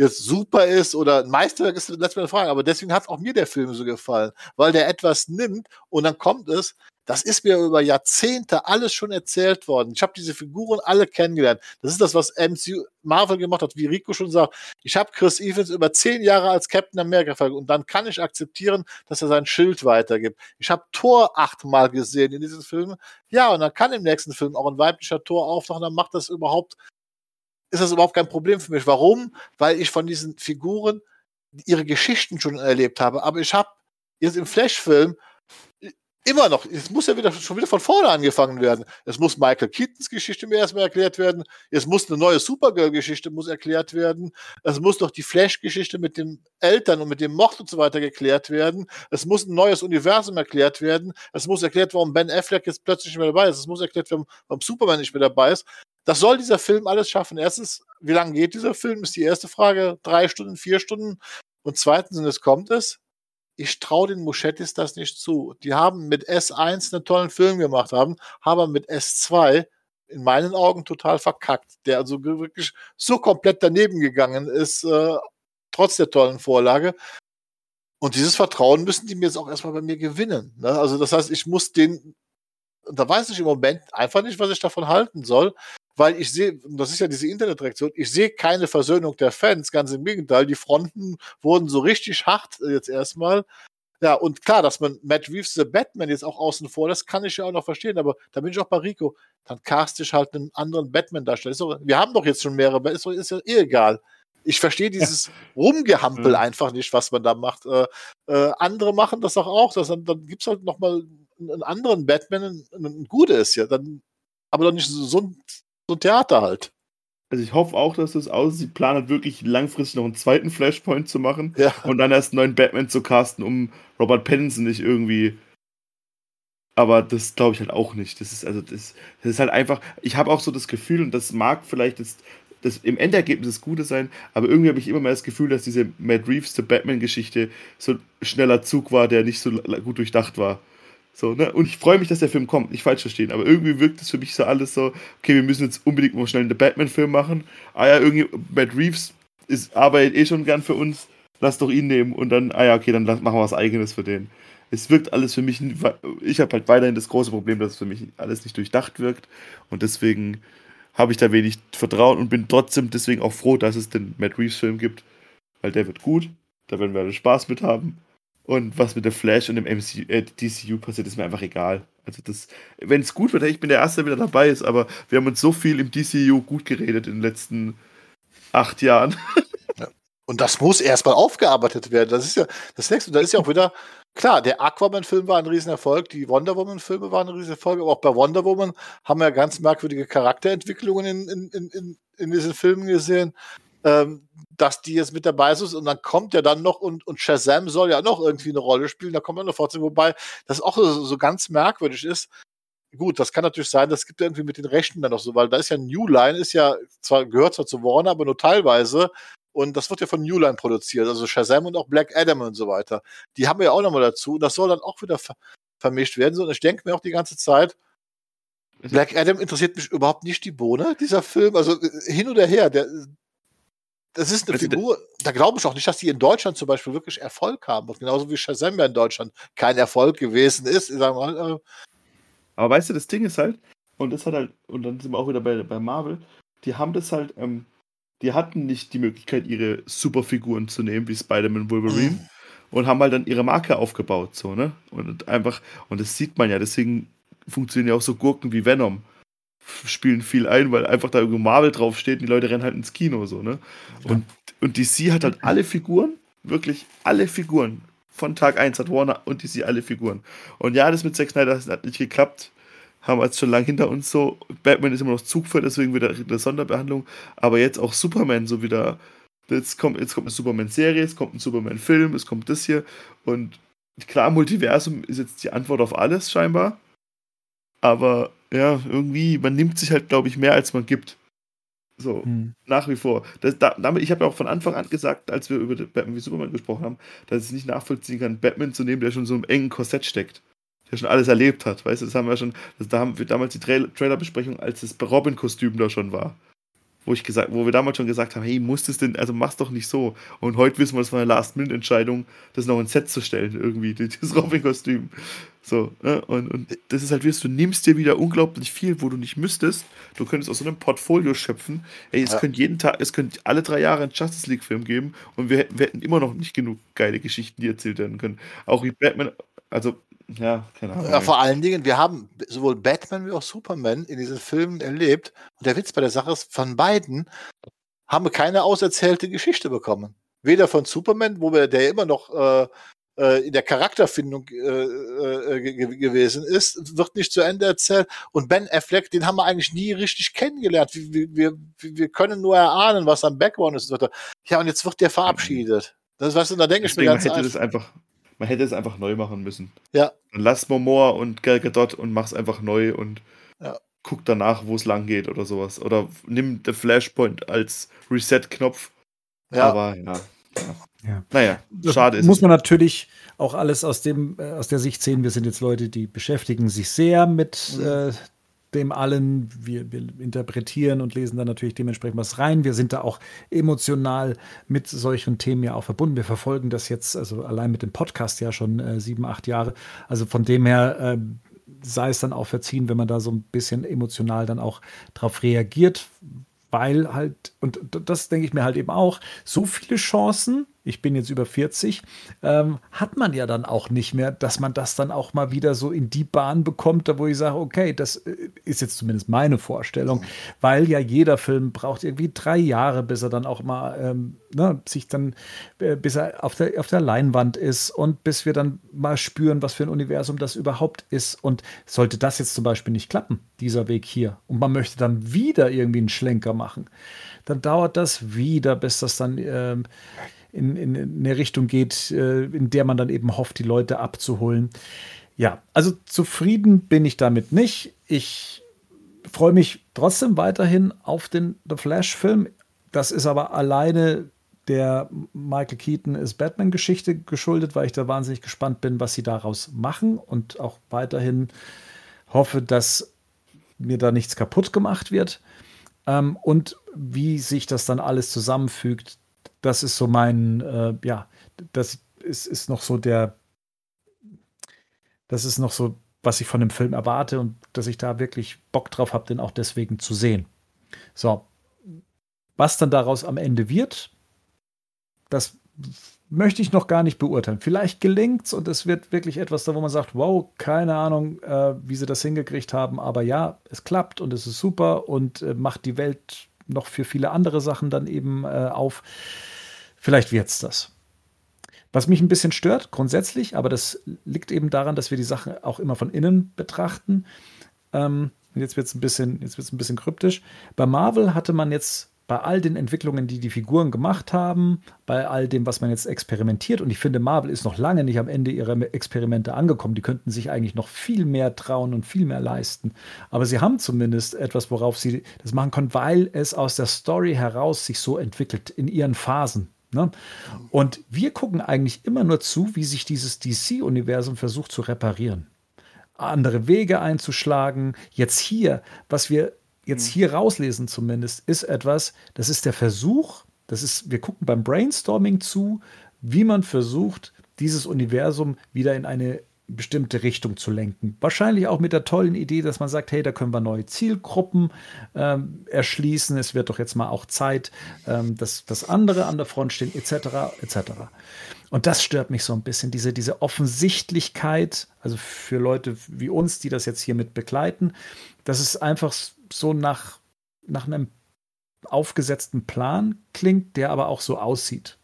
jetzt super ist oder ein Meisterwerk ist, lässt mich Frage. Aber deswegen hat auch mir der Film so gefallen, weil der etwas nimmt und dann kommt es. Das ist mir über Jahrzehnte alles schon erzählt worden. Ich habe diese Figuren alle kennengelernt. Das ist das, was MCU Marvel gemacht hat, wie Rico schon sagt. Ich habe Chris Evans über zehn Jahre als Captain America verfolgt und dann kann ich akzeptieren, dass er sein Schild weitergibt. Ich habe Thor achtmal gesehen in diesem Film. Ja, und dann kann im nächsten Film auch ein weiblicher Thor auftauchen. Dann macht das überhaupt, ist das überhaupt kein Problem für mich. Warum? Weil ich von diesen Figuren ihre Geschichten schon erlebt habe. Aber ich habe jetzt im Flash-Film immer noch, es muss ja wieder schon wieder von vorne angefangen werden. Es muss Michael Keatons Geschichte mir erstmal erklärt werden. Es muss eine neue Supergirl-Geschichte muss erklärt werden. Es muss doch die Flash-Geschichte mit den Eltern und mit dem Mord und so weiter geklärt werden. Es muss ein neues Universum erklärt werden. Es muss erklärt, warum Ben Affleck jetzt plötzlich nicht mehr dabei ist. Es muss erklärt werden, warum Superman nicht mehr dabei ist. Das soll dieser Film alles schaffen. Erstens, wie lange geht dieser Film? Ist die erste Frage. Drei Stunden, vier Stunden. Und zweitens, und es kommt es, ich traue den Muschettis das nicht zu. Die haben mit S1 einen tollen Film gemacht haben, haben mit S2 in meinen Augen total verkackt, der also wirklich so komplett daneben gegangen ist, äh, trotz der tollen Vorlage. Und dieses Vertrauen müssen die mir jetzt auch erstmal bei mir gewinnen. Ne? Also das heißt, ich muss den, da weiß ich im Moment einfach nicht, was ich davon halten soll weil ich sehe, das ist ja diese Internetreaktion, ich sehe keine Versöhnung der Fans, ganz im Gegenteil, die Fronten wurden so richtig hart jetzt erstmal. Ja, und klar, dass man Matt Reeves The Batman jetzt auch außen vor, das kann ich ja auch noch verstehen, aber da bin ich auch bei Rico. Dann cast ich halt einen anderen Batman-Darsteller. Wir haben doch jetzt schon mehrere, ist, ist ja eh egal. Ich verstehe dieses ja. Rumgehampel ja. einfach nicht, was man da macht. Äh, äh, andere machen das doch auch. Das, dann dann gibt es halt nochmal einen anderen Batman, ein, ein gutes, ja. Dann, aber doch nicht so, so ein so Theater halt. Also ich hoffe auch, dass das aussieht. Sie planen wirklich langfristig noch einen zweiten Flashpoint zu machen ja. und dann erst einen neuen Batman zu casten, um Robert Pattinson nicht irgendwie. Aber das glaube ich halt auch nicht. Das ist also das, das ist halt einfach. Ich habe auch so das Gefühl und das mag vielleicht das, das im Endergebnis das Gute sein, aber irgendwie habe ich immer mehr das Gefühl, dass diese Matt Reeves The Batman-Geschichte so ein schneller Zug war, der nicht so gut durchdacht war. So, ne? Und ich freue mich, dass der Film kommt, nicht falsch verstehen, aber irgendwie wirkt es für mich so alles so, okay, wir müssen jetzt unbedingt mal schnell einen Batman-Film machen. Ah ja, irgendwie, Matt Reeves ist, arbeitet eh schon gern für uns, lass doch ihn nehmen und dann, ah ja, okay, dann machen wir was Eigenes für den. Es wirkt alles für mich, ich habe halt weiterhin das große Problem, dass es für mich alles nicht durchdacht wirkt und deswegen habe ich da wenig Vertrauen und bin trotzdem deswegen auch froh, dass es den Matt Reeves-Film gibt, weil der wird gut, da werden wir alle Spaß mit haben und was mit der Flash und dem MCU, äh, DCU passiert, ist mir einfach egal. Also das, wenn es gut wird, ich bin der Erste, der wieder dabei ist, aber wir haben uns so viel im DCU gut geredet in den letzten acht Jahren. (laughs) Ja. Und das muss erstmal aufgearbeitet werden. Das ist ja das nächste. Da ist ja auch wieder, klar, der Aquaman-Film war ein Riesenerfolg, die Wonder Woman-Filme waren ein Riesenerfolg, aber auch bei Wonder Woman haben wir ganz merkwürdige Charakterentwicklungen in, in, in, in diesen Filmen gesehen ähm, dass die jetzt mit dabei ist und dann kommt ja dann noch und, und Shazam soll ja noch irgendwie eine Rolle spielen, da kommt dann eine Fortsetzung, wobei das auch so, so ganz merkwürdig ist. Gut, das kann natürlich sein, das gibt irgendwie mit den Rechten dann noch so, weil da ist ja New Line, ist ja zwar gehört zwar zu Warner, aber nur teilweise und das wird ja von New Line produziert, also Shazam und auch Black Adam und so weiter. Die haben wir ja auch nochmal dazu. Das soll dann auch wieder ver vermischt werden. So, und ich denke mir auch die ganze Zeit, Black Adam interessiert mich überhaupt nicht die Bohne, dieser Film. Also äh, hin oder her, der, das ist eine also, Figur, da glaube ich auch nicht, dass die in Deutschland zum Beispiel wirklich Erfolg haben. Und genauso wie Shazam ja in Deutschland kein Erfolg gewesen ist. Ich sag mal, äh Aber weißt du, das Ding ist halt, und das hat halt, und dann sind wir auch wieder bei, bei Marvel, die haben das halt, ähm, die hatten nicht die Möglichkeit, ihre Superfiguren zu nehmen, wie Spider-Man Wolverine, mhm. und haben halt dann ihre Marke aufgebaut, so, ne? Und einfach, und das sieht man ja, deswegen funktionieren ja auch so Gurken wie Venom spielen viel ein, weil einfach da irgendwo Marvel draufsteht und die Leute rennen halt ins Kino so, ne? Ja. Und, und DC hat halt alle Figuren, wirklich alle Figuren. Von Tag 1 hat Warner und DC alle Figuren. Und ja, das mit Zack Snyder das hat nicht geklappt. Haben wir jetzt schon lange hinter uns so. Batman ist immer noch Zugfahrt, deswegen wieder eine Sonderbehandlung. Aber jetzt auch Superman so wieder. Jetzt kommt, jetzt kommt eine Superman-Serie, es kommt ein Superman-Film, es kommt das hier. Und klar, Multiversum ist jetzt die Antwort auf alles scheinbar. Aber ja, irgendwie, man nimmt sich halt, glaube ich, mehr als man gibt. So, hm. nach wie vor. Das, da, damit, ich habe ja auch von Anfang an gesagt, als wir über Batman wie Superman gesprochen haben, dass ich nicht nachvollziehen kann, Batman zu nehmen, der schon so im engen Korsett steckt. Der schon alles erlebt hat. Weißt du, das haben wir schon, das, da haben wir damals die Tra Trailerbesprechung, als das Robin-Kostüm da schon war. Wo, ich gesagt, wo wir damals schon gesagt haben, hey, muss das denn, also mach's doch nicht so. Und heute wissen wir, es war eine Last-Minute-Entscheidung, das noch ins Set zu stellen, irgendwie, (laughs) dieses Robin-Kostüm. So, ne? und, und das ist halt, wie du nimmst dir wieder unglaublich viel, wo du nicht müsstest. Du könntest aus so einem Portfolio schöpfen. Ey, es ja. könnte jeden Tag, es könnte alle drei Jahre einen Justice League-Film geben und wir, wir, hätten immer noch nicht genug geile Geschichten, die erzählt werden können. Auch wie Batman, also, ja, keine Ahnung. Ja, vor allen Dingen, wir haben sowohl Batman wie auch Superman in diesen Filmen erlebt. Und der Witz bei der Sache ist, von beiden haben wir keine auserzählte Geschichte bekommen. Weder von Superman, wo wir, der immer noch äh, äh, in der Charakterfindung äh, äh, gewesen ist, wird nicht zu Ende erzählt. Und Ben Affleck, den haben wir eigentlich nie richtig kennengelernt. Wir, wir, wir können nur erahnen, was am Background ist. Ja, und jetzt wird der verabschiedet. Das weißt du, da denke ich mir ganz man hätte das einfach, man hätte es einfach neu machen müssen. Ja. Dann lass Momoa und Gal Gadot und mach's einfach neu und ja. guck danach, wo es lang geht oder sowas. Oder nimm The Flashpoint als Reset-Knopf. Ja. Aber ja. Ja. Naja, schade ist. Muss man natürlich auch alles aus, dem, äh, aus der Sicht sehen. Wir sind jetzt Leute, die beschäftigen sich sehr mit mhm. äh, dem allen. Wir, wir, interpretieren und lesen da natürlich dementsprechend was rein. Wir sind da auch emotional mit solchen Themen ja auch verbunden. Wir verfolgen das jetzt, also allein mit dem Podcast ja schon äh, sieben, acht Jahre. Also von dem her äh, sei es dann auch verziehen, wenn man da so ein bisschen emotional dann auch drauf reagiert, weil halt, und das denke ich mir halt eben auch, so viele Chancen ich bin jetzt über 40, ähm, hat man ja dann auch nicht mehr, dass man das dann auch mal wieder so in die Bahn bekommt, da wo ich sage, okay, das äh, ist jetzt zumindest meine Vorstellung, weil ja jeder Film braucht irgendwie drei Jahre, bis er dann auch mal ähm, ne, sich dann, äh, bis er auf der, auf der Leinwand ist und bis wir dann mal spüren, was für ein Universum das überhaupt ist. Und sollte das jetzt zum Beispiel nicht klappen, dieser Weg hier, und man möchte dann wieder irgendwie einen Schlenker machen, dann dauert das wieder, bis das dann ähm, in, in, eine Richtung geht, äh, in der man dann eben hofft, die Leute abzuholen. Ja, also zufrieden bin ich damit nicht. Ich freue mich trotzdem weiterhin auf den The Flash-Film. Das ist aber alleine der Michael Keaton ist Batman-Geschichte geschuldet, weil ich da wahnsinnig gespannt bin, was sie daraus machen und auch weiterhin hoffe, dass mir da nichts kaputt gemacht wird. Ähm, und wie sich das dann alles zusammenfügt, das ist so mein, äh, ja, das ist, ist noch so der, das ist noch so, was ich von dem Film erwarte und dass ich da wirklich Bock drauf habe, den auch deswegen zu sehen. So, was dann daraus am Ende wird, das möchte ich noch gar nicht beurteilen. Vielleicht gelingt es und es wird wirklich etwas da, wo man sagt, wow, keine Ahnung, äh, wie sie das hingekriegt haben, aber ja, es klappt und es ist super und äh, macht die Welt noch für viele andere Sachen dann eben äh, auf. Vielleicht wird es das. Was mich ein bisschen stört, grundsätzlich, aber das liegt eben daran, dass wir die Sache auch immer von innen betrachten. Ähm, jetzt wird es ein, ein bisschen kryptisch. Bei Marvel hatte man jetzt bei all den Entwicklungen, die die Figuren gemacht haben, bei all dem, was man jetzt experimentiert, und ich finde, Marvel ist noch lange nicht am Ende ihrer Experimente angekommen. Die könnten sich eigentlich noch viel mehr trauen und viel mehr leisten. Aber sie haben zumindest etwas, worauf sie das machen können, weil es aus der Story heraus sich so entwickelt in ihren Phasen. Ne? Und wir gucken eigentlich immer nur zu, wie sich dieses DC-Universum versucht zu reparieren. Andere Wege einzuschlagen. Jetzt hier, was wir jetzt mhm. hier rauslesen zumindest, ist etwas, das ist der Versuch, das ist, wir gucken beim Brainstorming zu, wie man versucht, dieses Universum wieder in eine bestimmte Richtung zu lenken. Wahrscheinlich auch mit der tollen Idee, dass man sagt, hey, da können wir neue Zielgruppen ähm, erschließen. Es wird doch jetzt mal auch Zeit, ähm, dass, dass andere an der Front stehen, etc. etc. Und das stört mich so ein bisschen, diese, diese Offensichtlichkeit, also für Leute wie uns, die das jetzt hier mit begleiten, dass es einfach so nach, nach einem aufgesetzten Plan klingt, der aber auch so aussieht.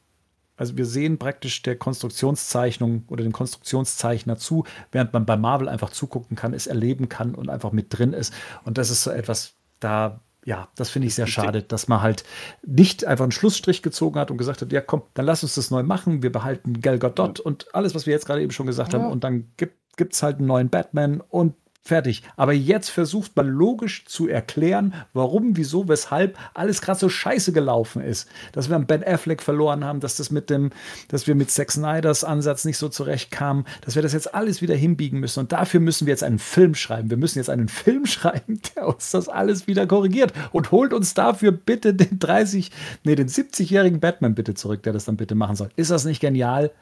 Also wir sehen praktisch der Konstruktionszeichnung oder dem Konstruktionszeichner zu, während man bei Marvel einfach zugucken kann, es erleben kann und einfach mit drin ist. Und das ist so etwas, da, ja, das finde ich sehr schade, dass man halt nicht einfach einen Schlussstrich gezogen hat und gesagt hat, ja komm, dann lass uns das neu machen, wir behalten Gal Gadot und alles, was wir jetzt gerade eben schon gesagt ja. haben und dann gibt es halt einen neuen Batman und Fertig. Aber jetzt versucht man logisch zu erklären, warum, wieso, weshalb alles gerade so scheiße gelaufen ist. Dass wir einen Ben Affleck verloren haben, dass das mit dem, dass wir mit Zack Snyders Ansatz nicht so zurechtkamen, dass wir das jetzt alles wieder hinbiegen müssen. Und dafür müssen wir jetzt einen Film schreiben. Wir müssen jetzt einen (laughs) Film schreiben, der uns das alles wieder korrigiert und holt uns dafür bitte den 30, nee, den 70-jährigen Batman bitte zurück, der das dann bitte machen soll. Ist das nicht genial?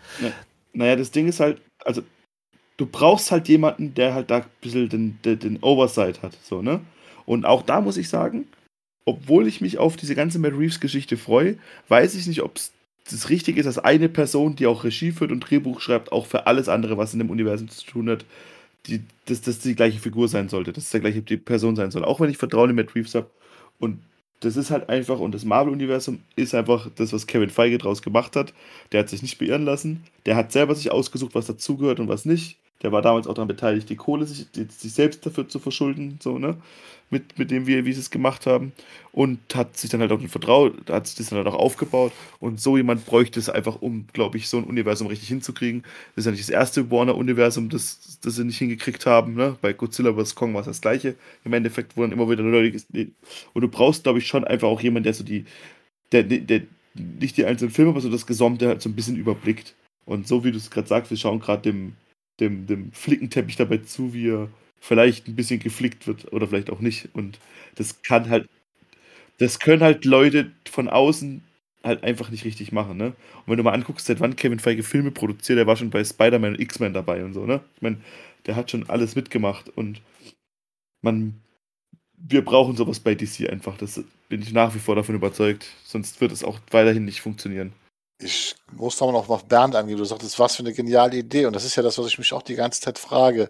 Naja, das Ding ist halt, also du brauchst halt jemanden, der halt da ein bisschen den, den, den Oversight hat. So, ne? Und auch da muss ich sagen, obwohl ich mich auf diese ganze Matt Reeves-Geschichte freue, weiß ich nicht, ob es das Richtige ist, dass eine Person, die auch Regie führt und Drehbuch schreibt, auch für alles andere, was in dem Universum zu tun hat, die, dass das die gleiche Figur sein sollte, dass es der gleiche die Person sein soll. Auch wenn ich Vertrauen in Matt Reeves habe. Und das ist halt einfach, und das Marvel-Universum ist einfach das, was Kevin Feige draus gemacht hat. Der hat sich nicht beirren lassen. Der hat selber sich ausgesucht, was dazugehört und was nicht. Der war damals auch daran beteiligt, die Kohle sich, sich selbst dafür zu verschulden, so, ne? Mit, mit dem, wie, wie sie es gemacht haben. Und hat sich dann halt auch vertraut, hat sich das dann halt auch aufgebaut. Und so jemand bräuchte es einfach, um, glaube ich, so ein Universum richtig hinzukriegen. Das ist ja nicht das erste Warner-Universum, das, das sie nicht hingekriegt haben, ne? Bei Godzilla vs. Kong war es das gleiche. Im Endeffekt, dann immer wieder Leute. Und du brauchst, glaube ich, schon einfach auch jemanden, der so die, der, der, der nicht die einzelnen Filme, aber so das Gesamte halt so ein bisschen überblickt. Und so wie du es gerade sagst, wir schauen gerade dem dem, dem Flickenteppich dabei zu, wie er vielleicht ein bisschen geflickt wird oder vielleicht auch nicht. Und das kann halt, das können halt Leute von außen halt einfach nicht richtig machen, ne? Und wenn du mal anguckst, seit wann Kevin Feige Filme produziert, der war schon bei Spider-Man und X-Men dabei und so, ne? Ich meine, der hat schon alles mitgemacht und man, wir brauchen sowas bei DC einfach. Das bin ich nach wie vor davon überzeugt. Sonst wird es auch weiterhin nicht funktionieren ich muss nochmal noch auf Bernd angehen. Du sagtest, was für eine geniale Idee. Und das ist ja das, was ich mich auch die ganze Zeit frage.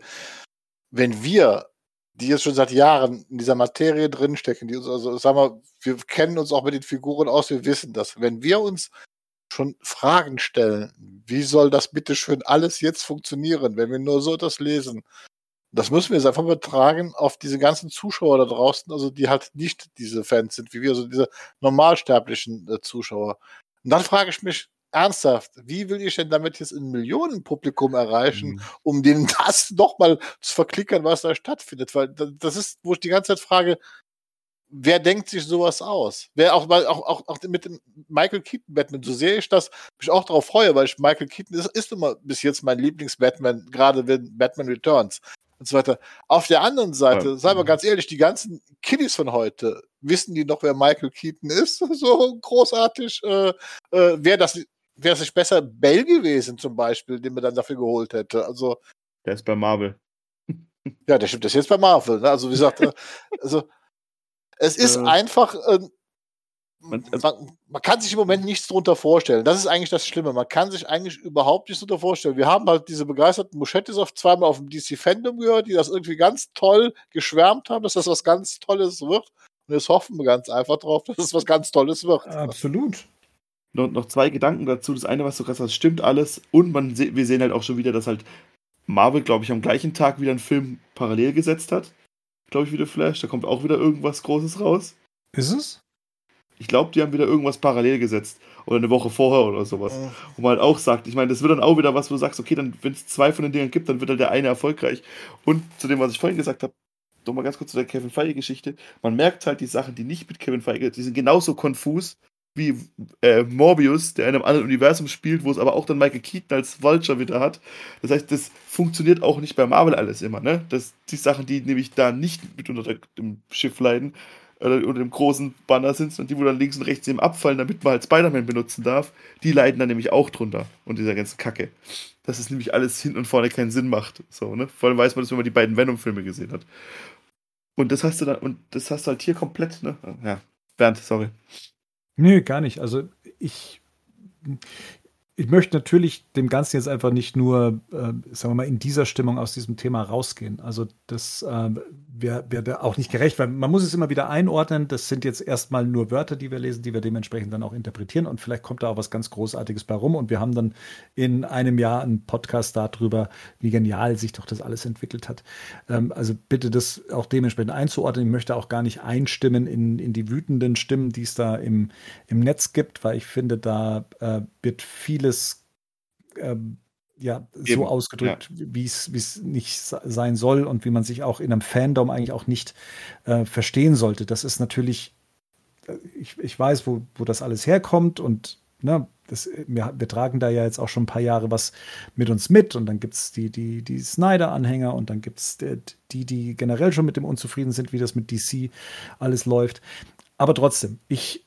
Wenn wir, die jetzt schon seit Jahren in dieser Materie drinstecken, die uns, also sagen wir, wir kennen uns auch mit den Figuren aus, wir wissen das. Wenn wir uns schon Fragen stellen, wie soll das bitte schön alles jetzt funktionieren, wenn wir nur so das lesen? Das müssen wir jetzt einfach übertragen auf diese ganzen Zuschauer da draußen, also die halt nicht diese Fans sind, wie wir, also diese normalsterblichen äh, Zuschauer. Und dann frage ich mich ernsthaft, wie will ich denn damit jetzt ein Millionenpublikum erreichen, mhm. um denen (laughs) das nochmal zu verklickern, was da stattfindet? Weil das ist, wo ich die ganze Zeit frage, wer denkt sich sowas aus? Wer auch, auch, auch, auch mit dem Michael Keaton Batman, so sehe ich das, mich auch darauf freue, weil ich Michael Keaton ist, ist immer bis jetzt mein Lieblings-Batman, gerade wenn Batman Returns und so weiter. Auf der anderen Seite, ja. seien wir ganz ehrlich, die ganzen Kiddies von heute, wissen die noch, wer Michael Keaton ist? (laughs) So großartig. Äh, äh, Wäre das wäre es nicht besser Bell gewesen, zum Beispiel, den man dann dafür geholt hätte. Also, der ist bei Marvel. Ja, der stimmt, der ist jetzt bei Marvel. Ne? Also, wie gesagt, äh, (laughs) also, es ist äh, einfach, äh, man, man, man, kann sich im Moment nichts darunter vorstellen. Das ist eigentlich das Schlimme. Man kann sich eigentlich überhaupt nichts darunter vorstellen. Wir haben halt diese begeisterten Muschettis auf zweimal auf dem DC Fandom gehört, die das irgendwie ganz toll geschwärmt haben, dass das was ganz Tolles wird. Und jetzt hoffen wir ganz einfach drauf, dass es was ganz Tolles wird. Absolut. Noch, noch zwei Gedanken dazu. Das eine, was du gerade sagst, stimmt alles. Und man, wir sehen halt auch schon wieder, dass halt Marvel, glaube ich, am gleichen Tag wieder einen Film parallel gesetzt hat. Glaube ich, wieder Flash. Da kommt auch wieder irgendwas Großes raus. Ist es? Ich glaube, die haben wieder irgendwas parallel gesetzt. Oder eine Woche vorher oder sowas. Wo man halt auch sagt, ich meine, das wird dann auch wieder was, wo du sagst, okay, dann, wenn es zwei von den Dingern gibt, dann wird halt der eine erfolgreich. Und zu dem, was ich vorhin gesagt habe, nochmal ganz kurz zu der Kevin Feige-Geschichte. Man merkt halt die Sachen, die nicht mit Kevin Feige, die sind genauso konfus wie äh, Morbius, der in einem anderen Universum spielt, wo es aber auch dann Michael Keaton als Vulture wieder hat. Das heißt, das funktioniert auch nicht bei Marvel alles immer, ne? Das, die Sachen, die nämlich da nicht mit unter dem Schiff leiden, oder unter dem großen Banner sind und die, wo dann links und rechts eben abfallen, damit man halt Spider-Man benutzen darf, die leiden dann nämlich auch drunter und dieser ganzen Kacke. Dass es nämlich alles hinten und vorne keinen Sinn macht. So, ne? Vor allem weiß man das, wenn man die beiden Venom-Filme gesehen hat. Und das hast du dann, und das hast du halt hier komplett, ne? Ja, Bernd, sorry. Nö, gar nicht. Also ich, ich möchte natürlich dem Ganzen jetzt einfach nicht nur, äh, sagen wir mal, in dieser Stimmung aus diesem Thema rausgehen. Also das äh, wäre wär auch nicht gerecht, weil man muss es immer wieder einordnen. Das sind jetzt erstmal nur Wörter, die wir lesen, die wir dementsprechend dann auch interpretieren und vielleicht kommt da auch was ganz Großartiges bei rum und wir haben dann in einem Jahr einen Podcast darüber, wie genial sich doch das alles entwickelt hat. Ähm, also bitte das auch dementsprechend einzuordnen. Ich möchte auch gar nicht einstimmen in, in die wütenden Stimmen, die es da im, im Netz gibt, weil ich finde, da äh, wird vieles ähm, ja, Eben. so ausgedrückt, ja. wie es nicht sein soll und wie man sich auch in einem Fandom eigentlich auch nicht äh, verstehen sollte. Das ist natürlich, äh, ich, ich weiß, wo, wo das alles herkommt und ne, das, wir, wir, tragen da ja jetzt auch schon ein paar Jahre was mit uns mit und dann gibt es die, die, die Snyder-Anhänger und dann gibt es die, die generell schon mit dem unzufrieden sind, wie das mit DC alles läuft. Aber trotzdem, ich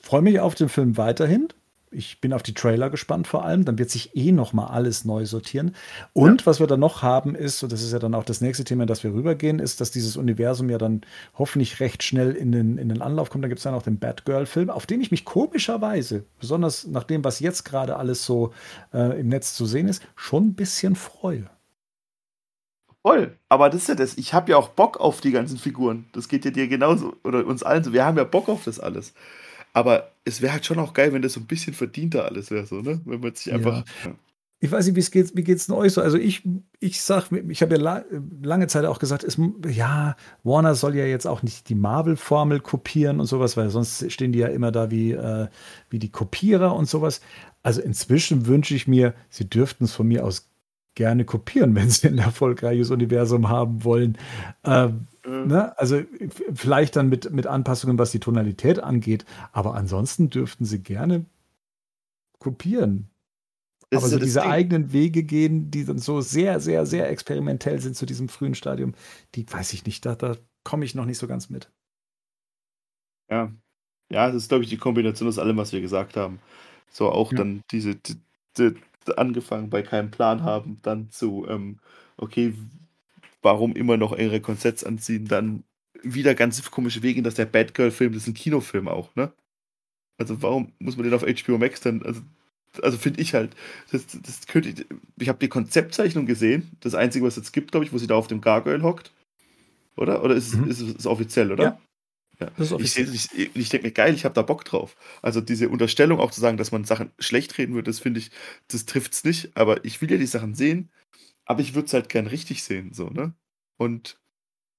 freue mich auf den Film weiterhin ich bin auf die Trailer gespannt vor allem. Dann wird sich eh noch mal alles neu sortieren. Und ja. was wir dann noch haben ist, und das ist ja dann auch das nächste Thema, das wir rübergehen, ist, dass dieses Universum ja dann hoffentlich recht schnell in den, in den Anlauf kommt. Da gibt es dann auch den Batgirl-Film, auf den ich mich komischerweise, besonders nach dem, was jetzt gerade alles so äh, im Netz zu sehen ist, schon ein bisschen freue. Voll. Aber das ist ja das. Ich habe ja auch Bock auf die ganzen Figuren. Das geht ja dir genauso oder uns allen so. Wir haben ja Bock auf das alles. Aber es wäre halt schon auch geil, wenn das so ein bisschen verdienter alles wäre, so, ne? Wenn man sich einfach. Ja. Ich weiß nicht, wie es geht, wie geht's denn euch so? Also ich, ich sag, ich habe ja la lange Zeit auch gesagt, es, ja, Warner soll ja jetzt auch nicht die Marvel-Formel kopieren und sowas, weil sonst stehen die ja immer da wie, äh, wie die Kopierer und sowas. Also inzwischen wünsche ich mir, sie dürften es von mir aus gerne kopieren, (laughs) wenn sie ein erfolgreiches Universum haben wollen. Ähm, mhm. ne? Also vielleicht dann mit, mit Anpassungen, was die Tonalität angeht, aber ansonsten dürften sie gerne kopieren. Das aber so diese Ding. eigenen Wege gehen, die dann so sehr, sehr, sehr experimentell sind zu diesem frühen Stadium, die weiß ich nicht, da, da komme ich noch nicht so ganz mit. Ja. Ja, das ist, glaube ich, die Kombination aus allem, was wir gesagt haben. So auch ja. dann diese, die, die, angefangen bei keinem Plan haben, dann zu, ähm, okay, warum immer noch ihre Konzepts anziehen, dann wieder ganz komische Wege, dass der Batgirl-Film, das ist ein Kinofilm auch, ne? Also warum muss man den auf HBO Max dann, also, also finde ich halt, das, das könnte ich, ich habe die Konzeptzeichnung gesehen, das Einzige, was es jetzt gibt, glaube ich, wo sie da auf dem Gargoyle hockt, oder? Oder ist, mhm. es, ist es offiziell, oder? Ja. Ja. ich, ich, ich denke mir, geil, ich habe da Bock drauf. Also diese Unterstellung auch zu sagen, dass man Sachen schlecht reden würde, das finde ich, das trifft es nicht. Aber ich will ja die Sachen sehen, aber ich würde es halt gern richtig sehen, so, ne? Und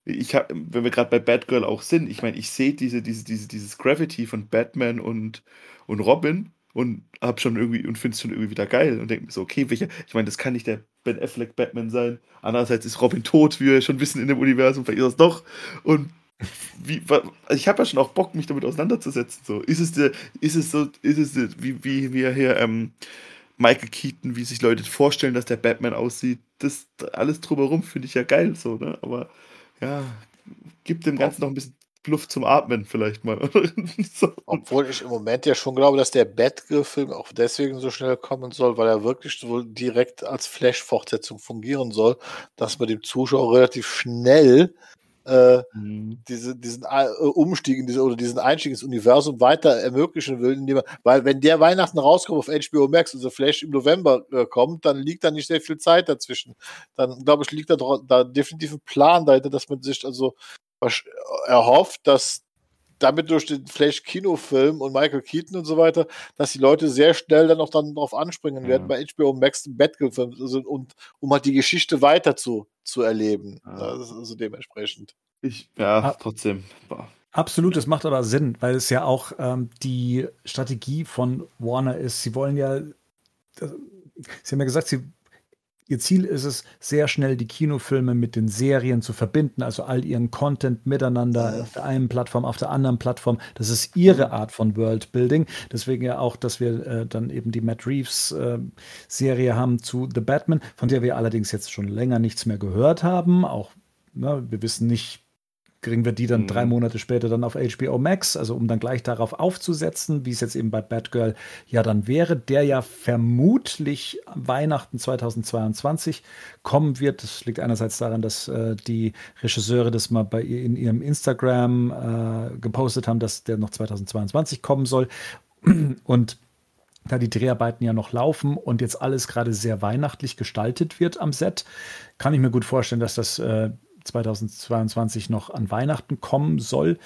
ich habe, wenn wir gerade bei Batgirl auch sind, ich meine, ich sehe diese, diese, diese, dieses Gravity von Batman und, und Robin und habe schon irgendwie und finde es schon irgendwie wieder geil und denke mir so, okay, welcher, ich meine, das kann nicht der Ben Affleck Batman sein. Andererseits ist Robin tot, wie wir schon wissen in dem Universum, vielleicht ist das doch. Und wie, ich habe ja schon auch Bock, mich damit auseinanderzusetzen. So, ist es der, ist es so, ist es der, wie, wie wir hier ähm, Michael Keaton, wie sich Leute vorstellen, dass der Batman aussieht. Das alles drumherum finde ich ja geil, so, ne? Aber ja, gibt dem Ganzen noch ein bisschen Luft zum Atmen vielleicht mal. (laughs) so. Obwohl ich im Moment ja schon glaube, dass der Batgirl-Film auch deswegen so schnell kommen soll, weil er wirklich wohl direkt als Flash-Fortsetzung fungieren soll, dass man dem Zuschauer relativ schnell äh, mhm. diese, diesen äh, Umstieg in diese, oder diesen Einstieg ins Universum weiter ermöglichen will, indem man, weil wenn der Weihnachten rauskommt auf HBO Max und so Flash im November äh, kommt, dann liegt da nicht sehr viel Zeit dazwischen. Dann glaube ich, liegt da, da definitiv ein Plan dahinter, dass man sich also erhofft, dass damit durch den Flash-Kinofilm und Michael Keaton und so weiter, dass die Leute sehr schnell dann auch dann darauf anspringen werden, bei HBO Max den Batgirl-Film also, und um halt die Geschichte weiter zu, zu erleben. Ja. also dementsprechend. Ich, ja, trotzdem. Absolut, das macht aber Sinn, weil es ja auch ähm, die Strategie von Warner ist. Sie wollen ja, Sie haben ja gesagt, Sie Ihr Ziel ist es, sehr schnell die Kinofilme mit den Serien zu verbinden, also all ihren Content miteinander auf der einen Plattform, auf der anderen Plattform. Das ist ihre. Art von Worldbuilding. Deswegen ja auch, dass wir äh, dann eben die Matt Reeves äh, Serie haben zu The Batman, von der wir allerdings jetzt schon länger nichts mehr gehört haben. Auch ne, wir wissen nicht, kriegen wir die dann mhm. drei Monate später dann auf HBO Max, also um dann gleich darauf aufzusetzen, wie es jetzt eben bei Batgirl ja dann wäre, der ja vermutlich Weihnachten 2022 kommen wird. Das liegt einerseits daran, dass äh, die Regisseure das mal bei in ihrem Instagram äh, gepostet haben, dass der noch 2022 kommen soll. Und da die Dreharbeiten ja noch laufen und jetzt alles gerade sehr weihnachtlich gestaltet wird am Set, kann ich mir gut vorstellen, dass das äh, 2022 noch an Weihnachten kommen soll.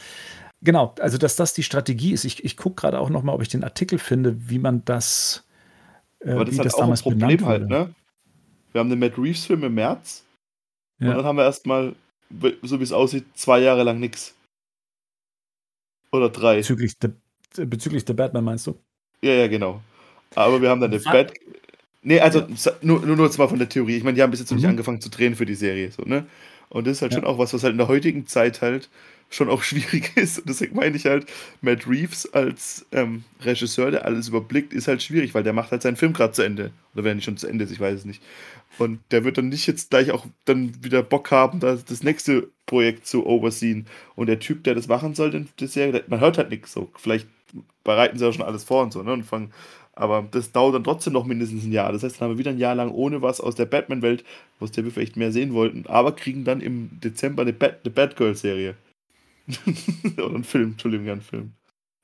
Genau, also dass das die Strategie ist. Ich, ich gucke gerade auch noch mal, ob ich den Artikel finde, wie man das, äh, Aber das wie ist das auch damals ein Problem halt, ne? Wir haben den Matt Reeves-Film im März ja. und dann haben wir erstmal, so wie es aussieht, zwei Jahre lang nichts. Oder drei. Bezüglich der, bezüglich der Batman meinst du? Ja, ja, genau. Aber wir haben dann den Bat. Nee, also ja. nur, nur, nur mal von der Theorie. Ich meine, die haben bis jetzt noch nicht mhm. angefangen zu drehen für die Serie. So, ne? Und das ist halt ja. schon auch was, was halt in der heutigen Zeit halt schon auch (laughs) schwierig ist. Und deswegen meine ich halt, Matt Reeves als ähm, Regisseur, der alles überblickt, ist halt schwierig, weil der macht halt seinen Film gerade zu Ende. Oder wenn nicht schon zu Ende ist, ich weiß es nicht. Und der wird dann nicht jetzt gleich auch dann wieder Bock haben, das, das nächste Projekt zu overseen. Und der Typ, der das machen soll, das Serie, man hört halt nichts so. Vielleicht bereiten sie auch schon alles vor und so, ne? Und fangen Aber das dauert dann trotzdem noch mindestens ein Jahr. Das heißt, dann haben wir wieder ein Jahr lang ohne was aus der Batman-Welt, was der wir vielleicht mehr sehen wollten, aber kriegen dann im Dezember eine, Bat eine Batgirl-Serie. (laughs) Oder einen Film, Entschuldigung, einen Film.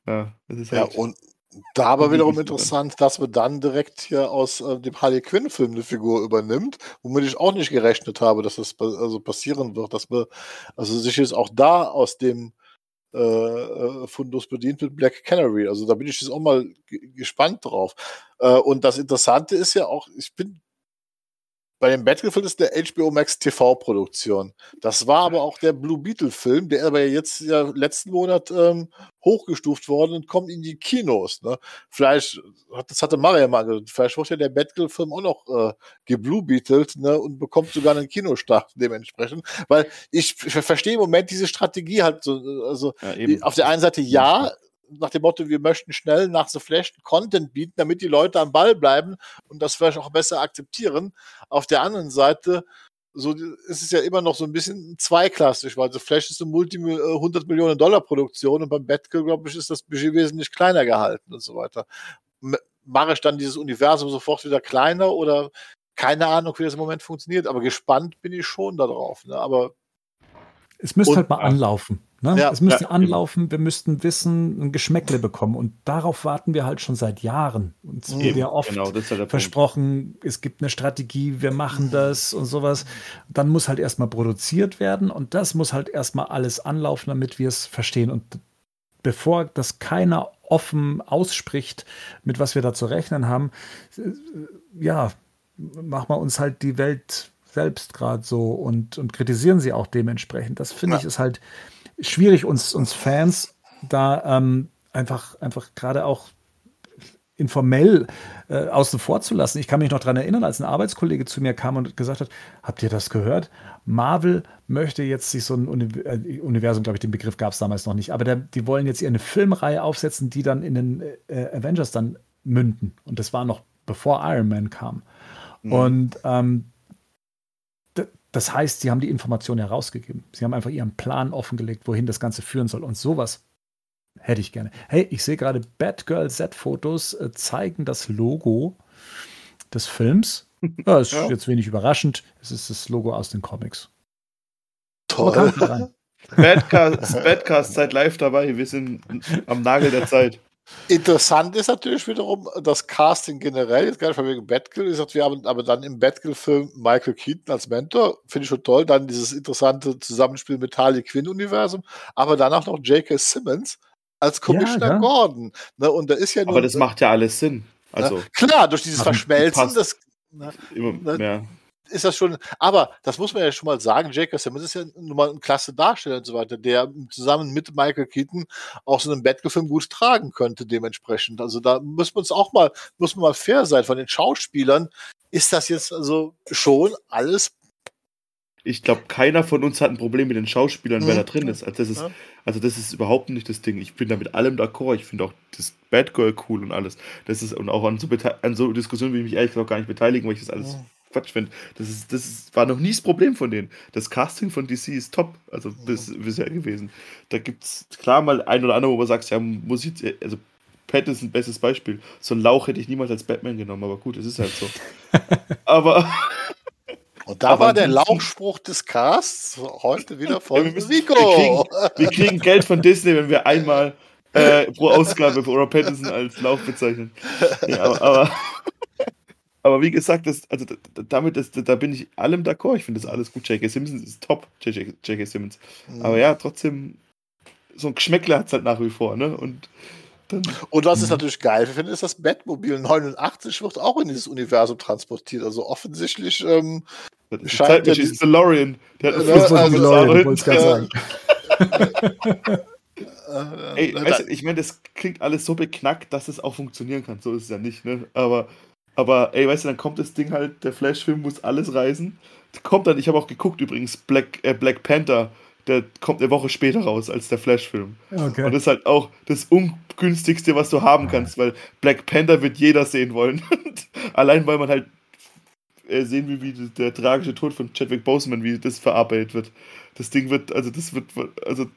Ja, das ist halt ja und da aber wiederum interessant, dass man dann direkt hier aus äh, dem Harley Quinn-Film eine Figur übernimmt, womit ich auch nicht gerechnet habe, dass das also passieren wird, dass man also sich jetzt auch da aus dem äh, äh, Fundus bedient mit Black Canary. Also da bin ich jetzt auch mal gespannt drauf. Äh, und das Interessante ist ja auch, ich bin bei dem Battlefield ist der HBO Max TV-Produktion. Das war aber auch der Blue Beetle-Film, der aber jetzt ja letzten Monat ähm, hochgestuft worden und kommt in die Kinos. Ne? Vielleicht, das hatte Mario mal gesagt, vielleicht wird ja der Battlefield-Film auch noch äh, gebluebeatelt ne? und bekommt sogar einen Kinostart (laughs) dementsprechend. Weil ich, ich verstehe im Moment diese Strategie halt so, also ja, auf der einen Seite ja, nach dem Motto, wir möchten schnell nach The Flash Content bieten, damit die Leute am Ball bleiben und das vielleicht auch besser akzeptieren. Auf der anderen Seite, so ist es ja immer noch so ein bisschen zweiklassig, weil The Flash ist eine Multi 100 Millionen Dollar Produktion und beim Batgirl, glaube ich, ist das Budget wesentlich kleiner gehalten und so weiter. Mache ich dann dieses Universum sofort wieder kleiner oder keine Ahnung, wie das im Moment funktioniert, aber gespannt bin ich schon darauf. Ne? Aber es müsste halt mal anlaufen. Ne? Ja, es müsste ja, anlaufen, wir müssten Wissen, ein Geschmäckle bekommen. Und darauf warten wir halt schon seit Jahren. Uns wird ja oft genau, versprochen, Punkt. es gibt eine Strategie, wir machen das und sowas. Dann muss halt erstmal produziert werden und das muss halt erstmal alles anlaufen, damit wir es verstehen. Und bevor das keiner offen ausspricht, mit was wir da zu rechnen haben, äh, ja, machen wir uns halt die Welt selbst gerade so und, und kritisieren sie auch dementsprechend. Das finde ja. ich ist halt schwierig, uns, uns Fans da ähm, einfach, einfach gerade auch informell äh, außen vor zu lassen. Ich kann mich noch daran erinnern, als ein Arbeitskollege zu mir kam und gesagt hat, habt ihr das gehört? Marvel möchte jetzt sich so ein Uni äh, Universum, glaube ich, den Begriff gab es damals noch nicht, aber der, die wollen jetzt eine Filmreihe aufsetzen, die dann in den äh, Avengers dann münden. Und das war noch bevor Iron Man kam. Mhm. Und ähm, das heißt, sie haben die Information herausgegeben. Sie haben einfach ihren Plan offengelegt, wohin das Ganze führen soll. Und sowas hätte ich gerne. Hey, ich sehe gerade Batgirl Z-Fotos äh, zeigen das Logo des Films. (laughs) Ja, ist ja. jetzt wenig überraschend. Es ist das Logo aus den Comics. Toll. Badcast, Badcast, seid live dabei. Wir sind am Nagel der Zeit. Interessant ist natürlich wiederum das Casting generell, jetzt gar nicht von wegen Batgirl, gesagt, wir haben aber dann im Batgirl-Film Michael Keaton als Mentor, finde ich schon toll, dann dieses interessante Zusammenspiel mit Harley Quinn-Universum, aber dann auch noch J.K. Simmons als Commissioner ja, ja. Gordon. Ne, und da ist ja nur, aber das macht ja alles Sinn. Also, ne, klar, durch dieses Verschmelzen, das, ne, immer, ne, ja ist das schon, aber das muss man ja schon mal sagen, J.K. Simmons ist ja nun mal ein klasse Darsteller und so weiter, der zusammen mit Michael Keaton auch so einen Batgirl-Film gut tragen könnte, dementsprechend. Also da muss man uns auch mal, muss man mal fair sein. Von den Schauspielern ist das jetzt also schon alles ich glaube, keiner von uns hat ein Problem mit den Schauspielern, mhm. wer da drin ist. Also das ist, also das ist überhaupt nicht das Ding. Ich bin da mit allem d'accord. Ich finde auch das Batgirl cool und alles. Das ist, und auch an so, an so Diskussionen will ich mich ehrlich gesagt gar nicht beteiligen, weil ich das alles mhm. Quatsch finde. Das, ist, das ist, war noch nie das Problem von denen. Das Casting von DC ist top, also bis, bisher gewesen. Da gibt es klar mal ein oder andere, wo man sagt, ja, muss ich, also Pat ist ein bestes Beispiel. So ein Lauch hätte ich niemals als Batman genommen, aber gut, es ist halt so. (laughs) aber. Und da aber war der Lauchspruch des Casts heute wieder von ja, müssen, Rico. Wir kriegen, wir kriegen, Geld von Disney, wenn wir einmal äh, pro Ausgabe Robert Pattinson als Lauch bezeichnen. Ja, aber, aber aber wie gesagt, das, also damit das, da bin ich allem d'accord. Ich finde das alles gut. J.K. Simmons ist top, J.K. Simmons. Mhm. Aber ja, trotzdem, so ein Geschmäckle hat es halt nach wie vor, ne? Und, dann, und was ich mhm. natürlich geil finde, ist, das Batmobil 89 wird auch in dieses Universum transportiert. Also offensichtlich ähm, das scheint ja ist DeLorean. Der hat äh, also, also, DeLorean, wollte ich gerade sagen. (laughs) Ey, weißt du, ich meine, das klingt alles so beknackt, dass es auch funktionieren kann. So ist es ja nicht, ne? Aber aber ey, weißt du, dann kommt das Ding halt, der Flash-Film muss alles reißen. Kommt dann, ich habe auch geguckt übrigens, Black, äh, Black Panther, der kommt eine Woche später raus als der Flash-Film. Okay. Und das ist halt auch das ungünstigste, was du haben kannst, weil Black Panther wird jeder sehen wollen. (laughs) Allein weil man halt äh, sehen will, wie der tragische Tod von Chadwick Boseman, wie das verarbeitet wird. Das Ding wird, also das wird, also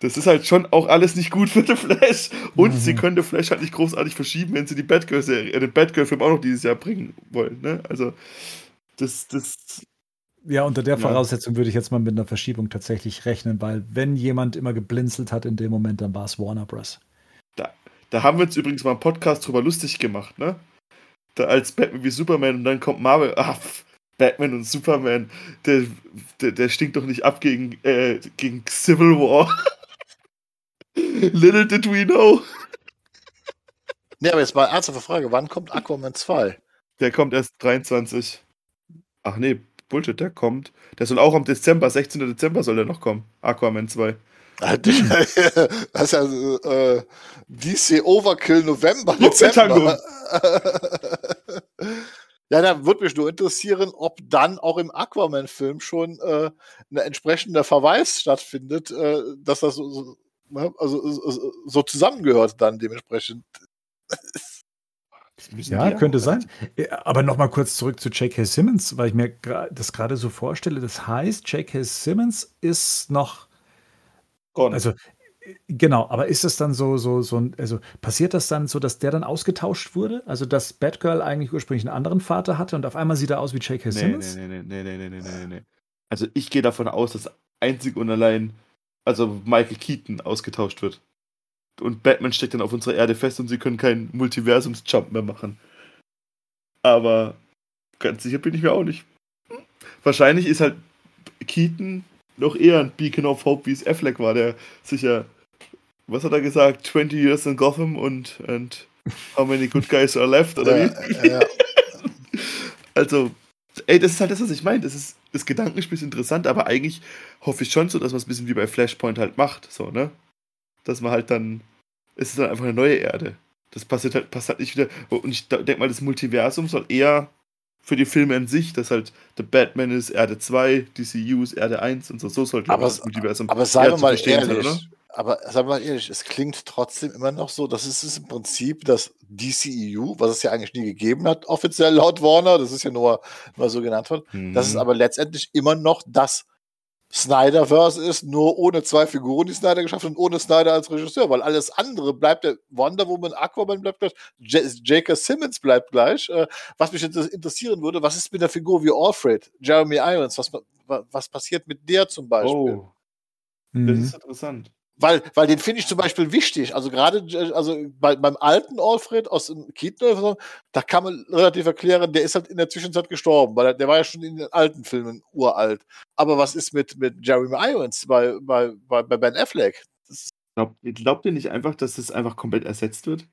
Das ist halt schon auch alles nicht gut für The Flash. Und Mhm. sie können The Flash halt nicht großartig verschieben, wenn sie die Batgirl-Serie, äh, den Batgirl-Film auch noch dieses Jahr bringen wollen. Ne? Also, das, das, Ja, unter der Ja. Voraussetzung würde ich jetzt mal mit einer Verschiebung tatsächlich rechnen, weil wenn jemand immer geblinzelt hat in dem Moment, dann war es Warner Bros. da haben wir uns übrigens mal einen Podcast drüber lustig gemacht, ne? Da als Batman wie Superman und dann kommt Marvel, pff, Batman und Superman, der, der, der stinkt doch nicht ab gegen, äh, gegen Civil War. (laughs) Little did we know. Nee, aber jetzt mal ernsthafte Frage, wann kommt Aquaman 2? Der kommt erst 23. Ach nee, Bullshit, der kommt. Der soll auch am Dezember, 16. Dezember soll der noch kommen. Aquaman 2. (laughs) das ist ja äh, DC Overkill November. Dezember. (laughs) ja, da würde mich nur interessieren, ob dann auch im Aquaman-Film schon äh, ein entsprechender Verweis stattfindet, äh, dass das so, so, ne, also, so, zusammengehört dann dementsprechend. Ja, könnte sein. Ja, Aber nochmal kurz zurück zu J.K. Simmons, weil ich mir das gerade so vorstelle. Das heißt, J.K. Simmons ist noch, Gone. also äh, genau, aber ist es dann so, so, so, ein- also passiert das dann so, dass der dann ausgetauscht wurde? Also, dass Batgirl eigentlich ursprünglich einen anderen Vater hatte und auf einmal sieht er aus wie J.K. Nee, Simmons? nee, nee, nee, nee, nee, nee, nee, nee, nee. Also ich gehe davon aus, dass einzig und allein, also Michael Keaton ausgetauscht wird. Und Batman steckt dann auf unserer Erde fest und sie können keinen Multiversums-Jump mehr machen. Aber ganz sicher bin ich mir auch nicht. Wahrscheinlich ist halt Keaton noch eher ein Beacon of Hope, wie es Affleck war, der sicher, was hat er gesagt, 20 years in Gotham und and how many good guys are left, oder wie? Ja, ja. (laughs) Also, ey, das ist halt das, was ich meine. Das ist das Gedankenspiel ist interessant, aber eigentlich hoffe ich schon so, dass man es ein bisschen wie bei Flashpoint halt macht, so, ne? Dass man halt dann, es ist dann einfach eine neue Erde. Das passiert halt, passt halt nicht wieder. Und ich denke mal, das Multiversum soll eher für die Filme an sich, dass halt The Batman ist Erde 2, DCU ist Erde 1 und so, so sollte Aber- das Multiversum Aber eher wir mal ehrlich, aber sagen wir mal ehrlich, es klingt trotzdem immer noch so, das ist es im Prinzip das DCEU, was es ja eigentlich nie gegeben hat, offiziell laut Warner, das ist ja nur, nur so genannt worden, Mhm. dass es aber letztendlich immer noch das Snyderverse ist, nur ohne zwei Figuren, die Snyder geschaffen und ohne Snyder als Regisseur, weil alles andere bleibt der Wonder Woman, Aquaman bleibt gleich, J- J.K. Simmons bleibt gleich. Äh, was mich inter- interessieren würde, was ist mit einer Figur wie Alfred, Jeremy Irons, was, wa- was passiert mit der zum Beispiel? Oh, das Mhm. ist interessant. Weil, weil den finde ich zum Beispiel wichtig. Also gerade äh, also bei, beim alten Alfred aus dem Keaton, da kann man relativ erklären, der ist halt in der Zwischenzeit gestorben, weil er, der war ja schon in den alten Filmen uralt. Aber was ist mit, mit Jeremy Irons bei, bei, bei, bei Ben Affleck? Glaubt, glaubt ihr nicht einfach, dass das einfach komplett ersetzt wird?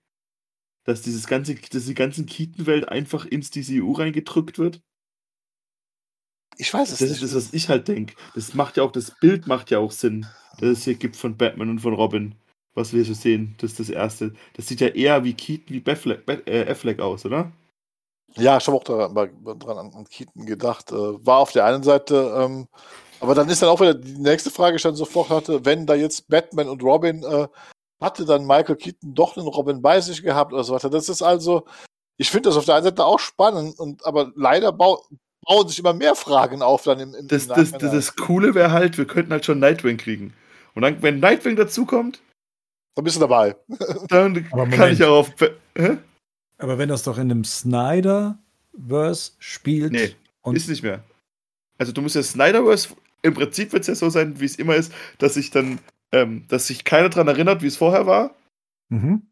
Dass dieses ganze, dass die ganzen Keaton-Welt einfach ins DCU reingedrückt wird? Ich weiß es Das nicht. ist das, was ich halt denke. Das macht ja auch, das Bild macht ja auch Sinn, dass es hier gibt von Batman und von Robin. Was wir so sehen, das ist das erste. Das sieht ja eher wie Keaton, wie Batfleck, Bat, äh, Affleck aus, oder? Ja, ich habe auch daran, mal- dran an, an Keaton gedacht. Äh, war auf der einen Seite, ähm, aber dann ist dann auch wieder die nächste Frage, die ich dann sofort hatte, wenn da jetzt Batman und Robin, äh, hatte dann Michael Keaton doch einen Robin bei sich gehabt oder so weiter. Das ist also, ich finde das auf der einen Seite auch spannend, und aber leider bau, bauen sich immer mehr Fragen auf dann im, im Das, das, das, das Coole wäre halt, wir könnten halt schon Nightwing kriegen. Und dann, wenn Nightwing dazukommt, Da bist du dabei. (laughs) dann Aber kann Moment. ich auch auf. Hä? Aber wenn das doch in einem Snyder-Verse spielt Nee, und ist nicht mehr. Also du musst ja Snyderverse, im Prinzip wird es ja so sein, wie es immer ist, dass sich dann, ähm, dass sich keiner daran erinnert, wie es vorher war. Mhm.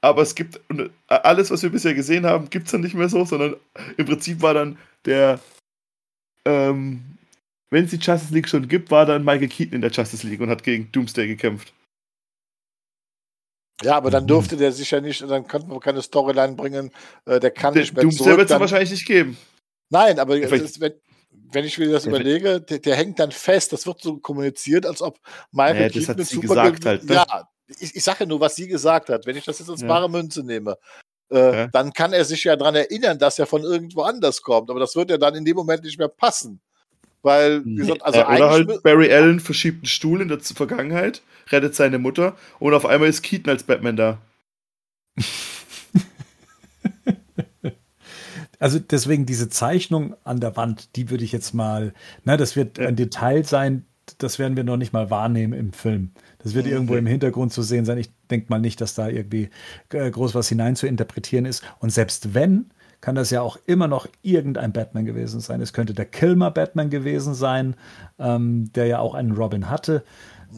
Aber es gibt und, äh, alles, was wir bisher gesehen haben, gibt es dann nicht mehr so, sondern im Prinzip war dann der, ähm, wenn es die Justice League schon gibt, war dann Michael Keaton in der Justice League und hat gegen Doomsday gekämpft. Ja, aber dann Mhm. durfte der sich ja nicht, dann konnte man keine Storyline bringen, äh, der kann Der nicht mehr Doomsday zurück. wird es wahrscheinlich nicht geben. nein, aber das ist, wenn, wenn ich mir das Ja, überlege, der, der hängt dann fest, das wird so kommuniziert, als ob Michael Ja, das Keaton hat mit sie gesagt halt, ne? Ja, ich, ich sage ja nur, was sie gesagt hat. Wenn ich das jetzt als Ja. bare Münze nehme, äh, Ja. dann kann er sich ja daran erinnern, dass er von irgendwo anders kommt. Aber das wird ja dann in dem Moment nicht mehr passen. Weil, wie gesagt, also äh, oder eigentlich. halt Barry Allen verschiebt einen Stuhl in der Vergangenheit, rettet seine Mutter und auf einmal ist Keaton als Batman da. (laughs) Also deswegen diese Zeichnung an der Wand, die würde ich jetzt mal, ne, das wird Ja. ein Detail sein, das werden wir noch nicht mal wahrnehmen im Film. Das wird Mhm. irgendwo im Hintergrund zu sehen sein. Ich denke mal nicht, dass da irgendwie äh, groß was hinein zu interpretieren ist. Und selbst wenn, kann das ja auch immer noch irgendein Batman gewesen sein. Es könnte der Kilmer Batman gewesen sein, ähm, der ja auch einen Robin hatte.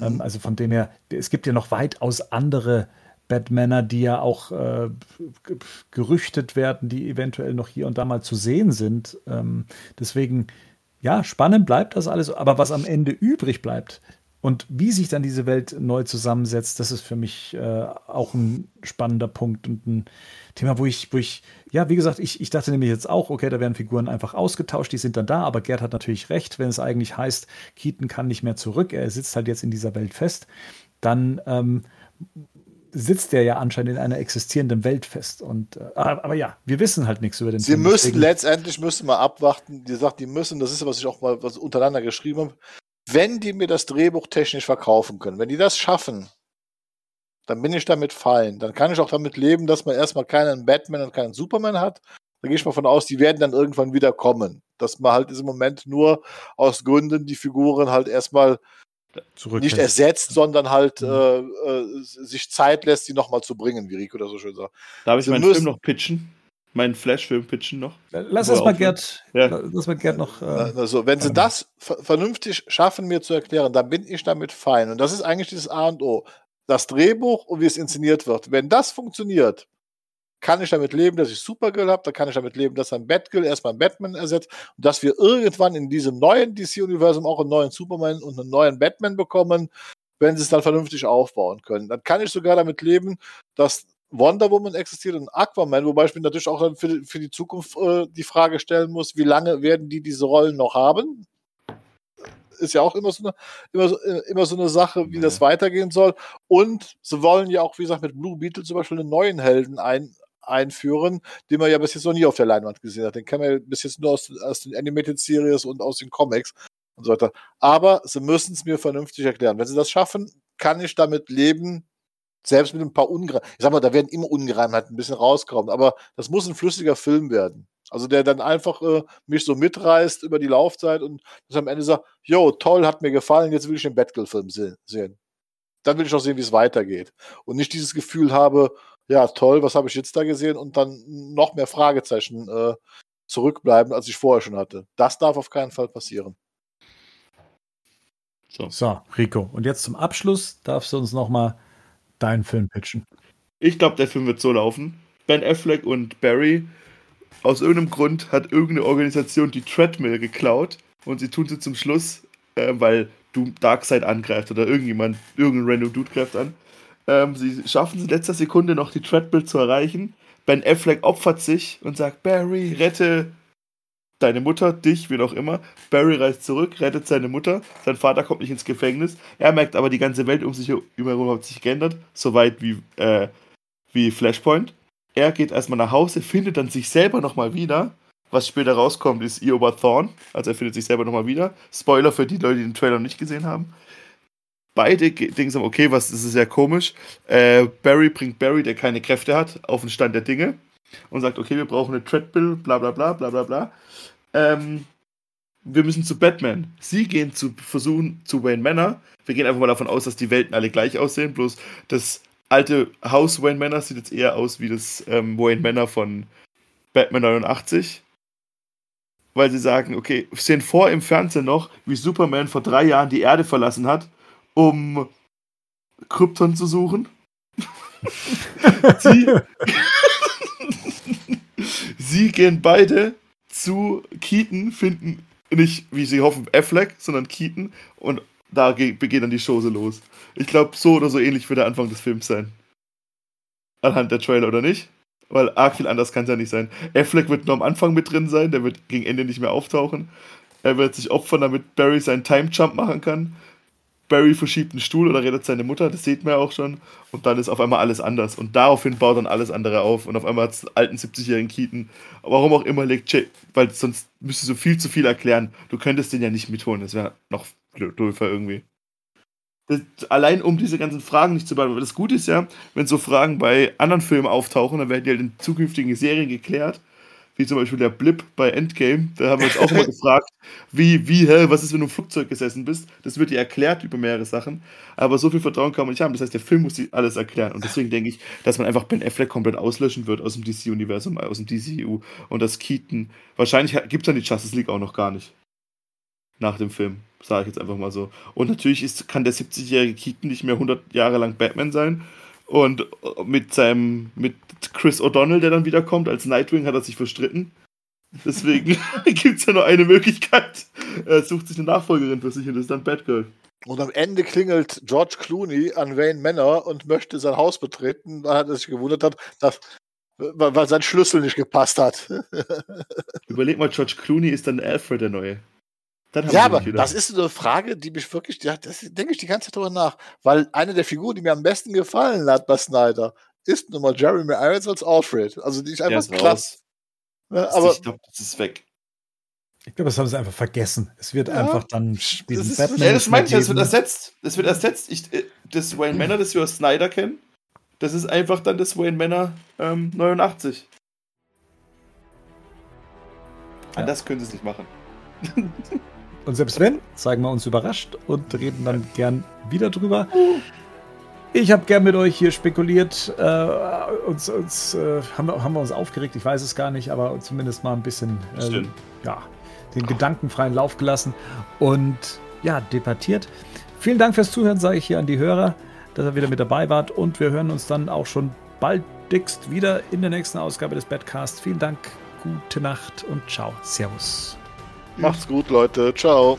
Ähm, also von dem her, es gibt ja noch weitaus andere Batmaner, die ja auch äh, gerüchtet werden, die eventuell noch hier und da mal zu sehen sind. Ähm, deswegen, ja, spannend bleibt das alles, aber was am Ende übrig bleibt und wie sich dann diese Welt neu zusammensetzt, das ist für mich äh, auch ein spannender Punkt und ein Thema, wo ich, wo ich, ja, wie gesagt, ich, ich dachte nämlich jetzt auch, okay, da werden Figuren einfach ausgetauscht, die sind dann da, aber Gerd hat natürlich recht, wenn es eigentlich heißt, Keaton kann nicht mehr zurück, er sitzt halt jetzt in dieser Welt fest, dann ähm, sitzt er ja anscheinend in einer existierenden Welt fest. Und äh, aber, aber ja, wir wissen halt nichts über den Sie Film. müssen deswegen- letztendlich müssen wir abwarten. Die sagt, die müssen, das ist ja, was ich auch mal was untereinander geschrieben habe. Wenn die mir das Drehbuch technisch verkaufen können, wenn die das schaffen, dann bin ich damit fein. Dann kann ich auch damit leben, dass man erstmal keinen Batman und keinen Superman hat. Da gehe ich mal von aus, die werden dann irgendwann wieder kommen. Dass man halt im Moment nur aus Gründen die Figuren halt erstmal nicht ersetzt, sondern halt Mhm. äh, äh, sich Zeit lässt, die nochmal zu bringen, wie Rico das so schön sagt. Darf ich Sie meinen müssen- Film noch pitchen? Meinen Flash-Film pitchen noch? Lass er mal. Gerd, Ja. lass mal Gerd noch. Äh, Also, wenn sie ähm, das ver vernünftig schaffen, mir zu erklären, dann bin ich damit fein. Und das ist eigentlich dieses A und O. Das Drehbuch und wie es inszeniert wird. Wenn das funktioniert, kann ich damit leben, dass ich Supergirl habe, dann kann ich damit leben, dass ein Batgirl erstmal Batman ersetzt und dass wir irgendwann in diesem neuen DC-Universum auch einen neuen Superman und einen neuen Batman bekommen, wenn sie es dann vernünftig aufbauen können. Dann kann ich sogar damit leben, dass Wonder Woman existiert und Aquaman, wobei ich mir natürlich auch dann für, die- für die Zukunft äh, die Frage stellen muss, wie lange werden die diese Rollen noch haben? Ist ja auch immer so eine, immer so, äh, immer so eine Sache, wie das weitergehen soll. Und sie wollen ja auch, wie gesagt, mit Blue Beetle zum Beispiel einen neuen Helden ein, einführen, den man ja bis jetzt noch nie auf der Leinwand gesehen hat. Den kennen wir ja bis jetzt nur aus, aus den Animated Series und aus den Comics und so weiter. Aber sie müssen es mir vernünftig erklären. Wenn sie das schaffen, kann ich damit leben, selbst mit ein paar Ungereimtheiten. Ich sag mal, da werden immer Ungereimtheiten ein bisschen rauskommen, aber das muss ein flüssiger Film werden. Also der dann einfach äh, mich so mitreißt über die Laufzeit und dass am Ende sagt, jo, toll, hat mir gefallen, jetzt will ich den Batgirl-Film se sehen. Dann will ich auch sehen, wie es weitergeht. Und nicht dieses Gefühl habe, ja, toll, was habe ich jetzt da gesehen und dann noch mehr Fragezeichen äh, zurückbleiben, als ich vorher schon hatte. Das darf auf keinen Fall passieren. So. so, Rico. Und jetzt zum Abschluss darfst du uns noch mal deinen Film pitchen. Ich glaube, der Film wird so laufen. Ben Affleck und Barry, aus irgendeinem Grund hat irgendeine Organisation die Treadmill geklaut und sie tun sie zum Schluss, äh, weil du Darkseid angreift oder irgendjemand, irgendein random Dude greift an. Ähm, sie schaffen es in letzter Sekunde noch die Treadmill zu erreichen. Ben Affleck opfert sich und sagt, Barry, rette deine Mutter, dich, wen auch immer. Barry reist zurück, rettet seine Mutter. Sein Vater kommt nicht ins Gefängnis. Er merkt aber, die ganze Welt um sich herum hat sich geändert, soweit wie, äh, wie Flashpoint. Er geht erstmal nach Hause, findet dann sich selber nochmal wieder. Was später rauskommt, ist Eobard Thorn. Also er findet sich selber nochmal wieder. Spoiler für die Leute, die den Trailer noch nicht gesehen haben. Beide denken so, okay, was, das ist ja komisch. Äh, Barry bringt Barry, der keine Kräfte hat, auf den Stand der Dinge und sagt, okay, wir brauchen eine Treadmill, bla bla bla bla bla bla. Ähm, wir müssen zu Batman. Sie gehen zu versuchen zu Wayne Manor. Wir gehen einfach mal davon aus, dass die Welten alle gleich aussehen, bloß das alte Haus Wayne Manor sieht jetzt eher aus wie das ähm, Wayne Manor von Batman 89. Weil sie sagen, okay, wir sehen vor im Fernsehen noch, wie Superman vor drei Jahren die Erde verlassen hat, um Krypton zu suchen. (laughs) sie, sie gehen beide zu Keaton, finden nicht, wie sie hoffen, Affleck, sondern Keaton und da ge- begeht dann die Chose los. Ich glaube, so oder so ähnlich wird der Anfang des Films sein. Anhand der Trailer oder nicht? Weil arg viel anders kann es ja nicht sein. Affleck wird nur am Anfang mit drin sein, der wird gegen Ende nicht mehr auftauchen. Er wird sich opfern, damit Barry seinen Time Jump machen kann. Barry verschiebt einen Stuhl oder redet seine Mutter, das sieht man ja auch schon. Und dann ist auf einmal alles anders. Und daraufhin baut dann alles andere auf. Und auf einmal hat es alten 70-jährigen Keaton. Warum auch immer legt Jay, weil sonst müsstest du viel zu viel erklären. Du könntest den ja nicht mitholen, das wäre noch doofer irgendwie. Das, allein um diese ganzen Fragen nicht zu beantworten. Das Gute ist ja, wenn so Fragen bei anderen Filmen auftauchen, dann werden die halt in zukünftigen Serien geklärt. Wie zum Beispiel der Blip bei Endgame. Da haben wir uns auch immer (laughs) gefragt, wie, wie, hä, was ist, wenn du im Flugzeug gesessen bist? Das wird dir erklärt über mehrere Sachen. Aber so viel Vertrauen kann man nicht haben. Das heißt, der Film muss dir alles erklären. Und deswegen denke ich, dass man einfach Ben Affleck komplett auslöschen wird aus dem DC-Universum, aus dem DCU. Und das Keaton, wahrscheinlich gibt es dann die Justice League auch noch gar nicht. Nach dem Film, sage ich jetzt einfach mal so. Und natürlich ist, kann der 70-jährige Keaton nicht mehr 100 Jahre lang Batman sein. Und mit seinem, mit Chris O'Donnell, der dann wiederkommt, als Nightwing hat er sich verstritten. Deswegen (laughs) (laughs) gibt es ja nur eine Möglichkeit. Er sucht sich eine Nachfolgerin für sich und das ist dann Batgirl. Und am Ende klingelt George Clooney an Wayne Manor und möchte sein Haus betreten, weil er sich gewundert hat, dass, weil sein Schlüssel nicht gepasst hat. (laughs) Überleg mal, George Clooney ist dann Alfred der Neue ja, aber das ist eine Frage, die mich wirklich, ja, das denke ich die ganze Zeit drüber nach. Weil eine der Figuren, die mir am besten gefallen hat bei Snyder, ist nun mal Jeremy Irons als Alfred. Also die ist einfach ist krass. Ja, aber ich glaube, das ist weg. Ich glaube, das haben sie einfach vergessen. Es wird ja, einfach dann diesen Batman. Ja, das meine ich, das wird ersetzt. Das wird ersetzt. Ich, äh, das Wayne Manor, das wir aus Snyder kennen, das ist einfach dann das Wayne Manor ähm, 89. Ja. Das können sie es nicht machen. (laughs) Und selbst wenn, zeigen wir uns überrascht und reden dann gern wieder drüber. Ich habe gern mit euch hier spekuliert. Äh, uns, uns äh, haben, wir, haben wir uns aufgeregt, ich weiß es gar nicht, aber zumindest mal ein bisschen äh, ja, den gedankenfreien Lauf gelassen und ja, debattiert. Vielen Dank fürs Zuhören, sage ich hier an die Hörer, dass ihr wieder mit dabei wart. Und wir hören uns dann auch schon bald dickst wieder in der nächsten Ausgabe des Badcasts. Vielen Dank, gute Nacht und ciao. Servus. Macht's gut, Leute. Ciao.